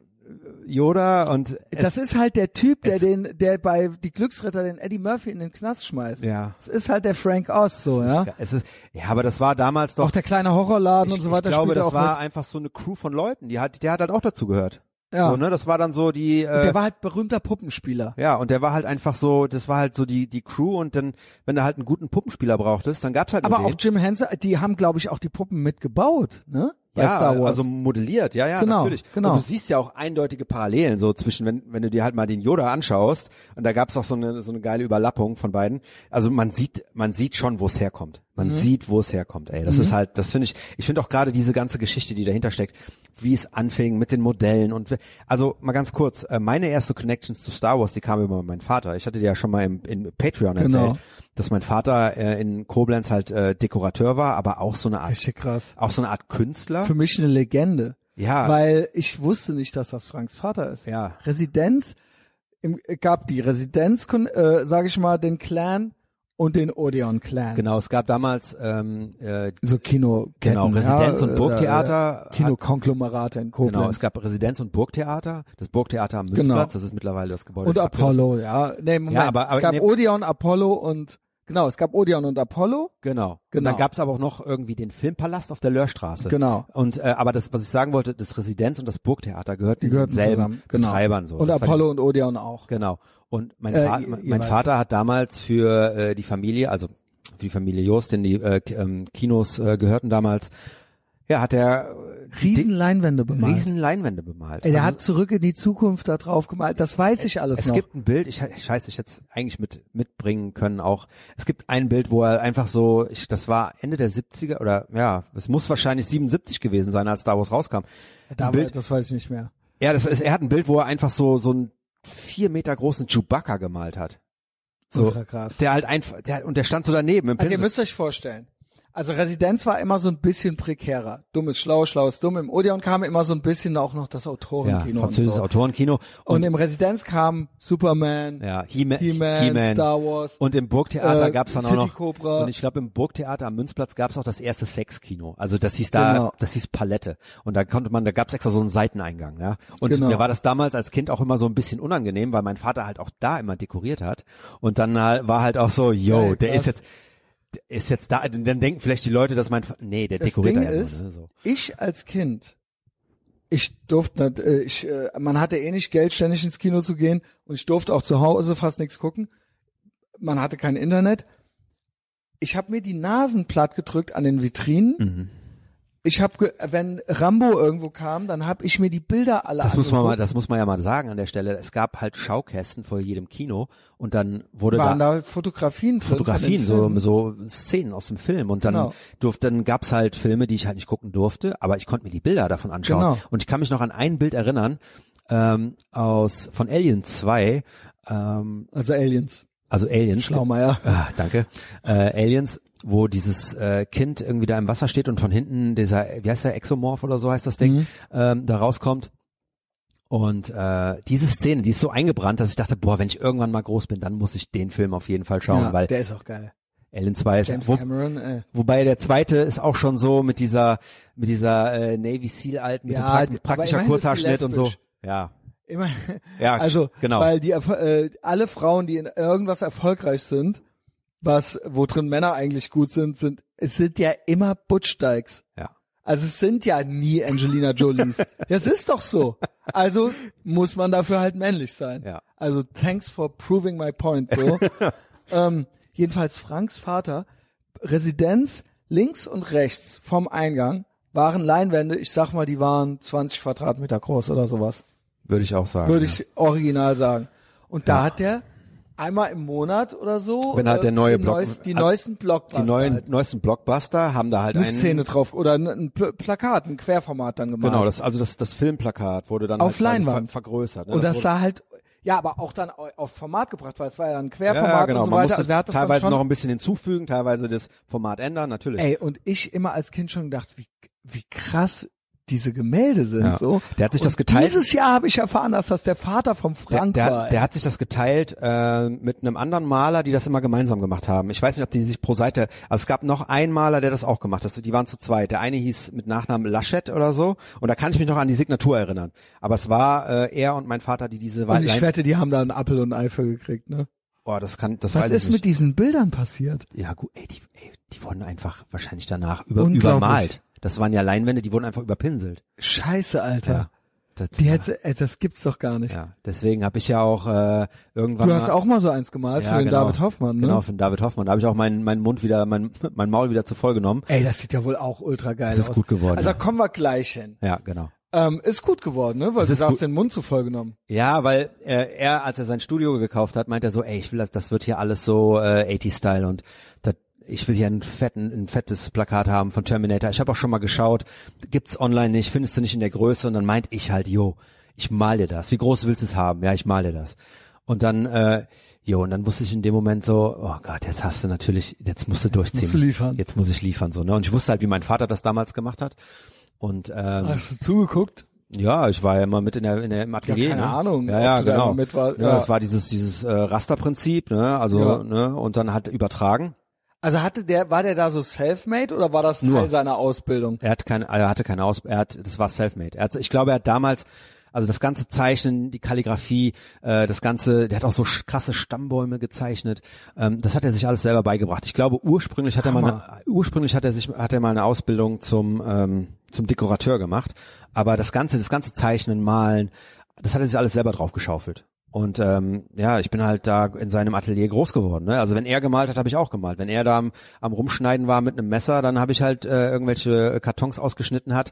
Yoda und es, das ist halt der Typ, der es- den, der bei die Glücksritter den Eddie Murphy in den Knast schmeißt. ja. Das ist halt der Frank Oz so, ja. Es ist, ja, aber das war damals doch. Auch der kleine Horrorladen ich, und so weiter ich glaube, das war mit. einfach so eine Crew von Leuten, die hat, der hat halt auch dazu gehört. Ja. So, ne? Das war dann so die. Äh, Der war halt berühmter Puppenspieler. ja, und der war halt einfach so, das war halt so die die Crew und dann, wenn du halt einen guten Puppenspieler brauchtest, dann gab's halt Aber auch den. Jim Henson, die haben, glaube ich, auch die Puppen mitgebaut, ne? Bei ja, Star Wars. also modelliert, ja, ja, Genau, natürlich. genau. Und du siehst ja auch eindeutige Parallelen so zwischen, wenn, wenn du dir halt mal den Yoda anschaust und da gab's auch so eine so eine geile Überlappung von beiden. Also man sieht, man sieht schon, wo es herkommt. Man Mhm. sieht, wo es herkommt. Ey, das ist halt, das finde ich. Ich finde auch gerade diese ganze Geschichte, die dahinter steckt, wie es anfing mit den Modellen und also mal ganz kurz. äh, Meine erste Connections zu Star Wars, die kam über meinen Vater. Ich hatte dir ja schon mal im, in Patreon Genau. erzählt, dass mein Vater äh, in Koblenz halt äh, Dekorateur war, aber auch so eine Art, Richtig krass. auch so eine Art Künstler. Für mich eine Legende. Ja. Weil ich wusste nicht, dass das Franks Vater ist. Ja. Residenz, im, gab die Residenz, äh, sage ich mal, den Clan und den Odeon Clan. Genau, es gab damals ähm, äh, So Kino. Genau, Residenz und äh, Burgtheater äh, Kinokonglomerate in Koblenz. genau, es gab Residenz und Burgtheater, das Burgtheater am Genau. Münzplatz, das ist mittlerweile das Gebäude und. Apollo, ja. Nee, Moment. Ja, aber- aber es gab nee- Odeon, Apollo und genau, es gab Odeon und Apollo. Genau. Und Genau. dann gab's aber auch noch irgendwie den Filmpalast auf der Löhrstraße. Genau. Und äh, aber das, was ich sagen wollte, das Residenz und das Burgtheater gehörten gehörten denselben zusammen. Genau. Betreibern so. Und Das Apollo und Odeon auch. Genau. Und mein, Äh, je- mein. Vater hat damals für äh, die Familie, also für die Familie Jost, denn die äh, ähm, Kinos äh, gehörten damals, Ja, hat er Riesen Leinwände bemalt. riesen Leinwände bemalt. Der Also hat zurück in die Zukunft da drauf gemalt. Das weiß ich alles es noch. gibt ein Bild, ich scheiße, ich hätte es eigentlich mit mitbringen können auch. Es gibt ein Bild, wo er einfach so, ich, das war Ende der 70er oder ja, es muss wahrscheinlich 77 gewesen sein, als Star Wars rauskam. Ein da, Bild, das weiß ich nicht mehr. ja, das ist, er hat ein Bild, wo er einfach so so einen vier Meter großen Chewbacca gemalt hat. So, Ultra krass. der halt einfach, der, und der stand so daneben im Also ihr Pinsel. müsst euch vorstellen. Also Residenz war immer so ein bisschen prekärer. Dumm ist schlau, schlau ist dumm. Im Odeon kam immer so ein bisschen auch noch das ja, Autorenkino. französisches und, so. Autorenkino. und im Residenz kam Superman, Ja, He-Man, He-Man, He-Man. Star Wars. Und im Burgtheater Äh, gab's dann auch City noch Cobra. und ich glaube im Burgtheater am Münzplatz gab's auch das erste Sexkino. Also das hieß da, Genau. das hieß Palette und da konnte man, da gab's extra so einen Seiteneingang, ja. Und Genau. mir war das damals als Kind auch immer so ein bisschen unangenehm, weil mein Vater halt auch da immer dekoriert hat und dann äh, war halt auch so, yo, Geil, der ist jetzt ist jetzt da, dann denken vielleicht die Leute, dass mein nee, der Das dekoriert Ding ist, nur, ne, so. ich als Kind, ich durfte nicht, äh, ich, äh, man hatte eh nicht Geld, ständig ins Kino zu gehen und ich durfte auch zu Hause fast nichts gucken. Man hatte kein Internet. Ich habe mir die Nasen platt gedrückt an den Vitrinen. Mhm. Ich habe, wenn Rambo irgendwo kam, dann habe ich mir die Bilder alle Das muss man mal, angeguckt. das muss man ja mal sagen an der Stelle. Es gab halt Schaukästen vor jedem Kino und dann wurde waren da da Fotografien drin. Fotografien, so, so Szenen aus dem Film. Und dann Genau. durfte, dann gab's halt Filme, die ich halt nicht gucken durfte, aber ich konnte mir die Bilder davon anschauen. Genau. Und ich kann mich noch an ein Bild erinnern, ähm, aus, von Alien 2, ähm, Also Aliens. also Aliens. Schlaumeier. Ah, danke. Äh, Aliens, wo dieses äh, Kind irgendwie da im Wasser steht und von hinten dieser, wie heißt der, Exomorph oder so heißt das Ding, Mhm. ähm, da rauskommt. Und äh, diese Szene, die ist so eingebrannt, dass ich dachte, boah, wenn ich irgendwann mal groß bin, dann muss ich den Film auf jeden Fall schauen, ja, weil der ist auch geil. Alien 2 ist, James wo, Cameron, äh. wobei der zweite ist auch schon so mit dieser mit dieser äh, Navy Seal alten mit Ja, dem pra praktischer Kurzhaarschnitt und so. Ja, Immer, ja, also, genau. weil die, äh, alle Frauen, die in irgendwas erfolgreich sind, was, wo drin Männer eigentlich gut sind, sind, es sind ja immer Butch-Dykes. ja. Also es sind ja nie Angelina Jolies. <laughs> das ist doch so. Also muss man dafür halt männlich sein. Ja. Also thanks for proving my point. So. <laughs> ähm, jedenfalls Franks Vater, Residenz links und rechts vom Eingang waren Leinwände, ich sag mal, die waren 20 Quadratmeter groß oder sowas. Würde ich auch sagen. Würde ja. ich original sagen. Und da Ja. hat der einmal im Monat oder so Wenn halt der neue die, Block- neuesten, die neuesten Blockbuster die neuen halt. neuesten Blockbuster haben da halt eine einen Szene drauf oder ein, Pl Plakat, ein Querformat dann gemacht. Genau, das also das das Filmplakat wurde dann Auf halt Leinwand. ver vergrößert. Ne? und das wurde, sah halt, ja, aber auch dann au- auf Format gebracht, weil es war ja dann Querformat ja, genau. und so Man weiter. musste Also das teilweise noch ein bisschen hinzufügen, teilweise das Format ändern, natürlich. Ey, und ich immer als Kind schon gedacht, wie, wie krass diese Gemälde sind. Ja. So. Der hat sich und das geteilt. Dieses Jahr habe ich erfahren, dass das der Vater vom Der, Frank der, war. der hat sich das geteilt äh, mit einem anderen Maler, die das immer gemeinsam gemacht haben. Ich weiß nicht, ob die sich pro Seite. Also es gab noch einen Maler, der das auch gemacht hat. Die waren zu zweit. Der eine hieß mit Nachnamen Laschet oder so. Und da kann ich mich noch an die Signatur erinnern. Aber es war äh, er und mein Vater, die diese und ich wette, die haben da einen Appel und ein Ei für gekriegt, ne? Oh, das kann, das Was weiß ist ich mit nicht. diesen Bildern passiert? Ja gut, ey, die, ey, die wurden einfach wahrscheinlich danach über, übermalt. Das waren ja Leinwände, die wurden einfach überpinselt. Scheiße, Alter. Das, Die ja, hätte, ey, das gibt's doch gar nicht. ja, deswegen habe ich ja auch äh, irgendwann Du hast mal, auch mal so eins gemalt Ja, für den genau. David Hoffmann, ne? genau für den David Hoffmann. Da habe ich auch meinen meinen Mund wieder, mein mein Maul wieder zu voll genommen. Ey, das sieht ja wohl auch ultra geil Das ist aus. gut geworden, Also ja. kommen wir gleich hin. Ja, genau. Ähm, ist gut geworden, ne? Weil Das du hast den Mund zu voll genommen. Ja, weil äh, er, als er sein Studio gekauft hat, meint er so, ey, ich will das, das wird hier alles so äh, 80-Style und das, ich will hier einen fetten, ein fettes Plakat haben von Terminator. Ich habe auch schon mal geschaut, gibt's online nicht, findest du nicht in der Größe und dann meint ich halt, jo, ich mal dir das. Wie groß willst du es haben? Ja, ich mal dir das. Und dann, äh, jo, und dann wusste ich in dem Moment so, oh Gott, jetzt hast du natürlich, jetzt musst du durchziehen. musst du liefern. Jetzt muss ich liefern so, ne? Und ich wusste halt, wie mein Vater das damals gemacht hat. Und ähm, Hast du zugeguckt? ja, ich war ja immer mit in der, in der im Atelier. keine ne? Ahnung, Ja, ja, genau. war- ja, ja. das war dieses dieses äh, Rasterprinzip, ne? Also Ja. ne und dann hat übertragen. Also hatte der, war der da so self-made oder war das Teil Nur. seiner Ausbildung? Er hat keine, er hatte keine Aus, er hat, das war selfmade. Er hat, ich glaube, er hat damals, also das ganze Zeichnen, die Kalligrafie, äh, das ganze, der hat auch so krasse Stammbäume gezeichnet. Ähm, das hat er sich alles selber beigebracht. Ich glaube, ursprünglich hat er mal, eine, ursprünglich hat er sich, hat er mal eine Ausbildung zum ähm, zum Dekorateur gemacht. Aber das ganze, das ganze Zeichnen, Malen, das hat er sich alles selber drauf geschaufelt. Und ähm, ja, ich bin halt da in seinem Atelier groß geworden. Ne? Also wenn er gemalt hat, habe ich auch gemalt. Wenn er da am, am Rumschneiden war mit einem Messer, dann habe ich halt äh, irgendwelche Kartons ausgeschnitten hat.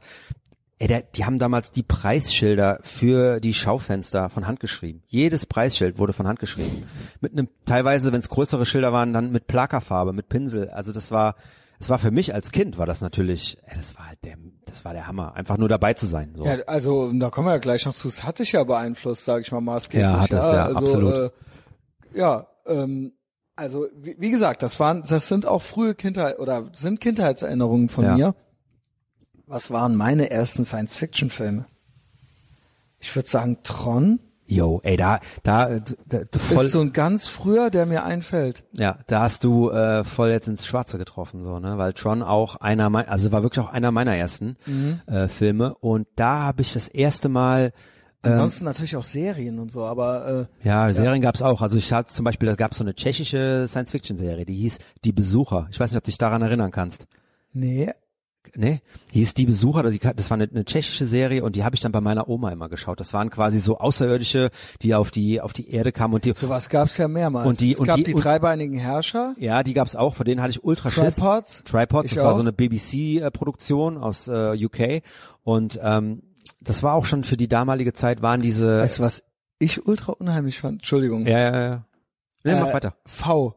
Ey, der, die haben damals die Preisschilder für die Schaufenster von Hand geschrieben. Jedes Preisschild wurde von Hand geschrieben. Mit einem, teilweise, wenn es größere Schilder waren, dann mit Plakafarbe, mit Pinsel. Also das war, das war für mich als Kind war das natürlich, ey, das war halt der, das war der Hammer, einfach nur dabei zu sein. So. Ja, also da kommen wir ja gleich noch zu. Es hat dich ja beeinflusst, sage ich mal maßgeblich. Ja, hat das, ja, also, absolut. Äh, ja, ähm, also wie, wie gesagt, das waren, das sind auch frühe Kindheit oder sind Kindheitserinnerungen von Ja. mir. Was waren meine ersten Science-Fiction-Filme? Ich würde sagen Tron Yo, ey, da, da, da, da voll, ist so ein ganz früher, der mir einfällt. ja, da hast du äh, voll jetzt ins Schwarze getroffen, so, ne, weil Tron auch einer, mein, also war wirklich auch einer meiner ersten Mhm. äh, Filme und da habe ich das erste Mal ähm, Ansonsten natürlich auch Serien und so, aber äh, Ja, Serien gab's auch. Also ich hatte zum Beispiel, da gab's so eine tschechische Science-Fiction-Serie, die hieß Die Besucher. Ich weiß nicht, ob du dich daran erinnern kannst. nee, Ne? Die hieß Die Besucher, das das war eine, eine tschechische Serie und die habe ich dann bei meiner Oma immer geschaut. Das waren quasi so Außerirdische, die auf die auf die Erde kamen und die sowas gab's ja mehrmals. Und die- es und gab die- die, dreibeinigen Herrscher, ja, die gab's auch, vor denen hatte ich ultra Schiss. Tripods. Tripods, das war auch. so eine BBC-Produktion aus äh, UK und ähm, das war auch schon für die damalige Zeit waren diese Weißt du, was ich ultra unheimlich fand? Entschuldigung. ja ja ja. Ne, mach Äh, weiter. V,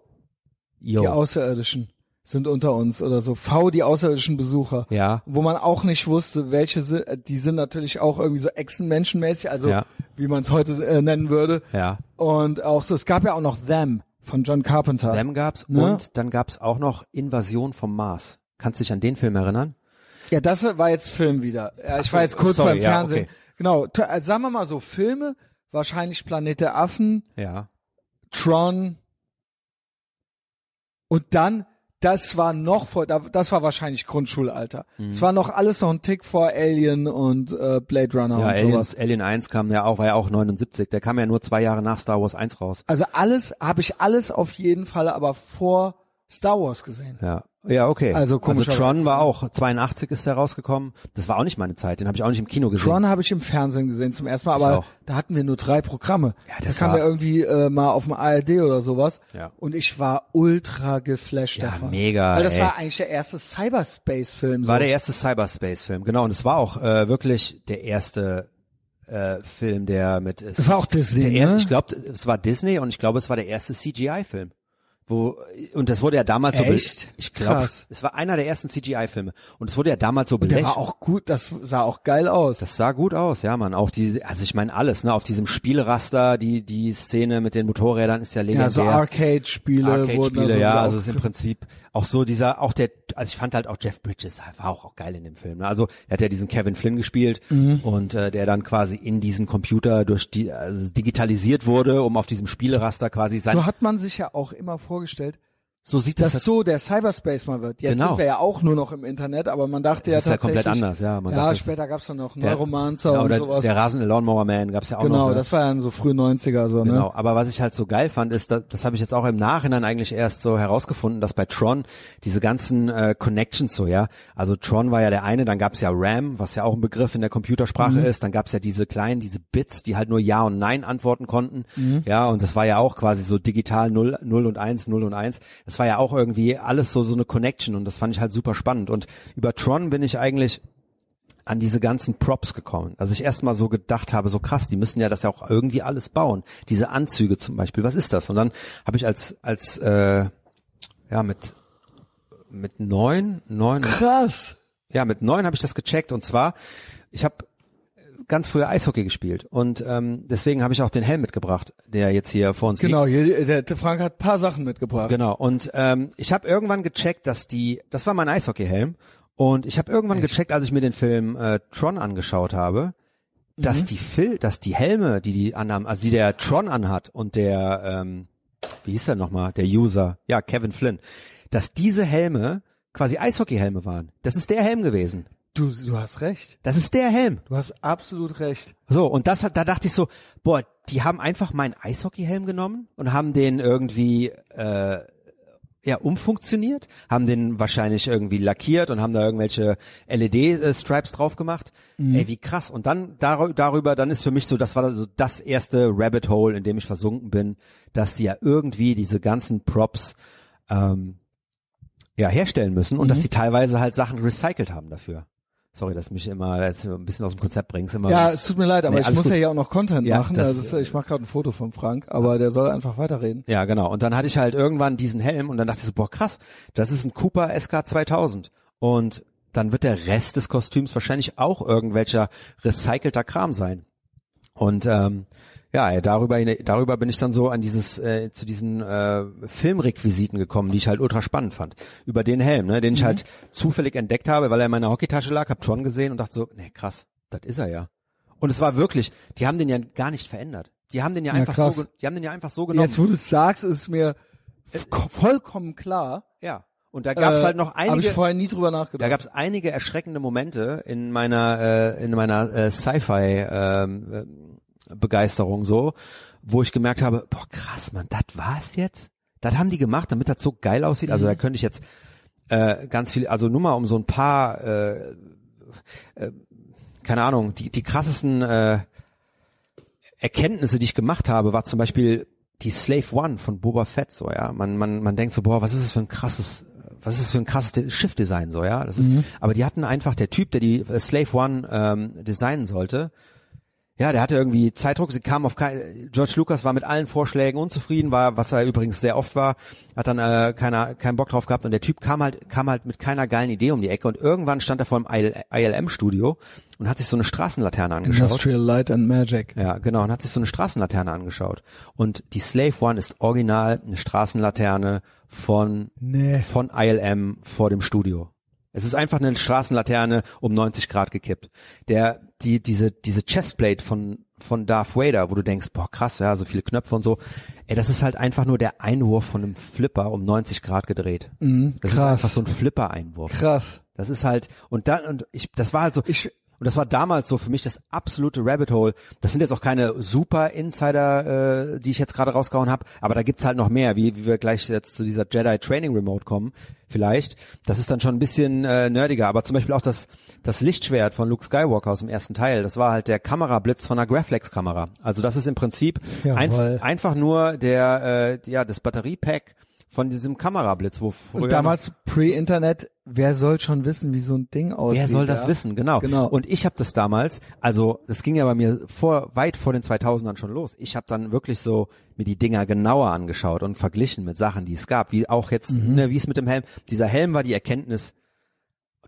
die Yo. Außerirdischen sind unter uns oder so. V, die außerirdischen Besucher. Ja. Wo man auch nicht wusste, welche sind, äh, die sind natürlich auch irgendwie so Echsenmenschenmäßig, also Ja. wie man es heute äh, nennen würde. Ja. Und auch so, es gab ja auch noch Them von John Carpenter. Them gab's Ne? und dann gab's auch noch Invasion vom Mars. Kannst du dich an den Film erinnern? Ja, das war jetzt Film wieder. Ja, ich Ach war jetzt kurz sorry, beim ja, Fernsehen. okay. Genau, also sagen wir mal so, Filme, wahrscheinlich Planet der Affen, Ja. Tron und dann, das war noch vor, da- das war wahrscheinlich Grundschulalter. Mhm. Es war noch alles noch ein Tick vor Alien und äh, Blade Runner Ja, und Alien, sowas. Alien 1 kam ja auch, war ja auch 79. Der kam ja nur zwei Jahre nach Star Wars 1 raus. Also alles, habe ich alles auf jeden Fall aber vor Star Wars gesehen. Ja. Ja, okay. Also also. Tron war auch 82 ist der rausgekommen. Das war auch nicht meine Zeit. Den habe ich auch nicht im Kino gesehen. Tron habe ich im Fernsehen gesehen zum ersten Mal, aber da hatten wir nur drei Programme. Ja, da das kam war- der irgendwie äh, mal auf dem ARD oder sowas. Ja. Und ich war ultra geflasht Ja, davon. mega, Weil das ey. war eigentlich der erste Cyberspace-Film. War so. der erste Cyberspace-Film, genau. Und es war auch äh, wirklich der erste äh, Film, der mit. Das war auch Disney, Der er, ne? Ich glaube, es war Disney und ich glaube, es war der erste CGI-Film. Wo, und das wurde ja damals Echt? so, ich glaube, es war einer der ersten CGI-Filme. Und es wurde ja damals so Der belächelt. war auch gut, das sah auch geil aus. Das sah gut aus, ja, man. Auch die, also ich meine alles, ne, auf diesem Spielraster, die die Szene mit den Motorrädern ist ja legendär. ja, so Arcade-Spiele wurden da Arcade-Spiele, so ja, also es ist im Prinzip auch so dieser, auch der, also ich fand halt auch Jeff Bridges war auch, auch geil in dem Film. Ne? Also er hat ja diesen Kevin Flynn gespielt Mhm. und äh, der dann quasi in diesen Computer durch die, also digitalisiert wurde, um auf diesem Spieleraster quasi sein. so hat man sich ja auch immer vorgestellt, So sieht das, dass so der Cyberspace mal wird. Jetzt Genau. sind wir ja auch nur noch im Internet, aber man dachte ja Das ist ja tatsächlich. komplett anders, ja. Man ja, dachte, es- später gab's dann noch der- Neuromancer ja, und oder sowas. der rasende Lawnmower Man gab's ja auch genau, noch. Ne? das war ja so früh 90er so, Genau, ne? aber was ich halt so geil fand, ist, das, das habe ich jetzt auch im Nachhinein eigentlich erst so herausgefunden, dass bei Tron diese ganzen äh, Connections so, ja, also Tron war ja der eine, dann gab's ja RAM, was ja auch ein Begriff in der Computersprache ist, dann gab's ja diese kleinen, diese Bits, die halt nur Ja und Nein antworten konnten, ja, und das war ja auch quasi so digital 0, 0 und 1, 0 und 1, das war ja auch irgendwie alles so, so eine Connection und das fand ich halt super spannend und über Tron bin ich eigentlich an diese ganzen Props gekommen. Also ich erst mal so gedacht habe, so krass, die müssen ja das ja auch irgendwie alles bauen. Diese Anzüge zum Beispiel, was ist das? Und dann habe ich als als äh, ja mit mit neun neun Krass. ja mit neun habe ich das gecheckt und zwar ich habe ganz früher Eishockey gespielt und ähm, deswegen habe ich auch den Helm mitgebracht, der jetzt hier vor uns liegt. Genau, der, der Frank hat ein paar Sachen mitgebracht. Genau. Und ähm, ich habe irgendwann gecheckt, dass die, das war mein Eishockeyhelm, und ich habe irgendwann gecheckt, als ich mir den Film äh, Tron angeschaut habe, dass Mhm. die Phil, dass die Helme, die die anhaben, also die der Tron anhat und der, ähm, wie hieß der nochmal, der User, ja Kevin Flynn, dass diese Helme quasi Eishockeyhelme waren. Das ist der Helm gewesen. Du, du hast recht. Das ist der Helm. Du hast absolut recht. So, und das hat, da dachte ich so, boah, die haben einfach meinen Eishockeyhelm genommen und haben den irgendwie, äh, ja umfunktioniert, haben den wahrscheinlich irgendwie lackiert und haben da irgendwelche LED-Stripes drauf gemacht. Mhm. Ey, wie krass. Und dann dar darüber, dann ist für mich so, das war so das erste Rabbit Hole, in dem ich versunken bin, dass die ja irgendwie diese ganzen Props ähm, ja herstellen müssen und Mhm. dass die teilweise halt Sachen recycelt haben dafür. Sorry, dass du mich immer jetzt ein bisschen aus dem Konzept bringst. Immer Ja, es tut mir leid, aber Nee, ich muss gut. ja hier auch noch Content Ja, machen. das- Also, es- ich mache gerade ein Foto von Frank, aber der soll einfach weiterreden. Ja, genau. Und dann hatte ich halt irgendwann diesen Helm und dann dachte ich so, boah, krass, das ist ein Cooper SK 2000. Und dann wird der Rest des Kostüms wahrscheinlich auch irgendwelcher recycelter Kram sein. Und ähm, ja, ja, darüber, hina- darüber bin ich dann so an dieses, äh, zu diesen äh, Filmrequisiten gekommen, die ich halt ultra spannend fand. Über den Helm, ne, den ich halt zufällig entdeckt habe, weil er in meiner Hockeytasche lag, hab Tron gesehen und dachte so, nee, krass, das ist er ja. Und es war wirklich, die haben den ja gar nicht verändert. Die haben den ja Ja, einfach krass. so, die haben den ja einfach so genommen. Jetzt, wo du es sagst, ist mir f- vollkommen klar. Ja. Und da gab's Äh, halt noch Habe ich einige, vorher nie drüber da nachgedacht. gab's einige erschreckende Momente in meiner äh, in meiner äh, Sci-Fi ähm, äh, Begeisterung so, wo ich gemerkt habe, boah krass, man, das war's jetzt. Das haben die gemacht, damit das so geil aussieht. Also da könnte ich jetzt äh, ganz viel, also nur mal um so ein paar, äh, äh, keine Ahnung, die die krassesten äh, Erkenntnisse, die ich gemacht habe, war zum Beispiel die Slave One von Boba Fett, so, ja. Man, man, man denkt so, boah, was ist das für ein krasses, was ist das für ein krasses De- Schiffdesign, so, ja. Das ist, aber die hatten einfach, der Typ, der die Slave One ähm, designen sollte, ja, der hatte irgendwie Zeitdruck, sie kam auf kein, George Lucas war mit allen Vorschlägen unzufrieden, war, was er übrigens sehr oft war, hat dann äh, keiner, keinen Bock drauf gehabt und der Typ kam halt, kam halt mit keiner geilen Idee um die Ecke und irgendwann stand er vor dem ILM-Studio und hat sich so eine Straßenlaterne angeschaut. Industrial Light and Magic. Ja, genau, und hat sich so eine Straßenlaterne angeschaut. Und die Slave One ist original eine Straßenlaterne von, Nee. von ILM vor dem Studio. Es ist einfach eine Straßenlaterne um 90 Grad gekippt. Der, die, diese, diese Chestplate von, von Darth Vader, wo du denkst, boah, krass, ja, so viele Knöpfe und so. Ey, das ist halt einfach nur der Einwurf von einem Flipper um 90 Grad gedreht. Mhm, Das ist einfach so ein Flipper-Einwurf. Krass. Das ist halt, und dann, und ich, das war halt so, Ich- und das war damals so für mich das absolute Rabbit Hole. Das sind jetzt auch keine super Insider, äh, die ich jetzt gerade rausgehauen habe, aber da gibt's halt noch mehr, wie, wie wir gleich jetzt zu dieser Jedi Training Remote kommen, vielleicht. Das ist dann schon ein bisschen äh, nerdiger, aber zum Beispiel auch das, das Lichtschwert von Luke Skywalker aus dem ersten Teil, das war halt der Kamerablitz von einer Graflex-Kamera. Also das ist im Prinzip ein, Jawohl. einfach nur der, äh, ja, das Batteriepack von diesem Kamerablitz, wo früher Und damals Pre-Internet, wer soll schon wissen, wie so ein Ding aussieht? Wer soll das ja? wissen? Genau. Genau. Und ich habe das damals, also das ging ja bei mir vor weit vor den 2000ern schon los. Ich habe dann wirklich so mir die Dinger genauer angeschaut und verglichen mit Sachen, die es gab, wie auch jetzt, Mhm. ne, wie es mit dem Helm. Dieser Helm war die Erkenntnis.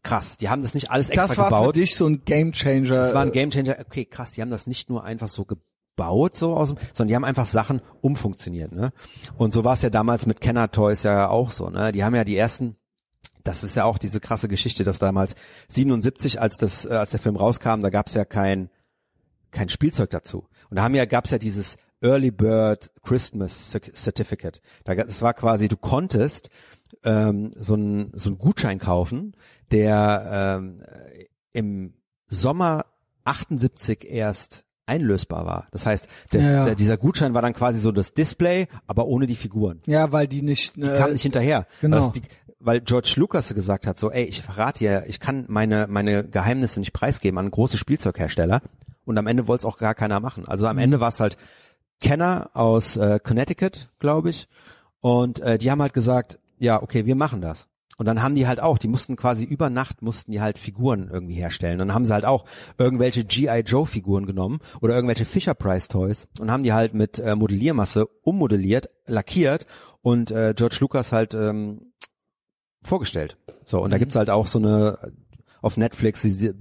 Krass, die haben das nicht alles extra Das war gebaut. für dich so ein Gamechanger. Das war ein Gamechanger. Okay, krass, die haben das nicht nur einfach so gebaut, so aus dem, sondern die haben einfach Sachen umfunktioniert, ne? Und so war es ja damals mit Kenner Toys ja auch so, ne? Die haben ja die ersten das ist ja auch diese krasse Geschichte, dass damals 77, als das, äh, als der Film rauskam, da gab's ja kein kein Spielzeug dazu. Und da haben ja gab's ja dieses Early Bird Christmas Cer- Certificate. Da, das war quasi, du konntest ähm, so einen so einen Gutschein kaufen, der ähm, im Sommer 78 erst einlösbar war. Das heißt, das, Ja, ja. Der, dieser Gutschein war dann quasi so das Display, aber ohne die Figuren ja, weil die nicht. die kam nicht hinterher. genau. Weil, die, weil George Lucas gesagt hat, so, ey, ich verrate dir, ich kann meine, meine Geheimnisse nicht preisgeben an große Spielzeughersteller. Und am Ende wollte es auch gar keiner machen. Also am Ende war es halt Kenner aus äh, Connecticut, glaube ich. Und äh, die haben halt gesagt, ja, okay, wir machen das. Und dann haben die halt auch, die mussten quasi über Nacht mussten die halt Figuren irgendwie herstellen. Und dann haben sie halt auch irgendwelche G.I. Joe Figuren genommen oder irgendwelche Fisher Price Toys und haben die halt mit äh, Modelliermasse ummodelliert, lackiert und äh, George Lucas halt ähm, vorgestellt. So, und da gibt's halt auch so eine auf Netflix die, the,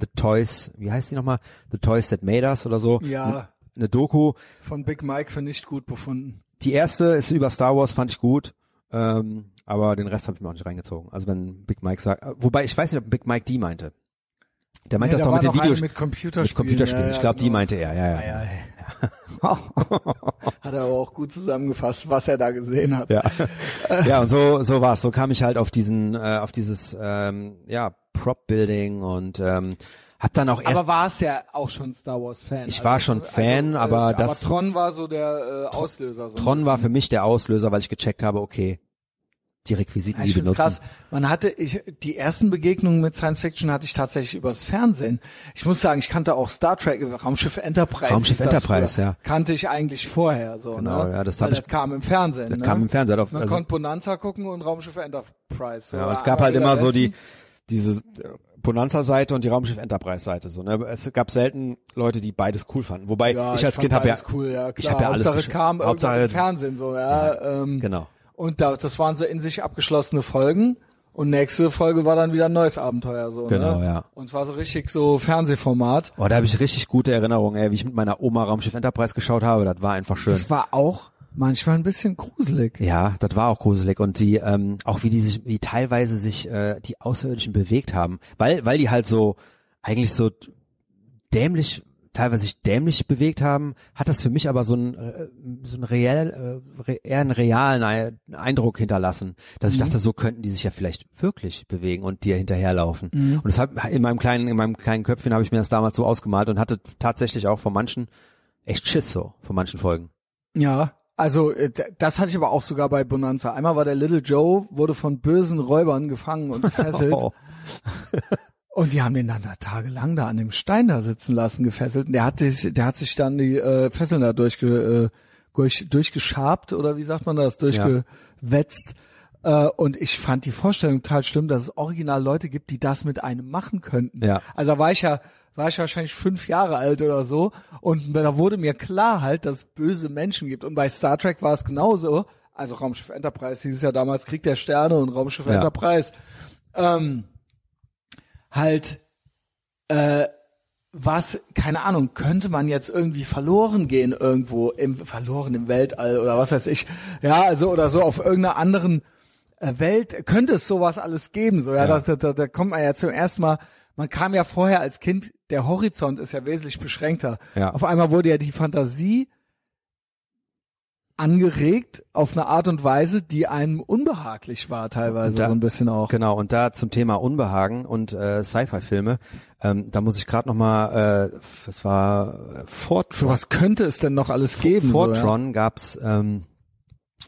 the Toys, wie heißt die nochmal? The Toys That Made Us oder so. Ja, Eine Doku. von Big Mike für nicht gut befunden. Die erste ist über Star Wars, fand ich gut. Ähm, aber den Rest habe ich mir auch nicht reingezogen. Also wenn Big Mike sagt, wobei ich weiß nicht, ob Big Mike die meinte. Der meint Nee, das da doch mit den Videos, mit Computerspielen. mit Computerspielen. Ja, ich ja, glaube, die genau. meinte er, ja, ja. Ja, ja. <laughs> Hat er aber auch gut zusammengefasst, was er da gesehen hat. Ja, <laughs> ja und so so war's. So kam ich halt auf diesen, äh, auf dieses ähm, ja Prop-Building und ähm, hab dann auch erst Aber war es ja auch schon Star Wars Fan. Ich war schon Fan, aber äh, das- Aber Tron war so der äh, Auslöser. So Tron war für mich der Auslöser, weil ich gecheckt habe, okay, die Requisiten, Ja, die ich benutzen. krass. Man hatte, ich, die ersten Begegnungen mit Science Fiction hatte ich tatsächlich übers Fernsehen. Ich muss sagen, ich kannte auch Star Trek, Raumschiff Enterprise. Raumschiff Enterprise, ja. Kannte ich eigentlich vorher, so, Genau, ne? ja, das Weil ich- das kam im Fernsehen, Das ne? kam im Fernsehen. Auf, Man also, konnte Bonanza gucken und Raumschiff Enterprise. So. ja, aber es Aber gab halt immer so die, diese äh, Bonanza-Seite und die Raumschiff Enterprise-Seite. So, ne? Es gab selten Leute, die beides cool fanden. Wobei Ja, ich als fand Kind habe ja, cool, ja, klar. ich habe ja alles Hauptsache kam Hauptsache- im Fernsehen, so, ja. ähm, genau. Und da, das waren so in sich abgeschlossene Folgen. Und nächste Folge war dann wieder ein neues Abenteuer, so, Genau, ne? ja. Und es war so richtig so Fernsehformat. Oh, da habe ich richtig gute Erinnerungen, ey, wie ich mit meiner Oma Raumschiff Enterprise geschaut habe. Das war einfach schön. Das war auch manchmal ein bisschen gruselig. Ja, das war auch gruselig und die ähm, auch wie die sich, wie teilweise sich äh, die Außerirdischen bewegt haben, weil weil die halt so eigentlich so dämlich teilweise sich dämlich bewegt haben, hat das für mich aber so ein äh, so ein reell äh, eher einen realen Ei- Eindruck hinterlassen, dass ich dachte, so könnten die sich ja vielleicht wirklich bewegen und dir hinterherlaufen. Und deshalb in meinem kleinen in meinem kleinen Köpfchen habe ich mir das damals so ausgemalt und hatte tatsächlich auch von manchen echt Schiss so, von manchen Folgen. Ja, also äh, das hatte ich aber auch sogar bei Bonanza. Einmal war der Little Joe, wurde von bösen Räubern gefangen und gefesselt. <laughs> Oh. Und die haben den dann da tagelang da an dem Stein da sitzen lassen, gefesselt. Und der hat, sich, der hat sich dann die äh, Fesseln da durchge, äh, durch, durchgeschabt oder wie sagt man das, durchgewetzt. Äh, und ich fand die Vorstellung total schlimm, dass es original Leute gibt, die das mit einem machen könnten. Ja. Also da war ich ja, war ich wahrscheinlich fünf Jahre alt oder so. Und da wurde mir klar halt, dass es böse Menschen gibt. Und bei Star Trek war es genauso. Also Raumschiff Enterprise hieß es ja damals Krieg der Sterne und Raumschiff Ja. Enterprise. Ähm, halt äh, was, keine Ahnung, könnte man jetzt irgendwie verloren gehen irgendwo im verloren im Weltall oder was weiß ich. Ja, also oder so auf irgendeiner anderen äh, Welt könnte es sowas alles geben. So ja, Ja. Da, da, da kommt man ja zum ersten Mal. Man kam ja vorher als Kind, der Horizont ist ja wesentlich beschränkter. Ja. Auf einmal wurde ja die Fantasie angeregt auf eine Art und Weise, die einem unbehaglich war teilweise da- so ein bisschen auch. Genau, und da zum Thema Unbehagen und äh, Sci-Fi-Filme, ähm, da muss ich gerade noch mal, äh, es war äh, Fortron. So was könnte es denn noch alles geben? so, ja? Fortron gab's, ähm,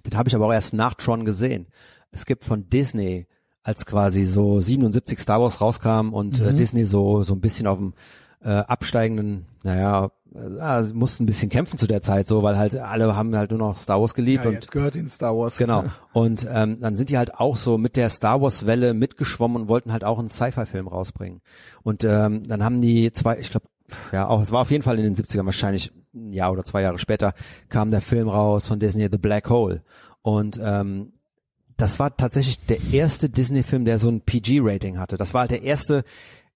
den habe ich aber auch erst nach Tron gesehen. Es gibt von Disney, als quasi so 77 Star Wars rauskam und Mhm. äh, Disney so so ein bisschen auf dem äh, absteigenden, naja, äh, mussten ein bisschen kämpfen zu der Zeit so, weil halt alle haben halt nur noch Star Wars geliebt Ja, und jetzt gehört ihnen Star Wars. Genau. <laughs> Und ähm, dann sind die halt auch so mit der Star Wars Welle mitgeschwommen und wollten halt auch einen Sci-Fi-Film rausbringen. Und ähm, dann haben die zwei, ich glaube, ja, auch es war auf jeden Fall in den 70ern, wahrscheinlich ein Jahr oder zwei Jahre später, kam der Film raus von Disney, The Black Hole. Und ähm, das war tatsächlich der erste Disney-Film, der so ein PG-Rating hatte. Das war halt der erste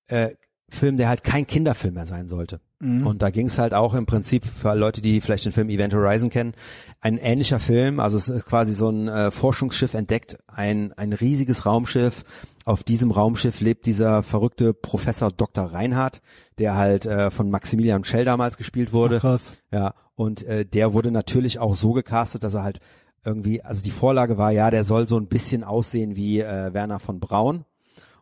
äh, Film, der halt kein Kinderfilm mehr sein sollte. Und da ging es halt auch im Prinzip für Leute, die vielleicht den Film Event Horizon kennen, ein ähnlicher Film. Also es ist quasi so ein äh, Forschungsschiff entdeckt, ein ein riesiges Raumschiff. Auf diesem Raumschiff lebt dieser verrückte Professor Dr. Reinhardt, der halt äh, von Maximilian Schell damals gespielt wurde. Ach, krass. Ja, und äh, der wurde natürlich auch so gecastet, dass er halt irgendwie, also die Vorlage war ja, der soll so ein bisschen aussehen wie äh, Werner von Braun.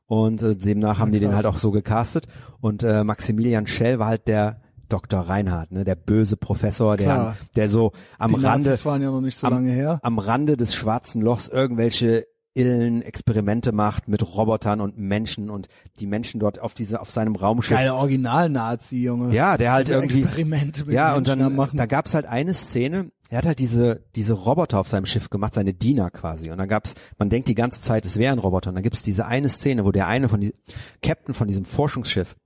Und äh, demnach haben die den halt auch so gecastet. Und äh, Maximilian Schell war halt der Dr. Reinhardt, ne, der böse Professor, der, Klar. der so am die Rande, ja so am, am Rande des schwarzen Lochs irgendwelche illen Experimente macht mit Robotern und Menschen und die Menschen dort auf diese auf seinem Raumschiff Geile Original-Nazi, Junge. ja, der halt irgendwie Experimente mit ja und Menschen dann am machen. da gab's halt eine Szene. Er hat halt diese diese Roboter auf seinem Schiff gemacht, seine Diener quasi. Und dann gab's, man denkt die ganze Zeit, es wären Roboter. Und dann gibt's diese eine Szene, wo der eine von die Captain von diesem Forschungsschiff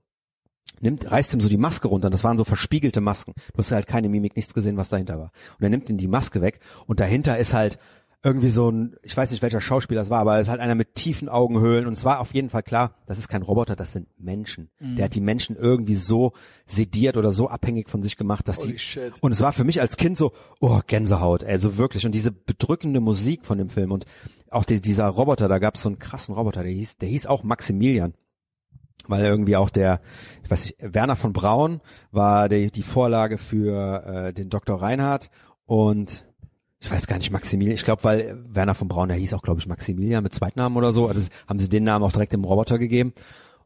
nimmt, reißt ihm so die Maske runter. Und das waren so verspiegelte Masken. Du hast halt keine Mimik, nichts gesehen, was dahinter war. Und er nimmt ihm die Maske weg. Und dahinter ist halt irgendwie so ein, ich weiß nicht welcher Schauspieler es war, aber es ist halt einer mit tiefen Augenhöhlen und es war auf jeden Fall klar, das ist kein Roboter, das sind Menschen. Mhm. Der hat die Menschen irgendwie so sediert oder so abhängig von sich gemacht, dass Holy die shit. und es war für mich als Kind so, oh Gänsehaut, also wirklich und diese bedrückende Musik von dem Film und auch die, dieser Roboter, da gab es so einen krassen Roboter, der hieß, der hieß auch Maximilian weil irgendwie auch der, ich weiß nicht, Werner von Braun war die, die Vorlage für äh, den Dr. Reinhardt und ich weiß gar nicht, Maximilian, ich glaube, weil Werner von Braun, der hieß auch, glaube ich, Maximilian mit Zweitnamen oder so, also haben sie den Namen auch direkt dem Roboter gegeben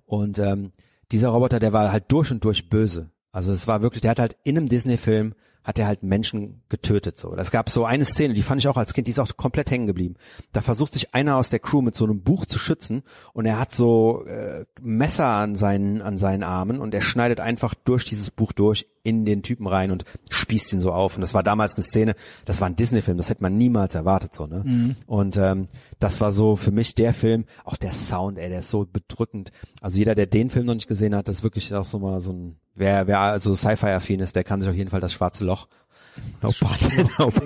und ähm, dieser Roboter, der war halt durch und durch böse. Also es war wirklich, der hat halt in einem Disney-Film hat er halt Menschen getötet so. Das gab so eine Szene, die fand ich auch als Kind, die ist auch komplett hängen geblieben. Da versucht sich einer aus der Crew mit so einem Buch zu schützen und er hat so äh, Messer an seinen an seinen Armen und er schneidet einfach durch dieses Buch durch in den Typen rein und spießt ihn so auf. Und das war damals eine Szene, das war ein Disney-Film, das hätte man niemals erwartet so. Ne? Mhm. Und ähm, das war so für mich der Film, auch der Sound, ey, der ist so bedrückend. Also jeder, der den Film noch nicht gesehen hat, das ist wirklich auch so mal so ein Wer, wer also Sci-Fi-affin ist, der kann sich auf jeden Fall das schwarze Loch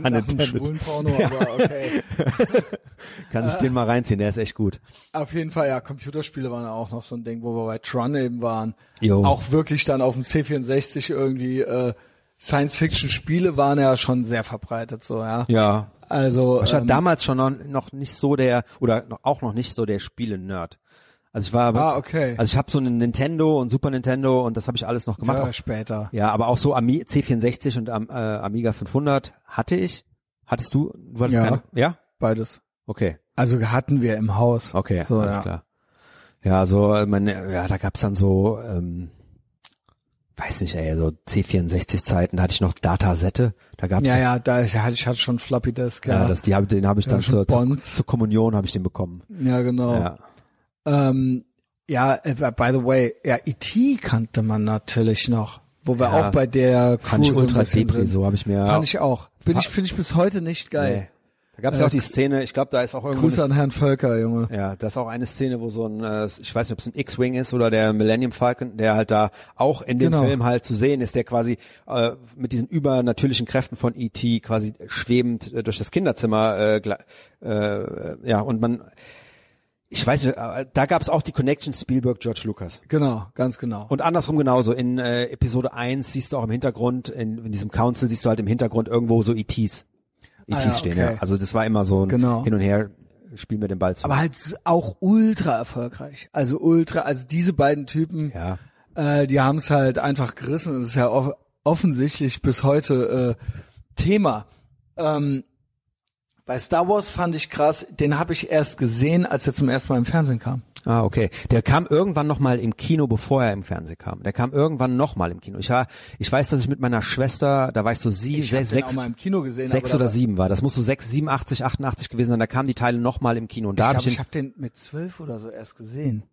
Intended. schwulen <laughs> Porno, aber okay. <laughs> Kann sich den mal reinziehen, der ist echt gut. Auf jeden Fall, ja, Computerspiele waren ja auch noch so ein Ding, wo wir bei Tron eben waren. Jo. Auch wirklich dann auf dem C64 irgendwie äh, Science-Fiction-Spiele waren ja schon sehr verbreitet, so, ja. Ja. Also, Ich war ähm, damals schon noch, noch nicht so der, oder noch, auch noch nicht so der Spiele-Nerd. Also ich war, Ah, okay. also ich habe so einen Nintendo und Super Nintendo und das habe ich alles noch gemacht. ja, später. Ja, aber auch so Ami C64 und Am- äh, Amiga 500 hatte ich. Hattest du? Du hattest Ja. keine? Ja? Beides. Okay, Also hatten wir im Haus. okay, So, alles ja. klar. Ja, so, äh, meine, ja, da gab's dann so, ähm, weiß nicht, ey, so C64-Zeiten, da hatte ich noch Datasette, da gab's Ja, ja, da ich hatte ich hatte schon Floppy Disk, ja. ja, das, die hab, den habe ich dann zur, zur, zur Kommunion habe ich den bekommen. ja genau. Ja. Ähm, ja, äh, by the way, ja, E.T. kannte man natürlich noch, wo wir Ja. auch bei der Crew Fand ich so ultra depri, so habe ich mir. Fand ich auch. Bin ich, finde ich bis heute nicht geil. nee. Da gab's ja auch die Szene, ich glaube, da ist auch irgendwo Grüße an Herrn Völker, Junge. Ja, das ist auch eine Szene, wo so ein, äh, ich weiß nicht, ob es ein X-Wing ist oder der Millennium Falcon, der halt da auch in dem Genau. Film halt zu sehen ist, der quasi äh, mit diesen übernatürlichen Kräften von E.T. quasi schwebend äh, durch das Kinderzimmer, äh, äh, ja, und man, ich weiß nicht, da gab es auch die Connection Spielberg-George Lucas. Genau, ganz genau. Und andersrum genauso. In äh, Episode 1 siehst du auch im Hintergrund, in, in diesem Council siehst du halt im Hintergrund irgendwo so ETs. ETs Ah ja, stehen, okay. ja. Also das war immer so ein Genau. Hin und Her, spiel mir den Ball zu. Aber halt auch ultra erfolgreich. Also ultra, also diese beiden Typen, ja. äh, die haben es halt einfach gerissen. Es ist ja off offensichtlich bis heute äh, Thema. Ähm, bei Star Wars fand ich krass, den habe ich erst gesehen, als er zum ersten Mal im Fernsehen kam. Ah, okay. Der kam irgendwann noch mal im Kino, bevor er im Fernsehen kam. Der kam irgendwann noch mal im Kino. Ich war, ich weiß, dass ich mit meiner Schwester, da war ich so sieben, Ich sechs, sechs, mal im Kino gesehen. sechs oder sieben war. Das muss so sechs, 87, 88 gewesen sein. Da kamen die Teile noch mal im Kino. Und Ich da glaube, hab ich, ich habe den mit zwölf oder so erst gesehen.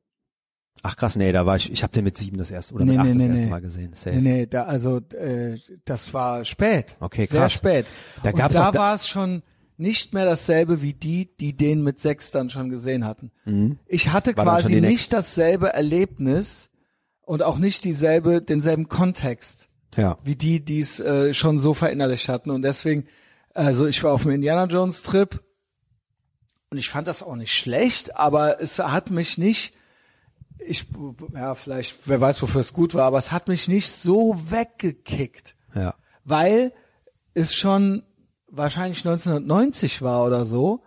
ach krass, nee, da war ich, ich habe den mit sieben das erste oder Nee, mit acht nee, das nee, erste. Mal gesehen. Safe. Nee, nee, da, also äh, das war spät. Okay, Sehr krass. spät. Da Und gab's auch da- war es schon nicht mehr dasselbe wie die, die den mit sechs dann schon gesehen hatten. Ich hatte Mhm. Dann schon quasi nicht dasselbe Erlebnis und auch nicht dieselbe, denselben Kontext Ja. wie die, die es äh, schon so verinnerlicht hatten. Und deswegen, also ich war auf dem Indiana Jones Trip und ich fand das auch nicht schlecht, aber es hat mich nicht, ich, ja, vielleicht, wer weiß, wofür es gut war, aber es hat mich nicht so weggekickt, Ja. weil es schon wahrscheinlich 1990 war oder so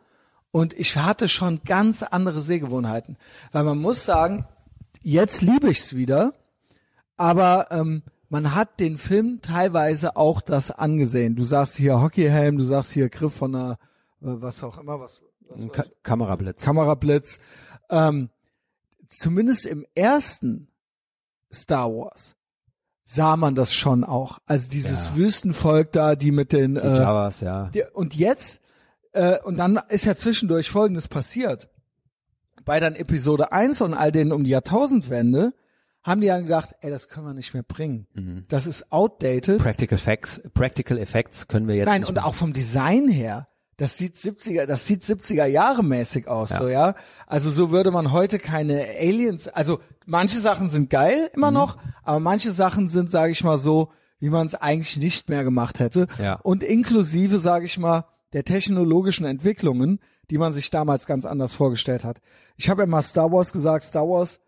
und ich hatte schon ganz andere Sehgewohnheiten. Weil man muss sagen, jetzt liebe ich's wieder, aber ähm, man hat den Film teilweise auch das angesehen. Du sagst hier Hockeyhelm, du sagst hier Griff von einer, äh, was auch immer, was, was Ka Kamerablitz. Kamerablitz. Ähm, zumindest im ersten Star Wars sah man das schon auch. Also dieses Ja. Wüstenvolk da, die mit den Die äh, Javas, ja. die, und jetzt äh, und dann ist ja zwischendurch Folgendes passiert. Bei dann Episode 1 und all denen um die Jahrtausendwende haben die dann gedacht, ey, das können wir nicht mehr bringen. Mhm. Das ist outdated. Practical Effects, Practical Effects können wir jetzt Nein, und mehr- auch vom Design her. Das sieht 70er, das sieht 70er Jahre mäßig aus, Ja. so, ja. Also so würde man heute keine Aliens, also manche Sachen sind geil Mhm. immer noch, aber manche Sachen sind, sage ich mal so, wie man es eigentlich nicht mehr gemacht hätte. Ja. Und inklusive, sage ich mal, der technologischen Entwicklungen, die man sich damals ganz anders vorgestellt hat. Ich habe ja mal Star Wars gesagt, Star Wars,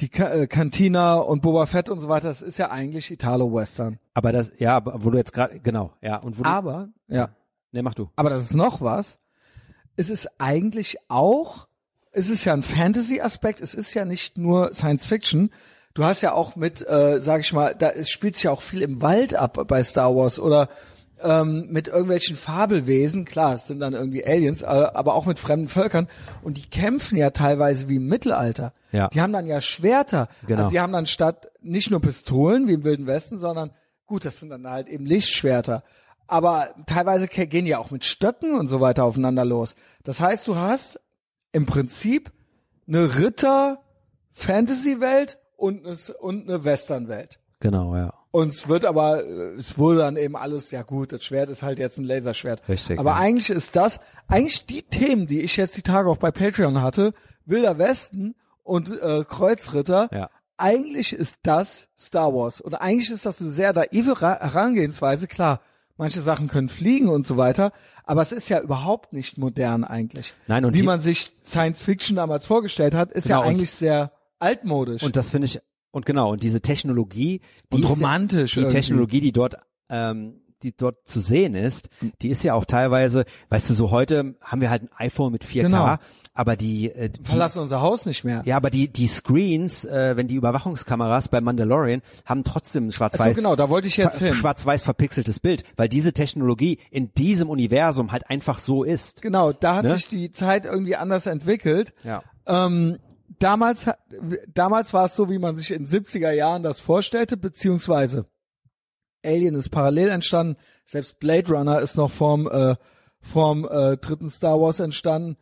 die Ka äh, Cantina und Boba Fett und so weiter, das ist ja eigentlich Italo-Western. Aber das, ja, aber wo du jetzt gerade, genau, ja, und wo du, Aber, ja. Ne, mach du. Aber das ist noch was. Es ist eigentlich auch, es ist ja ein Fantasy-Aspekt, es ist ja nicht nur Science Fiction. Du hast ja auch mit, äh, sag ich mal, da es spielt sich ja auch viel im Wald ab bei Star Wars oder ähm, mit irgendwelchen Fabelwesen, klar, es sind dann irgendwie Aliens, äh, aber auch mit fremden Völkern und die kämpfen ja teilweise wie im Mittelalter. Ja. Die haben dann ja Schwerter. Genau. Also die haben dann statt nicht nur Pistolen wie im Wilden Westen, sondern Gut, das sind dann halt eben Lichtschwerter. Aber teilweise gehen die auch mit Stöcken und so weiter aufeinander los. Das heißt, du hast im Prinzip eine Ritter-Fantasy-Welt und eine, und eine Western-Welt. Genau, ja. Und es wird aber, es wurde dann eben alles, ja gut, das Schwert ist halt jetzt ein Laserschwert. Richtig, Aber ja. eigentlich ist das, eigentlich die Themen, die ich jetzt die Tage auch bei Patreon hatte, Wilder Westen und äh, Kreuzritter, Ja. eigentlich ist das Star Wars. Und eigentlich ist das eine sehr naive Ra- Herangehensweise. Klar, manche Sachen können fliegen und so weiter, aber es ist ja überhaupt nicht modern eigentlich. Nein, und Wie die- man sich Science Fiction damals vorgestellt hat, ist Genau, ja eigentlich sehr altmodisch. Und das finde ich, und genau, und diese Technologie, die Und ist- romantisch die irgendwie. Technologie, die dort, ähm, die dort zu sehen ist, die ist ja auch teilweise, weißt du, so heute haben wir halt ein iPhone mit 4K, Genau. Aber die, äh, die verlassen unser Haus nicht mehr. ja, aber die, die Screens, äh, wenn die Überwachungskameras bei Mandalorian haben trotzdem schwarz-weiß, so, genau, da wollte ich jetzt hin. schwarz-weiß verpixeltes Bild, weil diese Technologie in diesem Universum halt einfach so ist. Genau, da hat Ne? sich die Zeit irgendwie anders entwickelt. Ja. Ähm, damals, damals war es so, wie man sich in 70er Jahren das vorstellte, beziehungsweise Alien ist parallel entstanden, selbst Blade Runner ist noch vorm, äh, vorm äh, dritten Star Wars entstanden.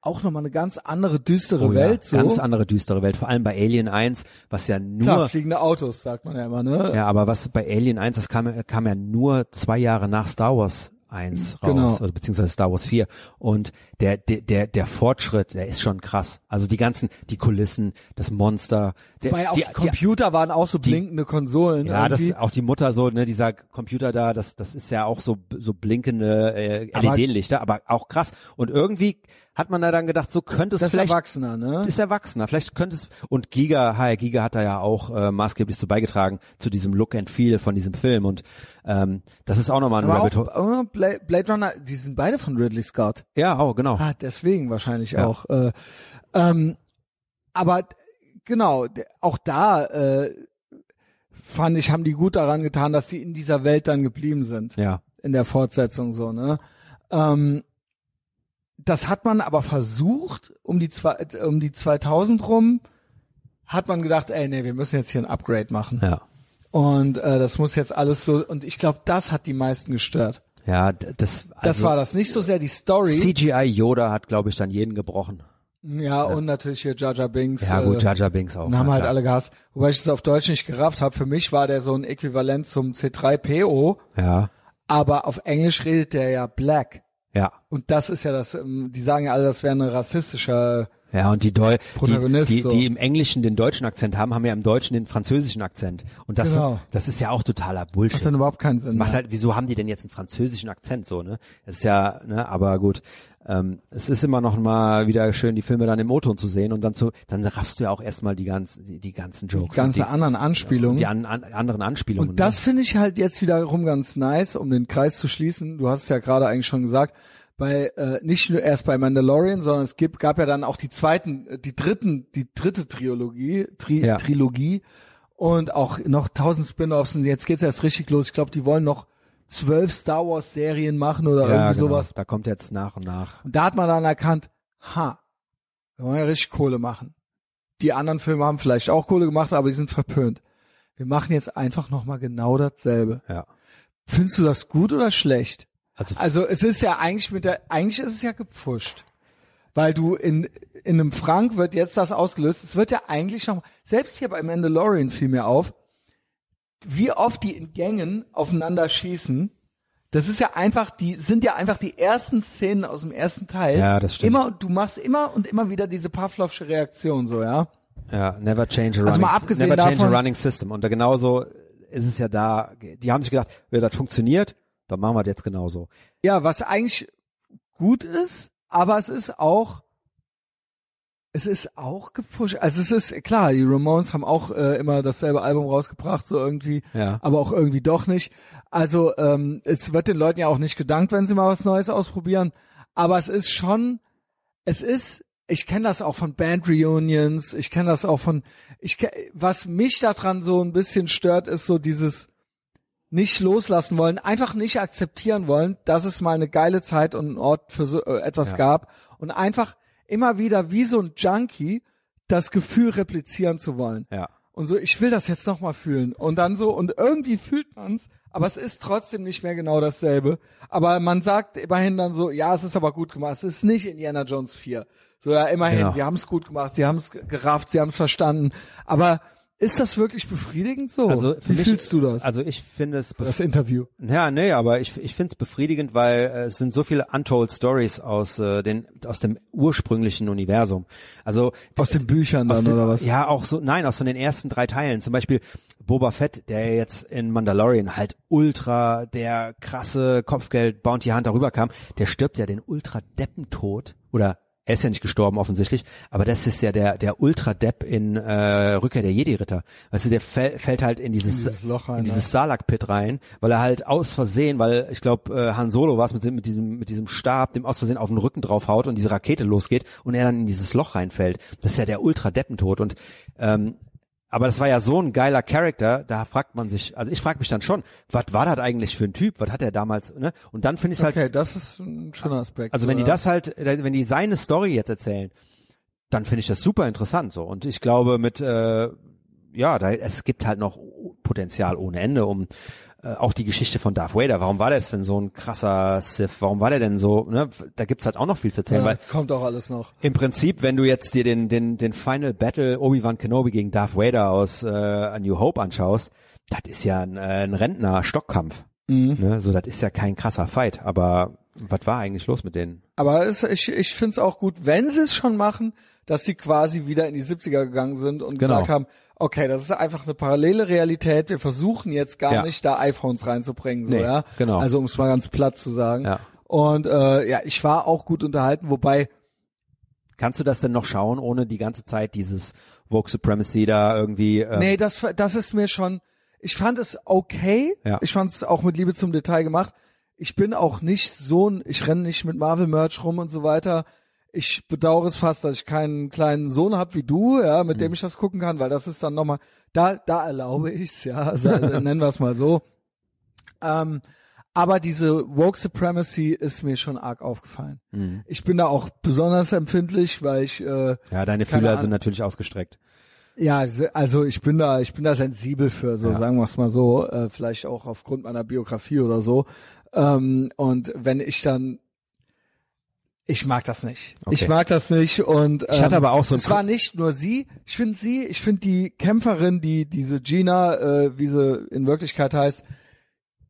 Auch nochmal eine ganz andere, düstere Oh Welt. ja, So. ganz andere düstere Welt, vor allem bei Alien 1, was ja nur Klar, fliegende Autos, sagt man ja immer, ne? Ja, aber was bei Alien 1, das kam, kam ja nur zwei Jahre nach Star Wars 1 raus, Genau. oder beziehungsweise Star Wars 4. Und der, der, der, der Fortschritt, der ist schon krass. Also die ganzen, die Kulissen, das Monster, der, Weil auch die, die, Computer waren auch so blinkende Konsolen. die, ja, das irgendwie. auch die Mutter so, ne, dieser Computer da, das, das ist ja auch so, so blinkende äh, Aber- LED-Lichter, aber auch krass. Und irgendwie hat man da dann gedacht, so könnte es das ist vielleicht Erwachsener, ne? ist erwachsener. Vielleicht könnte es und Giga, HR Giga hat da ja auch äh, maßgeblich zu beigetragen zu diesem Look and Feel von diesem Film und ähm, das ist auch nochmal ein Aber Rabbit auch, Hole. auch Blade, Blade Runner, die sind beide von Ridley Scott. Ja, oh genau. Ah, deswegen wahrscheinlich Ja. auch. Äh, ähm, aber genau, auch da äh, fand ich, haben die gut daran getan, dass sie in dieser Welt dann geblieben sind. Ja, In der Fortsetzung so, ne? Ähm, das hat man aber versucht, um die, zwei, um die 2000 rum, hat man gedacht, ey, nee, wir müssen jetzt hier ein Upgrade machen. ja, Und äh, das muss jetzt alles so, und ich glaube, das hat die meisten gestört. ja. Das, Das also, war das, nicht so sehr die Story. CGI Yoda hat, glaube ich, dann jeden gebrochen. Ja, und natürlich hier Jar Jar Binks. Ja gut, äh, Jar Jar Binks auch. Und haben ja, halt klar. alle gehasst. Wobei ich es auf Deutsch nicht gerafft habe. Für mich war der so ein Äquivalent zum C3PO, Ja, aber auf Englisch redet der ja Black. Ja. Und das ist ja das, ähm, die sagen ja alle, das wäre ein rassistischer, Ja, und die, Deu die, Protagonist, die, so. die im Englischen den deutschen Akzent haben, haben ja im Deutschen den französischen Akzent. Und das, Genau. das ist ja auch totaler macht Bullshit. dann überhaupt keinen Sinn. Macht halt, wieso haben die denn jetzt einen französischen Akzent so, ne? Das ist ja, ne, aber gut. Ähm, es ist immer noch mal wieder schön, die Filme dann im O-Ton zu sehen und dann zu, dann raffst du ja auch erstmal die ganzen, die, die ganzen Jokes. Die ganze und anderen Anspielungen. die an, an, anderen Anspielungen. Und das ne? finde ich halt jetzt wiederum ganz nice, um den Kreis zu schließen. Du hast es ja gerade eigentlich schon gesagt, bei äh, nicht nur erst bei Mandalorian, sondern es gibt, gab ja dann auch die zweiten, äh, die dritten, die dritte Trilogie, Tri Ja. Trilogie und auch noch tausend Spin-offs und jetzt geht's erst richtig los. Ich glaube, die wollen noch zwölf Star Wars Serien machen oder ja, irgendwie genau. sowas. Da kommt jetzt nach und nach. Und da hat man dann erkannt, ha, wir wollen ja richtig Kohle machen. Die anderen Filme haben vielleicht auch Kohle gemacht, aber die sind verpönt. Wir machen jetzt einfach nochmal genau dasselbe. Ja. Findest du das gut oder schlecht? Also, Also es ist ja eigentlich mit der, eigentlich ist es ja gepfuscht. Weil du in, in einem Frank wird jetzt das ausgelöst. Es wird ja eigentlich noch, selbst hier bei Mandalorian fiel mir auf, wie oft die in Gängen aufeinander schießen. Das ist ja einfach, die sind ja einfach die ersten Szenen aus dem ersten Teil. Ja, das stimmt. Immer, du machst immer und immer wieder diese Pavlovsche Reaktion, so, ja. ja, never change a Also running, mal abgesehen never change davon- a running system. Und da genauso ist es ja da, die haben sich gedacht, wenn das funktioniert, dann machen wir das jetzt genauso. Ja, was eigentlich gut ist, aber es ist auch, es ist auch gepusht. Also es ist klar, die Ramones haben auch äh, immer dasselbe Album rausgebracht, so irgendwie, Ja. aber auch irgendwie doch nicht. Also ähm, es wird den Leuten ja auch nicht gedankt, wenn sie mal was Neues ausprobieren. Aber es ist schon, es ist, ich kenne das auch von Band-Reunions, ich kenne das auch von, ich was mich daran so ein bisschen stört, ist so dieses nicht loslassen wollen, einfach nicht akzeptieren wollen, dass es mal eine geile Zeit und einen Ort für so äh, etwas Ja. gab und einfach immer wieder wie so ein Junkie das Gefühl replizieren zu wollen. Ja. und so, ich will das jetzt nochmal fühlen. Und dann so, und irgendwie fühlt man's, aber es ist trotzdem nicht mehr genau dasselbe. Aber man sagt immerhin dann so, ja, es ist aber gut gemacht. Es ist nicht Indiana Jones 4. So, ja, immerhin, Genau. sie haben es gut gemacht, sie haben es gerafft, sie haben es verstanden. Aber ist das wirklich befriedigend so? Also Wie mich, fühlst du das? Also ich finde es das Interview. Ja, nee, aber ich, ich finde es befriedigend, weil äh, es sind so viele untold Stories aus äh, den aus dem ursprünglichen Universum. Also Aus den Büchern dann, den, oder was? Ja, auch so, nein, aus von den ersten drei Teilen. Zum Beispiel Boba Fett, der jetzt in Mandalorian halt ultra der krasse Kopfgeld Bounty Hunter rüberkam, der stirbt ja den ultra Deppentod oder er ist ja nicht gestorben offensichtlich, aber das ist ja der der Ultra Depp in äh, Rückkehr der Jedi Ritter. Weißt du, der fäll, fällt halt in dieses In dieses Loch rein, in ja. dieses Salak Pit rein, weil er halt aus Versehen, weil ich glaube äh, Han Solo war es mit, mit diesem mit diesem Stab, dem aus Versehen auf den Rücken draufhaut und diese Rakete losgeht und er dann in dieses Loch reinfällt. Das ist ja der Ultra Deppentod und ähm, aber das war ja so ein geiler Charakter, da fragt man sich, also ich frage mich dann schon, was war das eigentlich für ein Typ? Was hat er damals, ne? Und dann finde ich halt, Okay, das ist ein schöner Aspekt. also so, wenn die das halt, äh, wenn die seine Story jetzt erzählen, dann finde ich das super interessant so. Und ich glaube mit, äh, ja, da, es gibt halt noch Potenzial ohne Ende, um äh, auch die Geschichte von Darth Vader. Warum war der denn so ein krasser Sith? Warum war der denn so? Ne? Da gibt's halt auch noch viel zu erzählen, ja, weil kommt auch alles noch. im Prinzip, wenn du jetzt dir den, den, den Final Battle Obi-Wan Kenobi gegen Darth Vader aus äh, A New Hope anschaust, das ist ja ein, äh, ein Rentner-Stockkampf. Mhm. Ne? So, das ist ja kein krasser Fight. Aber was war eigentlich los mit denen? Aber es, ich, ich finde es auch gut, wenn sie es schon machen, dass sie quasi wieder in die 70er gegangen sind und Genau. gesagt haben, okay, das ist einfach eine parallele Realität. Wir versuchen jetzt gar Ja. nicht, da iPhones reinzubringen, so, Nee, ja. genau. Also um es mal ganz platt zu sagen. Ja. Und äh, ja, ich war auch gut unterhalten, wobei Kannst du das denn noch schauen, ohne die ganze Zeit dieses Woke Supremacy da irgendwie? Äh, Nee, das, das ist mir schon, ich fand es okay. Ja. Ich fand es auch mit Liebe zum Detail gemacht. Ich bin auch nicht so ein, ich renne nicht mit Marvel-Merch rum und so weiter. Ich bedauere es fast, dass ich keinen kleinen Sohn habe wie du, ja, mit Mhm. dem ich das gucken kann, weil das ist dann nochmal, da, da erlaube ich's, ja, <laughs> also, <laughs> nennen wir es mal so. Ähm, aber diese Woke Supremacy ist mir schon arg aufgefallen. Mhm. Ich bin da auch besonders empfindlich, weil ich äh, Ja, deine Fühler Ahnung. sind natürlich ausgestreckt. ja, also ich bin da, ich bin da sensibel für, so Ja. sagen wir es mal so, äh, vielleicht auch aufgrund meiner Biografie oder so. Ähm, und wenn ich dann, ich mag das nicht. Okay. Ich mag das nicht und ähm, Ich hatte aber auch so es war nicht nur sie. Ich finde sie, ich finde die Kämpferin, die diese Gina, äh, wie sie in Wirklichkeit heißt,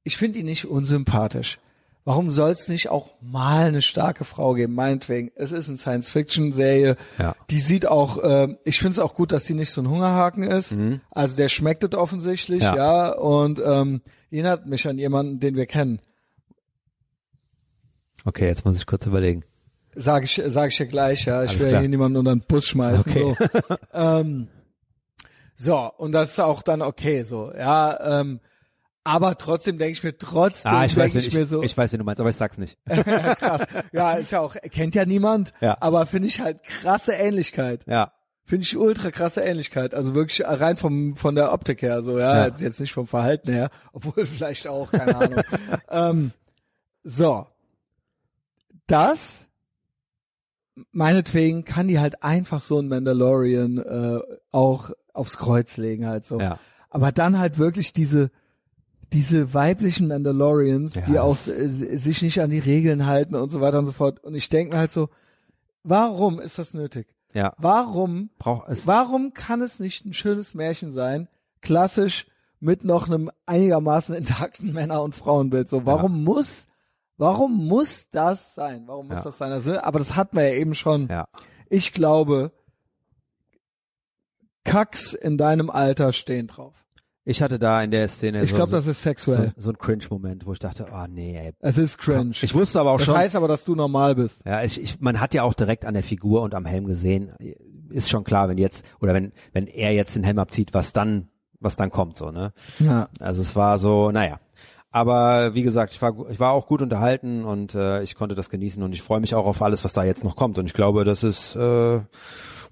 ich finde die nicht unsympathisch. Warum soll es nicht auch mal eine starke Frau geben? Meinetwegen. Es ist eine Science-Fiction-Serie. Ja. Die sieht auch, äh, ich finde es auch gut, dass sie nicht so ein Hungerhaken ist. Also der schmeckt es offensichtlich, Mhm. Ja. ja. Und ähm, erinnert mich an jemanden, den wir kennen. Okay, jetzt muss ich kurz überlegen. Sag ich, sag ich dir gleich, ja. Ich Alles will klar. hier niemanden unter den Bus schmeißen. Okay. So. <laughs> ähm, so, und das ist auch dann okay so, ja. Ähm, aber trotzdem denke ich mir, trotzdem Ah, ich weiß, denke ich ich, mir so, ich weiß, wen du meinst, aber ich sag's nicht. <laughs> krass. Ja, ist ja auch, kennt ja niemand, Ja. aber finde ich halt krasse Ähnlichkeit. Ja. Finde ich ultra krasse Ähnlichkeit. Also wirklich rein vom, von der Optik her, so, ja, Ja. Jetzt, jetzt nicht vom Verhalten her, obwohl <laughs> vielleicht auch, keine Ahnung. ähm, so. Das, meinetwegen kann die halt einfach so ein Mandalorian, äh, auch aufs Kreuz legen halt so. Ja. Aber dann halt wirklich diese, diese weiblichen Mandalorians, Ja, die auch äh, sich nicht an die Regeln halten und so weiter und so fort. Und ich denke mir halt so, warum ist das nötig? Ja. Warum, Braucht es. warum kann es nicht ein schönes Märchen sein, klassisch mit noch einem einigermaßen intakten <laughs> Männer- und Frauenbild? So, warum muss, warum muss das sein? Warum muss Ja. das sein? Also, aber das hatten wir ja eben schon. Ja. Ich glaube, Kacks in deinem Alter stehen drauf. Ich hatte da in der Szene Ich so, glaube, so, das ist so, sexuell. so ein Cringe-Moment, wo ich dachte, oh nee, ey. Es ist cringe. Ich wusste aber auch das schon, heißt aber, dass du normal bist. ja, ich, ich, man hat ja auch direkt an der Figur und am Helm gesehen, ist schon klar, wenn jetzt, oder wenn, wenn er jetzt den Helm abzieht, was dann, was dann kommt, so, ne? Ja. Also es war so, naja. Aber wie gesagt, ich war, ich war auch gut unterhalten und äh, ich konnte das genießen und ich freue mich auch auf alles, was da jetzt noch kommt. Und ich glaube, das ist, äh, ja,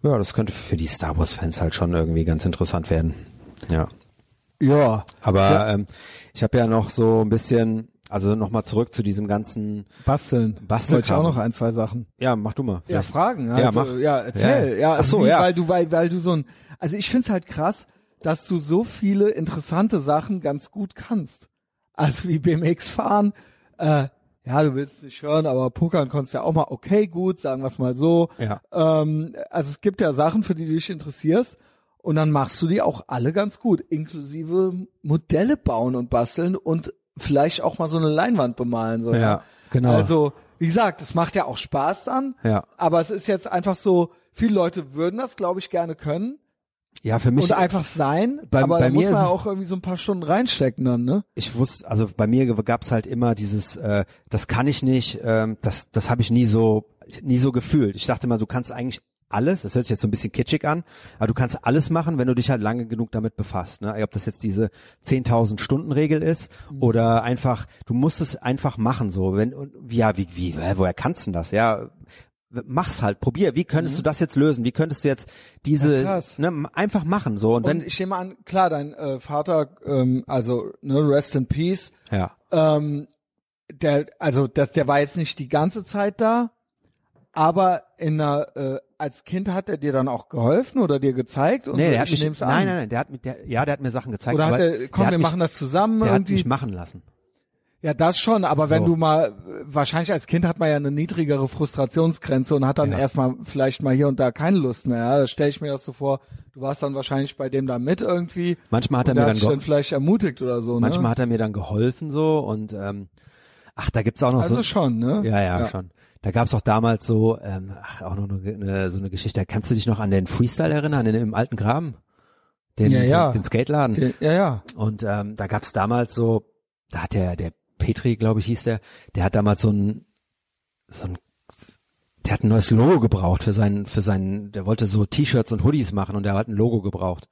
das könnte für die Star Wars-Fans halt schon irgendwie ganz interessant werden. Ja. Ja. Aber Ja. ähm, ich habe ja noch so ein bisschen, also nochmal zurück zu diesem ganzen, Basteln. Basteln Wollte ich auch noch ein, zwei Sachen. ja, mach du mal. Ja, Vielleicht. Fragen. Ja, Also, mach. ja, erzähl. Ja. Ja, Ach also so, wie, ja. Weil du, weil, weil du so ein, also ich find's halt krass, dass du so viele interessante Sachen ganz gut kannst. Also wie BMX fahren, äh, ja, du willst es nicht hören, aber Pokern konntest ja auch mal okay gut, sagen wir es mal so. Ja. Ähm, also es gibt ja Sachen, für die du dich interessierst und dann machst du die auch alle ganz gut, inklusive Modelle bauen und basteln und vielleicht auch mal so eine Leinwand bemalen. So, Ja, genau. Also, wie gesagt, es macht ja auch Spaß dann, Ja. aber es ist jetzt einfach so, viele Leute würden das, glaube ich, gerne können Ja, für mich, und einfach sein, bei- aber bei da muss mir man auch irgendwie so ein paar Stunden reinstecken dann, ne? ich wusste, also bei mir gab's halt immer dieses, äh, das kann ich nicht, ähm, das, das habe ich nie so, nie so gefühlt. Ich dachte mal, du kannst eigentlich alles, das hört sich jetzt so ein bisschen kitschig an, aber du kannst alles machen, wenn du dich halt lange genug damit befasst. Ne? Ob das jetzt diese 10.000 Stunden Regel ist oder einfach, du musst es einfach machen so. Wenn ja, wie wie woher kannst du denn das? Ja, mach's halt, probier. Wie könntest du das jetzt lösen? Wie könntest du jetzt diese Ja, ne, einfach machen so und Und wenn ich nehme an, klar, dein äh, Vater, ähm, also ne, Rest in Peace, ja ähm, der, also das, der war jetzt nicht die ganze Zeit da, aber in einer, äh, als Kind hat er dir dann auch geholfen oder dir gezeigt? Und Nee, so, der hat ich mich, nein, nein, nein, der hat mit der, ja, der hat mir Sachen gezeigt. Oder hat er, komm, der hat wir mich, machen das zusammen Der hat irgendwie? mich machen lassen. Ja, das schon, aber wenn So. du mal, wahrscheinlich als Kind hat man ja eine niedrigere Frustrationsgrenze und hat dann Ja. erstmal vielleicht mal hier und da keine Lust mehr. Ja, da stelle ich mir das so vor, du warst dann wahrscheinlich bei dem da mit irgendwie. Manchmal hat er mir dann, dann vielleicht ermutigt oder so, manchmal ne? hat er mir dann geholfen so und ähm, ach, da gibt's auch noch Also so, schon, ne? ja, ja, schon. Da gab's auch damals so, ähm, ach, auch noch eine, eine, so eine Geschichte. Kannst du dich noch an den Freestyle erinnern, den im alten Graben? Den, Ja, ja. den Skateladen. Die- Ja, ja. Und ähm, da gab's damals so, da hat der, der Petri, glaube ich, hieß der, der hat damals so ein, so ein, der hat ein neues Logo gebraucht für seinen, für seinen, der wollte so T-Shirts und Hoodies machen und der hat ein Logo gebraucht.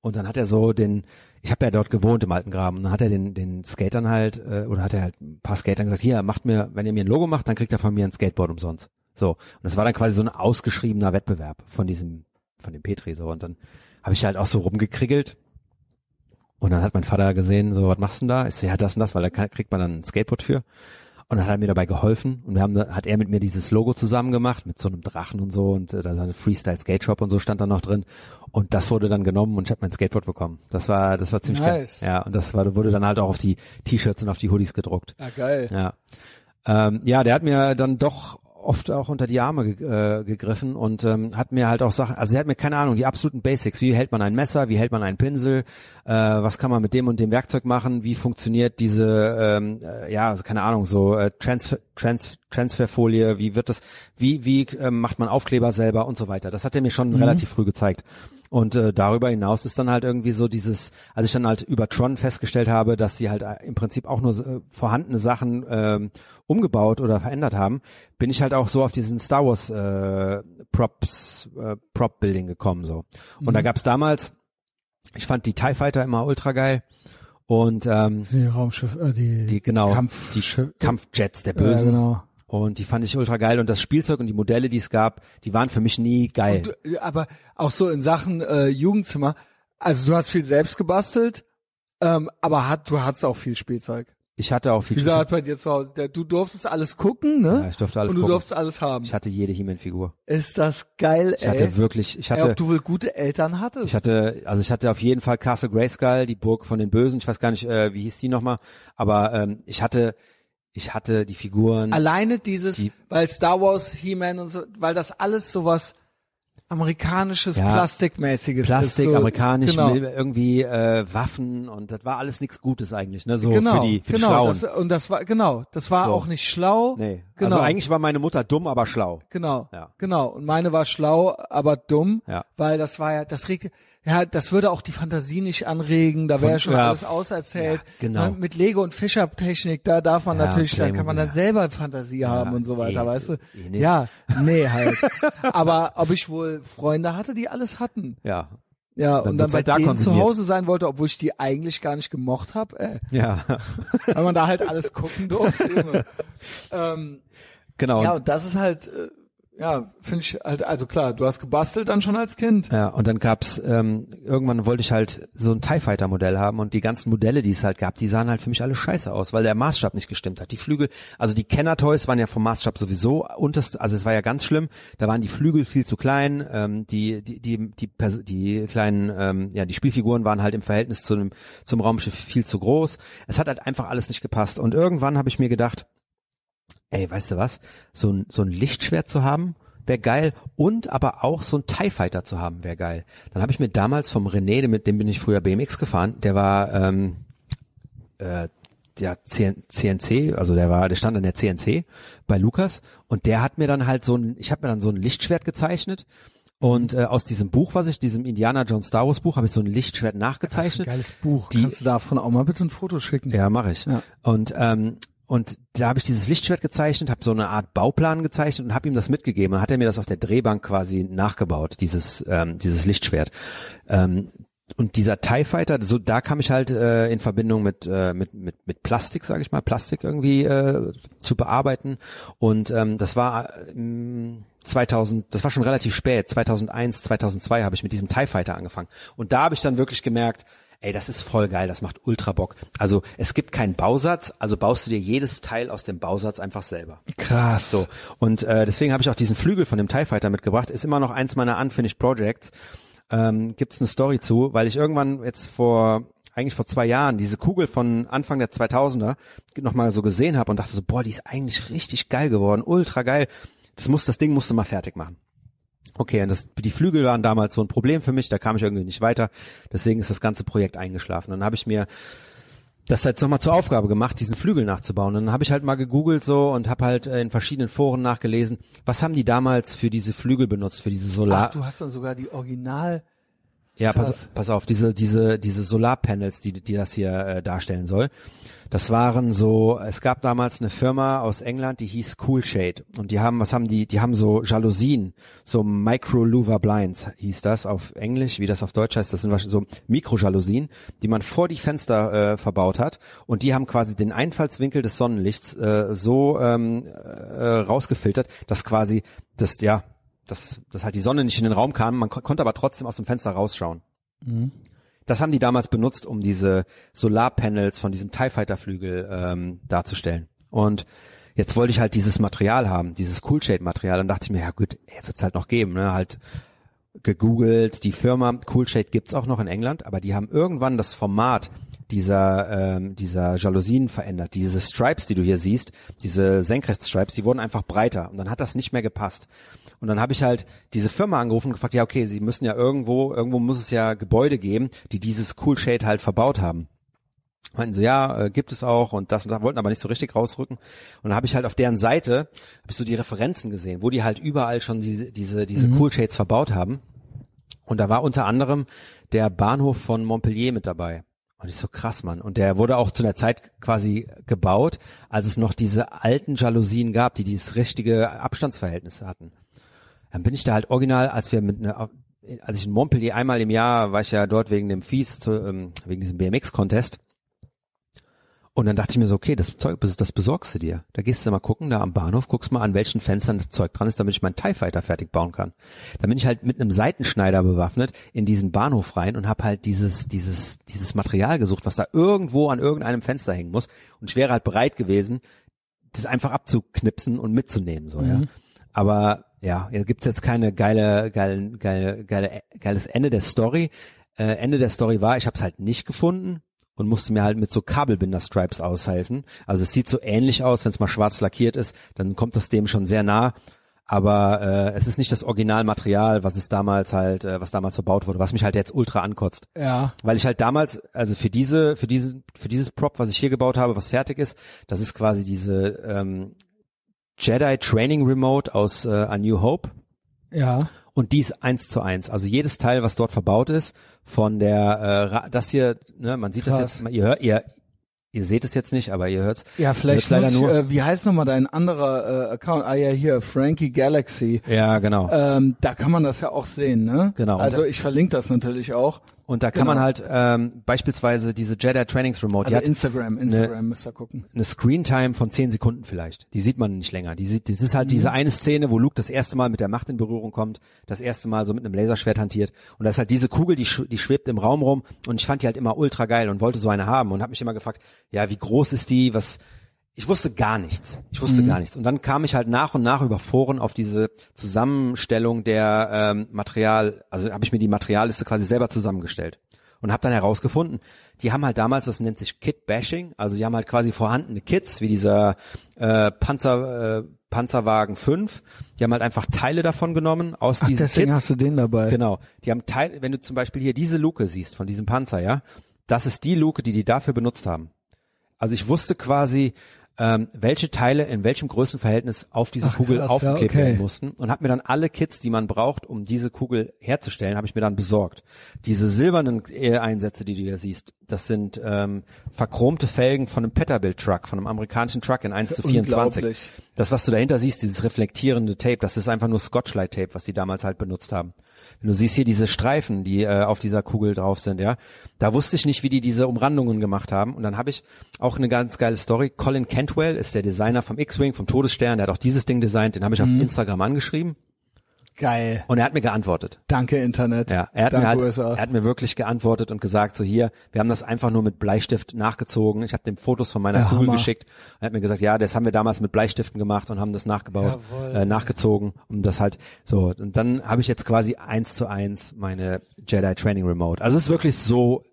Und dann hat er so den, ich habe ja dort gewohnt im alten Graben, dann hat er den, den Skatern halt, äh, oder hat er halt ein paar Skatern gesagt, hier, macht mir, wenn ihr mir ein Logo macht, dann kriegt er von mir ein Skateboard umsonst. So. Und das war dann quasi so ein ausgeschriebener Wettbewerb von diesem, von dem Petri so. Und dann habe ich halt auch so rumgekriegelt und dann hat mein Vater gesehen, so, was machst du denn da? Ich so, ja, das und das, weil da kann, kriegt man dann ein Skateboard für. Und dann hat er mir dabei geholfen und wir haben, hat er mit mir dieses Logo zusammen gemacht mit so einem Drachen und so und äh, da seine Freestyle Skate Shop und so stand da noch drin und das wurde dann genommen und ich habe mein Skateboard bekommen. Das war, das war ziemlich Nice. geil. Ja, und das war, wurde dann halt auch auf die T-Shirts und auf die Hoodies gedruckt. Ja, geil. Ja. Ähm, ja, der hat mir dann doch oft auch unter die Arme ge äh, gegriffen und ähm, hat mir halt auch Sachen, also er hat mir keine Ahnung, die absoluten Basics, wie hält man ein Messer, wie hält man einen Pinsel, äh, was kann man mit dem und dem Werkzeug machen, wie funktioniert diese, ähm, äh, ja, also keine Ahnung, so äh, Transfer, Trans Transferfolie, wie wird das, wie, wie ähm, macht man Aufkleber selber und so weiter. Das hat er mir schon relativ früh gezeigt. Und äh, darüber hinaus ist dann halt irgendwie so dieses, als ich dann halt über Tron festgestellt habe, dass sie halt äh, im Prinzip auch nur äh, vorhandene Sachen ähm, umgebaut oder verändert haben, bin ich halt auch so auf diesen Star Wars äh, Props, äh, Prop Building gekommen so. Und da gab's damals, ich fand die TIE Fighter immer ultra geil und ähm, Die Raumschiff, äh, die, die genau Kampf, die Kampfjets der Bösen genau. Und die fand ich ultra geil und das Spielzeug und die Modelle, die es gab, die waren für mich nie geil. Und, du- aber auch so in Sachen äh, Jugendzimmer, also du hast viel selbst gebastelt, ähm, aber hat, du hattest auch viel Spielzeug. ich hatte auch viel Wie gesagt, bei dir zu Hause, der, du durftest alles gucken, ne? Ja, ich durfte alles Und du gucken. durftest alles haben. Ich hatte jede He-Man-Figur. Ist das geil, Ich ey. hatte wirklich, ich ey, hatte, ob du wohl gute Eltern hattest. ich hatte, also ich hatte auf jeden Fall Castle Grayskull, die Burg von den Bösen. Ich weiß gar nicht, äh, wie hieß die nochmal, aber ähm, ich hatte, ich hatte die Figuren. Alleine dieses, Die- weil Star Wars, He-Man und so, weil das alles sowas amerikanisches, Ja, plastikmäßiges Plastik, ist. So, amerikanisch, genau. irgendwie äh, Waffen und das war alles nichts Gutes eigentlich, ne? So genau, für die, für genau, die Schlauen. das, und das war genau, das war So. auch nicht schlau. nee. genau, Also eigentlich war meine Mutter dumm, aber schlau. genau, Ja. genau. Und meine war schlau, aber dumm, Ja. weil das war ja, das regte, ja, das würde auch die Fantasie nicht anregen. Da wäre schon ja, alles auserzählt. ja, genau. Ne, Mit Lego und Fischer-Technik, da darf man Ja, natürlich, da kann man dann selber Fantasie haben und so weiter, eh, weißt du? eh ja, <laughs> nee halt. aber ob ich wohl Freunde hatte, die alles hatten. Ja. Ja, Dann und dann bei halt da denen zu. Hause sein wollte, obwohl ich die eigentlich gar nicht gemocht habe, äh, Ja. weil man da halt alles gucken durfte. <laughs> Ähm, genau. ja, und das ist halt, äh, ja, finde ich halt, also klar, du hast gebastelt dann schon als Kind. Ja, und dann gab's, ähm, irgendwann wollte ich halt so ein TIE Fighter Modell haben und die ganzen Modelle, die es halt gab, die sahen halt für mich alle scheiße aus, weil der Maßstab nicht gestimmt hat. Die Flügel, also die Kenner Toys waren ja vom Maßstab sowieso unterst, also es war ja ganz schlimm, da waren die Flügel viel zu klein, ähm, die, die, die, die, Pers die kleinen, ähm, ja, die Spielfiguren waren halt im Verhältnis zu dem, zum Raumschiff viel zu groß. Es hat halt einfach alles nicht gepasst und irgendwann habe ich mir gedacht, ey, weißt du was, so ein, so ein Lichtschwert zu haben, wäre geil und aber auch so ein TIE Fighter zu haben, wäre geil. Dann habe ich mir damals vom René, mit dem bin ich früher BMX gefahren, der war ähm, äh, der CNC, also der war, der stand an der CNC bei Lukas und der hat mir dann halt so ein, ich habe mir dann so ein Lichtschwert gezeichnet und äh, aus diesem Buch, was ich, diesem Indiana Jones Star Wars Buch, habe ich so ein Lichtschwert nachgezeichnet. geiles Buch. Die- Kannst du davon auch mal bitte ein Foto schicken? Ja, mache ich. Ja. Und ähm, und da habe ich dieses Lichtschwert gezeichnet, habe so eine Art Bauplan gezeichnet und habe ihm das mitgegeben. Und hat er mir das auf der Drehbank quasi nachgebaut, dieses ähm, dieses Lichtschwert. Ähm, und dieser TIE Fighter, so da kam ich halt äh, in Verbindung mit äh, mit mit mit Plastik, sage ich mal, Plastik irgendwie äh, zu bearbeiten. Und ähm, das war ähm, 2000, das war schon relativ spät, 2001, 2002 habe ich mit diesem TIE Fighter angefangen. Und da habe ich dann wirklich gemerkt, ey, das ist voll geil, das macht ultra Bock. Also es gibt keinen Bausatz, also baust du dir jedes Teil aus dem Bausatz einfach selber. Krass. So und äh, deswegen habe ich auch diesen Flügel von dem TIE Fighter mitgebracht. Ist immer noch eins meiner unfinished Projects. Ähm, Gibt es eine Story zu, weil ich irgendwann jetzt vor eigentlich vor zwei Jahren diese Kugel von Anfang der 2000er nochmal so gesehen habe und dachte so, boah, die ist eigentlich richtig geil geworden, ultra geil. Das muss, das Ding musst du mal fertig machen. Okay, und das, die Flügel waren damals so ein Problem für mich, da kam ich irgendwie nicht weiter. Deswegen ist das ganze Projekt eingeschlafen. Dann habe ich mir das jetzt nochmal zur Aufgabe gemacht, diesen Flügel nachzubauen. Und dann habe ich halt mal gegoogelt so und habe halt äh, in verschiedenen Foren nachgelesen, was haben die damals für diese Flügel benutzt, für diese Solar... Ach, du hast dann sogar die Original. Ja, pass, pass auf, diese, diese, diese Solarpanels, die, die das hier äh, darstellen soll. Das waren so, es gab damals eine Firma aus England, die hieß Cool Shade. Und die haben, was haben die, die haben so Jalousien, so Micro Louver Blinds hieß das auf Englisch, wie das auf Deutsch heißt, das sind wahrscheinlich so Mikrojalousien, die man vor die Fenster äh, verbaut hat. Und die haben quasi den Einfallswinkel des Sonnenlichts äh, so ähm, äh, rausgefiltert, dass quasi das, ja, dass, dass halt die Sonne nicht in den Raum kam, man ko konnte aber trotzdem aus dem Fenster rausschauen. Das haben die damals benutzt, um diese Solarpanels von diesem TIE Fighter Flügel ähm, darzustellen. Und jetzt wollte ich halt dieses Material haben, dieses Cool Shade Material. Und dachte ich mir, ja gut, wird's halt noch geben, ne? Halt gegoogelt, die Firma Cool Shade gibt's auch noch in England, aber die haben irgendwann das Format dieser ähm, dieser Jalousien verändert. Diese Stripes, die du hier siehst, diese Senkrechtstripes, die wurden einfach breiter und dann hat das nicht mehr gepasst. Und dann habe ich halt diese Firma angerufen und gefragt, ja okay, sie müssen ja irgendwo, irgendwo muss es ja Gebäude geben, die dieses Cool Shade halt verbaut haben. Meinten so, ja, äh, gibt es auch und das und das, wollten aber nicht so richtig rausrücken. Und dann habe ich halt auf deren Seite, habe ich so die Referenzen gesehen, wo die halt überall schon diese, diese, diese Cool Shades verbaut haben. Und da war unter anderem der Bahnhof von Montpellier mit dabei. Und ich so krass, Mann. Und der wurde auch zu der Zeit quasi gebaut, als es noch diese alten Jalousien gab, die dieses richtige Abstandsverhältnis hatten. Dann bin ich da halt original, als wir mit einer, als ich in Montpellier einmal im Jahr war ich ja dort wegen dem Fies, zu, ähm, wegen diesem BMX-Contest. Und dann dachte ich mir so, okay, das Zeug, das besorgst du dir. Da gehst du mal gucken, da am Bahnhof, guckst mal an welchen Fenstern das Zeug dran ist, damit ich meinen TIE Fighter fertig bauen kann. Dann bin ich halt mit einem Seitenschneider bewaffnet in diesen Bahnhof rein und habe halt dieses, dieses, dieses Material gesucht, was da irgendwo an irgendeinem Fenster hängen muss. Und ich wäre halt bereit gewesen, das einfach abzuknipsen und mitzunehmen, so, ja. Aber ja, hier gibt's jetzt keine geile, geile, geile, geile, geiles Ende der Story. Äh, Ende der Story war, ich habe es halt nicht gefunden und musste mir halt mit so Kabelbinder-Stripes aushelfen. Also es sieht so ähnlich aus, wenn es mal schwarz lackiert ist, dann kommt das dem schon sehr nah. Aber äh, es ist nicht das Originalmaterial, was es damals halt, äh, was damals verbaut wurde, was mich halt jetzt ultra ankotzt. Ja. Weil ich halt damals, also für diese, für diese, für dieses Prop, was ich hier gebaut habe, was fertig ist, das ist quasi diese ähm, Jedi Training Remote aus äh, A New Hope. Ja. Und die ist eins zu eins. Also jedes Teil, was dort verbaut ist, von der, äh, das hier, ne, man sieht Krass. das jetzt, ihr hört, ihr, ihr seht es jetzt nicht, aber ihr hört's. Ja, vielleicht Hört's leider ich, nur. äh, wie heißt nochmal dein anderer äh, Account? Ah ja, hier, Frankie Galaxy. ja, genau. Ähm, da kann man das ja auch sehen, ne? Genau. Also ich verlinke das natürlich auch. Und da kann Genau. man halt ähm, beispielsweise diese Jedi Trainings Remote, die Also hat Instagram, Instagram müsst ihr gucken. eine Screen Time von zehn Sekunden vielleicht. Die sieht man nicht länger. Die sieht, das ist Mhm. halt diese eine Szene, wo Luke das erste Mal mit der Macht in Berührung kommt, das erste Mal so mit einem Laserschwert hantiert. Und da ist halt diese Kugel, die, die schwebt im Raum rum. Und ich fand die halt immer ultra geil und wollte so eine haben und habe mich immer gefragt, ja, wie groß ist die? Was? Ich wusste gar nichts. Ich wusste Mhm. gar nichts. Und dann kam ich halt nach und nach über Foren auf diese Zusammenstellung der ähm, Material, also habe ich mir die Materialliste quasi selber zusammengestellt und habe dann herausgefunden, die haben halt damals, das nennt sich Kit-Bashing, also die haben halt quasi vorhandene Kits, wie dieser äh, Panzer, äh, Panzerwagen 5, die haben halt einfach Teile davon genommen aus Ach, diesen deswegen Kits. hast du den dabei. Genau, die haben Teile, wenn du zum Beispiel hier diese Luke siehst von diesem Panzer, ja, das ist die Luke, die die dafür benutzt haben. Also ich wusste quasi, ähm, welche Teile in welchem Größenverhältnis auf diese Ach, Kugel krass, aufgeklebt ja, okay. werden mussten und habe mir dann alle Kits, die man braucht, um diese Kugel herzustellen, habe ich mir dann besorgt. Diese silbernen äh, Einsätze, die du hier siehst, das sind ähm, verchromte Felgen von einem Peterbilt-Truck, von einem amerikanischen Truck in 1 zu 24. Unglaublich. Das, was du dahinter siehst, dieses reflektierende Tape, das ist einfach nur Scotchlight-Tape, was die damals halt benutzt haben. Wenn du siehst hier diese Streifen, die äh, auf dieser Kugel drauf sind, ja, da wusste ich nicht, wie die diese Umrandungen gemacht haben. Und dann habe ich auch eine ganz geile Story. Colin Cantwell ist der Designer vom X-Wing, vom Todesstern, der hat auch dieses Ding designt, den habe ich auf Instagram angeschrieben Geil. und er hat mir geantwortet. Danke Internet. Ja, er hat, Danke mir halt, USA. er hat mir wirklich geantwortet und gesagt, so hier, wir haben das einfach nur mit Bleistift nachgezogen. Ich habe dem Fotos von meiner Ja, Kugel Hammer. geschickt. Er hat mir gesagt, ja, das haben wir damals mit Bleistiften gemacht und haben das nachgebaut, Jawohl. äh, nachgezogen und das halt so. Und dann habe ich jetzt quasi eins zu eins meine Jedi Training Remote. Also es ist wirklich so,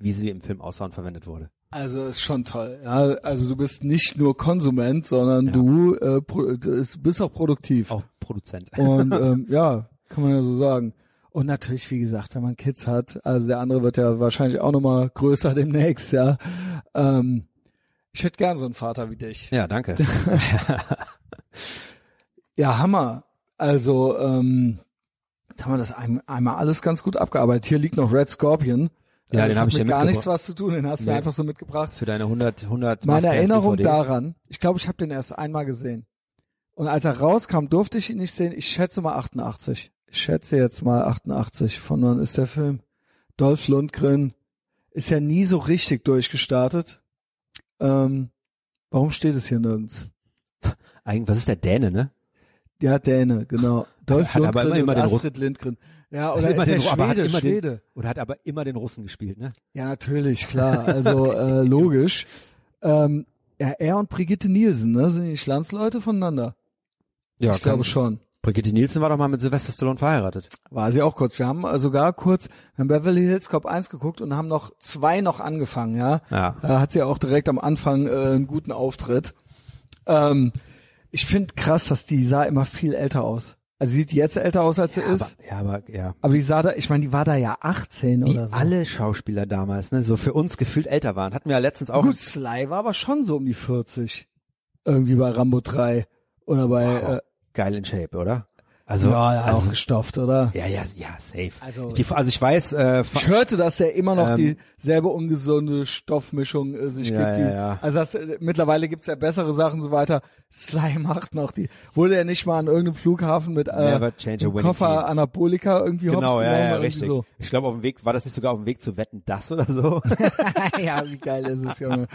wie sie im Film aussah und verwendet wurde. Also ist schon toll. Ja, also du bist nicht nur Konsument, sondern du äh, bist auch produktiv. Auch Produzent. Und <laughs> ähm, ja, kann man ja so sagen. Und natürlich, wie gesagt, wenn man Kids hat, also der andere wird ja wahrscheinlich auch nochmal größer demnächst, ja. Ähm, ich hätte gern so einen Vater wie dich. Ja, danke. <laughs> Ja, Hammer. Also, ähm, jetzt haben wir das ein, einmal alles ganz gut abgearbeitet. Hier liegt noch Red Scorpion. Ja, den das hab hat ich mit gar nichts was zu tun, den hast du mir Nee. einfach so mitgebracht. Für deine 100, 100 Meine Erinnerung DVDs. daran, ich glaube, ich habe den erst einmal gesehen. Und als er rauskam, durfte ich ihn nicht sehen. Ich schätze mal 88. Ich schätze jetzt mal 88. Von wann ist der Film? Dolph Lundgren ist ja nie so richtig durchgestartet. Ähm, warum steht es hier nirgends? Eigentlich, was ist der Däne, ne? Ja, Däne, genau. Dolph Hat aber Lundgren immer und den Astrid Lindgren. Ja, oder immer ist den- aber hat Schwede, immer den- Schwede. Oder hat aber immer den Russen gespielt, ne? Ja, natürlich, klar. Also äh, logisch. Ähm, ja, er und Brigitte Nielsen, ne, sind die Schlanzleute voneinander. Ja, ich glaube schon. Brigitte Nielsen war doch mal mit Sylvester Stallone verheiratet. War sie auch kurz. Wir haben äh, sogar kurz haben Beverly Hills Cop 1 geguckt und haben noch zwei noch angefangen, ja. Ja. Da hat sie auch direkt am Anfang äh, einen guten Auftritt. Ähm, ich finde krass, dass die sah immer viel älter aus. Also sie sieht jetzt älter aus, als sie Aber, ist. ja, aber ja. Aber die sah da, ich meine, die war da ja 18 Wie oder so. alle Schauspieler damals, ne, so für uns gefühlt älter waren. Hatten wir ja letztens auch. Gut, Sly war aber schon so um die 40. Irgendwie bei Rambo 3. Oder bei, Wow. äh, geil in Shape, oder? Also, ja, ja, also auch gestofft, oder? ja, ja, ja, safe. Also- Die, also ich weiß, äh, Ich hörte, dass er immer noch Ähm, dieselbe ungesunde Stoffmischung äh, sich Ja, gibt. ja, ja. Also das, äh, mittlerweile gibt's ja bessere Sachen und so weiter. Sly macht noch die. Wurde er nicht mal an irgendeinem Flughafen mit äh, Koffer. Anabolika irgendwie hops genau, ja, genommen, ja, irgendwie richtig. So. Ich glaube auf dem Weg, war das nicht sogar auf dem Weg zu wetten, das oder so? <laughs> ja, wie geil ist es, Junge.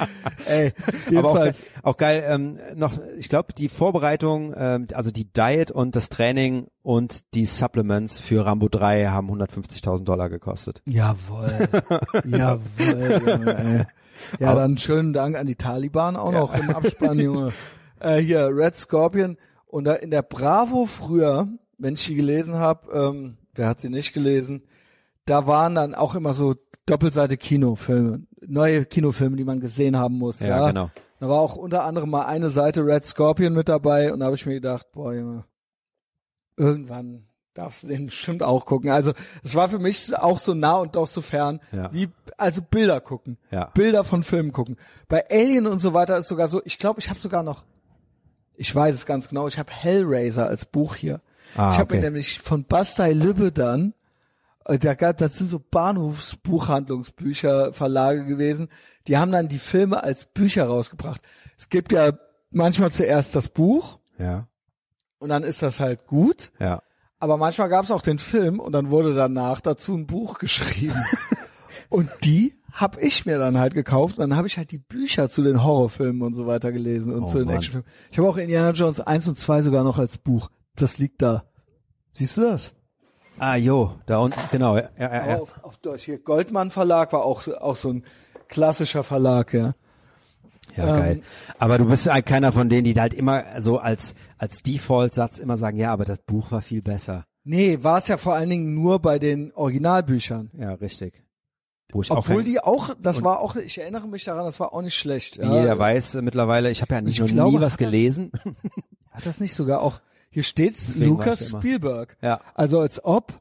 Ey, <laughs> Aber auch, geil- jedenfalls. auch geil, ähm, noch, ich glaube, die Vorbereitung, ähm, also die Diet und das Training und die Supplements für Rambo 3 haben 150.000 Dollar gekostet. Jawohl. <laughs> Jawohl, Junge. Ja, dann schönen Dank an die Taliban auch noch im Abspann, Junge. Äh, hier, Red Scorpion. Und da in der Bravo früher, wenn ich die gelesen habe, ähm, wer hat sie nicht gelesen, da waren dann auch immer so Doppelseite Kinofilme, neue Kinofilme, die man gesehen haben muss. Ja, Ja, genau. Da war auch unter anderem mal eine Seite Red Scorpion mit dabei und da habe ich mir gedacht, boah, Junge, irgendwann darfst du den bestimmt auch gucken. Also es war für mich auch so nah und doch so fern, Ja. wie also Bilder gucken, Ja. Bilder von Filmen gucken. Bei Alien und so weiter ist sogar so, ich glaube, ich habe sogar noch, ich weiß es ganz genau, ich habe Hellraiser als Buch hier. Ah, ich habe mir okay. nämlich von Bastei Lübbe dann, äh, da das sind so Bahnhofsbuchhandlungsbücher, Verlage gewesen, die haben dann die Filme als Bücher rausgebracht. Es gibt ja manchmal zuerst das Buch Ja, und dann ist das halt gut. ja. Aber manchmal gab es auch den Film und dann wurde danach dazu ein Buch geschrieben. <laughs> Und die hab ich mir dann halt gekauft. Und dann habe ich halt die Bücher zu den Horrorfilmen und so weiter gelesen und Oh, zu den Mann. Actionfilmen. Ich habe auch Indiana Jones 1 und 2 sogar noch als Buch. Das liegt da. Siehst du das? Ah, jo, da unten, genau. Ja, ja, ja. Auf, auf Deutsch. Hier Goldmann Verlag war auch, auch so ein klassischer Verlag, ja. Ja, Ähm, geil. Aber du bist halt keiner von denen, die halt immer so als, als Default-Satz immer sagen, ja, aber das Buch war viel besser. Nee, war es ja vor allen Dingen nur bei den Originalbüchern. Ja, richtig. Wo ich Obwohl auch die auch, das war auch, ich erinnere mich daran, das war auch nicht schlecht. wie ja. jeder weiß äh, mittlerweile, ich habe ja nicht Ich noch glaube, nie was hat das- gelesen. <laughs> Hat das nicht sogar auch, hier steht's Deswegen Lucas Spielberg. Ja, Also als ob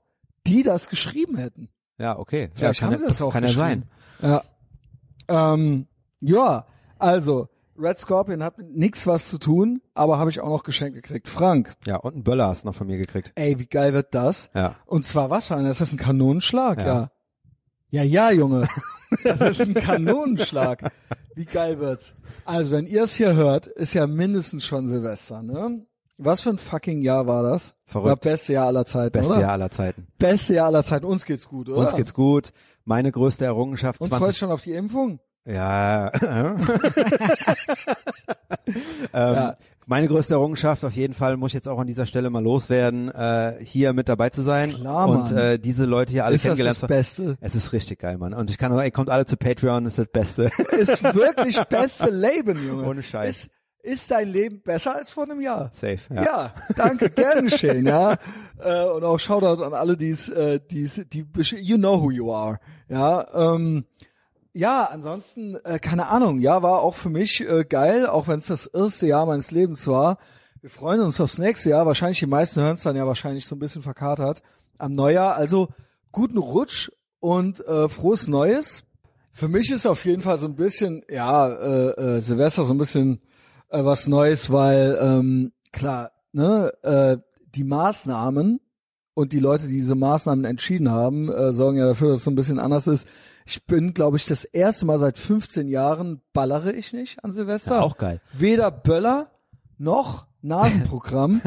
die das geschrieben hätten. ja, okay. Vielleicht ja, haben kann sie das auch kann ja sein. geschrieben. Ja. Ähm, ja, also Red Scorpion hat mit nix was zu tun, aber habe ich auch noch geschenkt gekriegt. Frank, Ja, und einen Böller hast du noch von mir gekriegt. ey, wie geil wird das? Ja. Und zwar was für einer? Ist das ein Kanonenschlag? Ja. Ja. Ja, ja, Junge. <laughs> Das ist ein Kanonenschlag. Wie geil wird's? Also, wenn ihr es hier hört, ist ja mindestens schon Silvester, ne? Was für ein fucking Jahr war das? Verrückt. War beste Jahr aller Zeiten, Beste oder? Jahr aller Zeiten. Beste Jahr aller Zeiten. Uns geht's gut, oder? Uns geht's gut. Meine größte Errungenschaft Und freut 20 schon auf die Impfung? Ja. <laughs> ähm, Ja. Meine größte Errungenschaft auf jeden Fall muss ich jetzt auch an dieser Stelle mal loswerden, äh, hier mit dabei zu sein Klar, und Mann. äh, diese Leute hier alle ist das kennengelernt das zu Beste? Es ist richtig geil, Mann. Und ich kann nur, ey, kommt alle zu Patreon, ist das Beste. <laughs> Ist wirklich beste Leben, Junge. Ohne Scheiß. Ist, ist dein Leben besser als vor einem Jahr? Safe. Ja, Ja. danke, gern geschehen, ja. Äh, und auch Shoutout an alle, die's, äh, die's, die, you know who you are, ja. Ähm, ja, ansonsten, äh, keine Ahnung, ja, war auch für mich äh, geil, auch wenn es das erste Jahr meines Lebens war. Wir freuen uns aufs nächste Jahr. Wahrscheinlich die meisten hören es dann ja wahrscheinlich so ein bisschen verkatert am Neujahr. Also guten Rutsch und äh, frohes Neues. Für mich ist auf jeden Fall so ein bisschen, ja, äh, äh, Silvester so ein bisschen äh, was Neues, weil ähm, klar, ne, äh, die Maßnahmen und die Leute, die diese Maßnahmen entschieden haben, äh, sorgen ja dafür, dass es so ein bisschen anders ist. Ich bin, glaube ich, das erste Mal seit 15 Jahren ballere ich nicht an Silvester. Ja, auch geil. Weder Böller noch Nasenprogramm.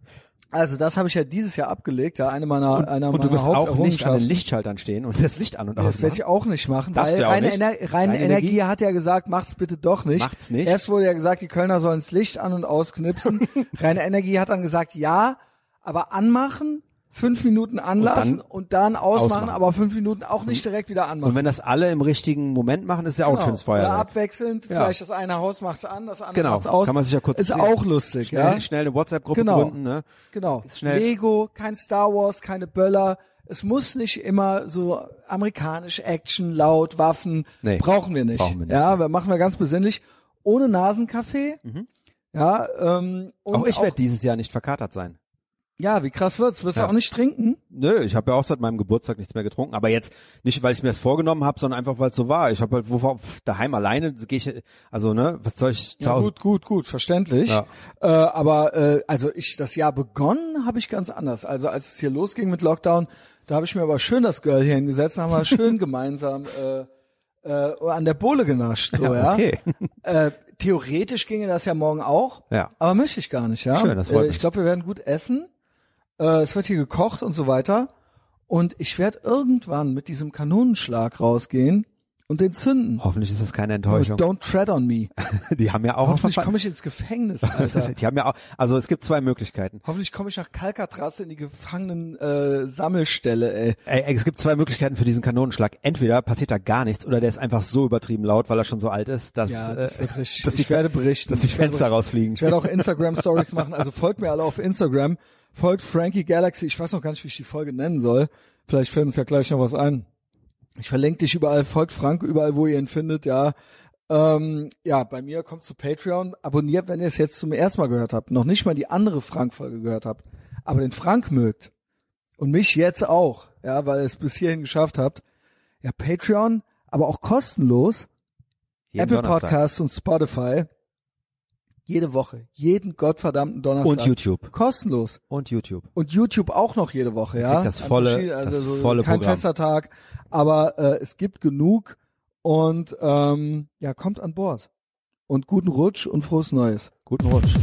<laughs> also das habe ich ja dieses Jahr abgelegt, ja, eine meiner, einer Und du meiner wirst auch nicht an den. Lichtschaltern stehen und das Licht an und Das aus werde ich auch nicht machen, Darfst weil du reine, nicht. Ener reine, Reine Energie, Energie hat ja gesagt, macht's bitte doch nicht. Macht's nicht. Erst wurde ja gesagt, die Kölner sollen das Licht an und ausknipsen. <laughs> reine Energie hat dann gesagt, ja, aber anmachen, fünf Minuten anlassen und dann, ausmachen, ausmachen. aber fünf Minuten auch nicht direkt wieder anmachen. Und wenn das alle im richtigen Moment machen, ist ja auch ein Genau. schönes Oder Feuerwerk. abwechselnd, Ja. vielleicht das eine Haus macht's an, das andere Genau. macht's aus. Kann man sich ja kurz Ist sehen. auch lustig, Schnell, ja. schnell eine WhatsApp-Gruppe Genau. gründen, ne? Genau. Schnell. Lego, kein Star Wars, keine Böller. Es muss nicht immer so amerikanisch Action, laut, Waffen. Nee, brauchen wir nicht. brauchen wir nicht, Ja, wir machen wir ganz besinnlich. Ohne Nasenkaffee. Ja, ähm, und Mhm. Auch ich werde dieses Jahr nicht verkatert sein. Ja, wie krass wird's? Wirst Ja. du auch nicht trinken? Nö, ich habe ja auch seit meinem Geburtstag nichts mehr getrunken, aber jetzt nicht, weil ich mir das vorgenommen habe, sondern einfach, weil es so war. Ich habe halt wo, daheim alleine gehe ich, also ne, was soll ich zu Ja, Hause? gut, gut, gut, verständlich. Ja. Äh, aber äh, also ich das Jahr begonnen habe ich ganz anders. Also als es hier losging mit Lockdown, da habe ich mir aber schön das Girl hier hingesetzt, und haben wir <laughs> schön gemeinsam äh, äh, an der Bohle genascht. So, ja. Okay. <laughs> Äh, theoretisch ginge das ja morgen auch, Ja. aber möchte ich gar nicht, ja. Schön, das freut äh, ich glaube, wir werden gut essen. Äh, es wird hier gekocht und so weiter. Und ich werde irgendwann mit diesem Kanonenschlag rausgehen und den zünden. Hoffentlich ist das keine Enttäuschung. Don't tread on me. <laughs> Die haben ja auch Hoffentlich komme ich ins Gefängnis, <laughs> Alter. Die haben ja auch, also es gibt zwei Möglichkeiten. Hoffentlich komme ich nach Calcatraz in die Gefangenen äh, Sammelstelle, ey. Ey, es gibt zwei Möglichkeiten für diesen Kanonenschlag. Entweder passiert da gar nichts oder der ist einfach so übertrieben laut, weil er schon so alt ist, dass, Ja, das äh, richtig. <laughs> dass die, ich werde berichten. dass die Fenster rausfliegen. Ich werde auch Instagram Stories machen. Also folgt mir alle auf Instagram. Folgt Frankie Galaxy. Ich weiß noch gar nicht, wie ich die Folge nennen soll. Vielleicht fällt uns ja gleich noch was ein. Ich verlinke dich überall. Folgt Frank überall, wo ihr ihn findet. Ja. Ähm, ja, bei mir kommt zu Patreon. Abonniert, wenn ihr es jetzt zum ersten Mal gehört habt. Noch nicht mal die andere Frank-Folge gehört habt. Aber den Frank mögt. Und mich jetzt auch. Ja, weil ihr es bis hierhin geschafft habt. Ja, Patreon, aber auch kostenlos. Jeden Apple Donnerstag. Podcasts und Spotify. Jede Woche. Jeden gottverdammten Donnerstag. Und YouTube. Kostenlos. Und YouTube. Und YouTube auch noch jede Woche, ja. das An volle- verschiedenen- das so volle Kein Programm. fester Tag. Aber äh, es gibt genug. Und ähm, ja, kommt an Bord. Und guten Rutsch und frohes Neues. Guten Rutsch.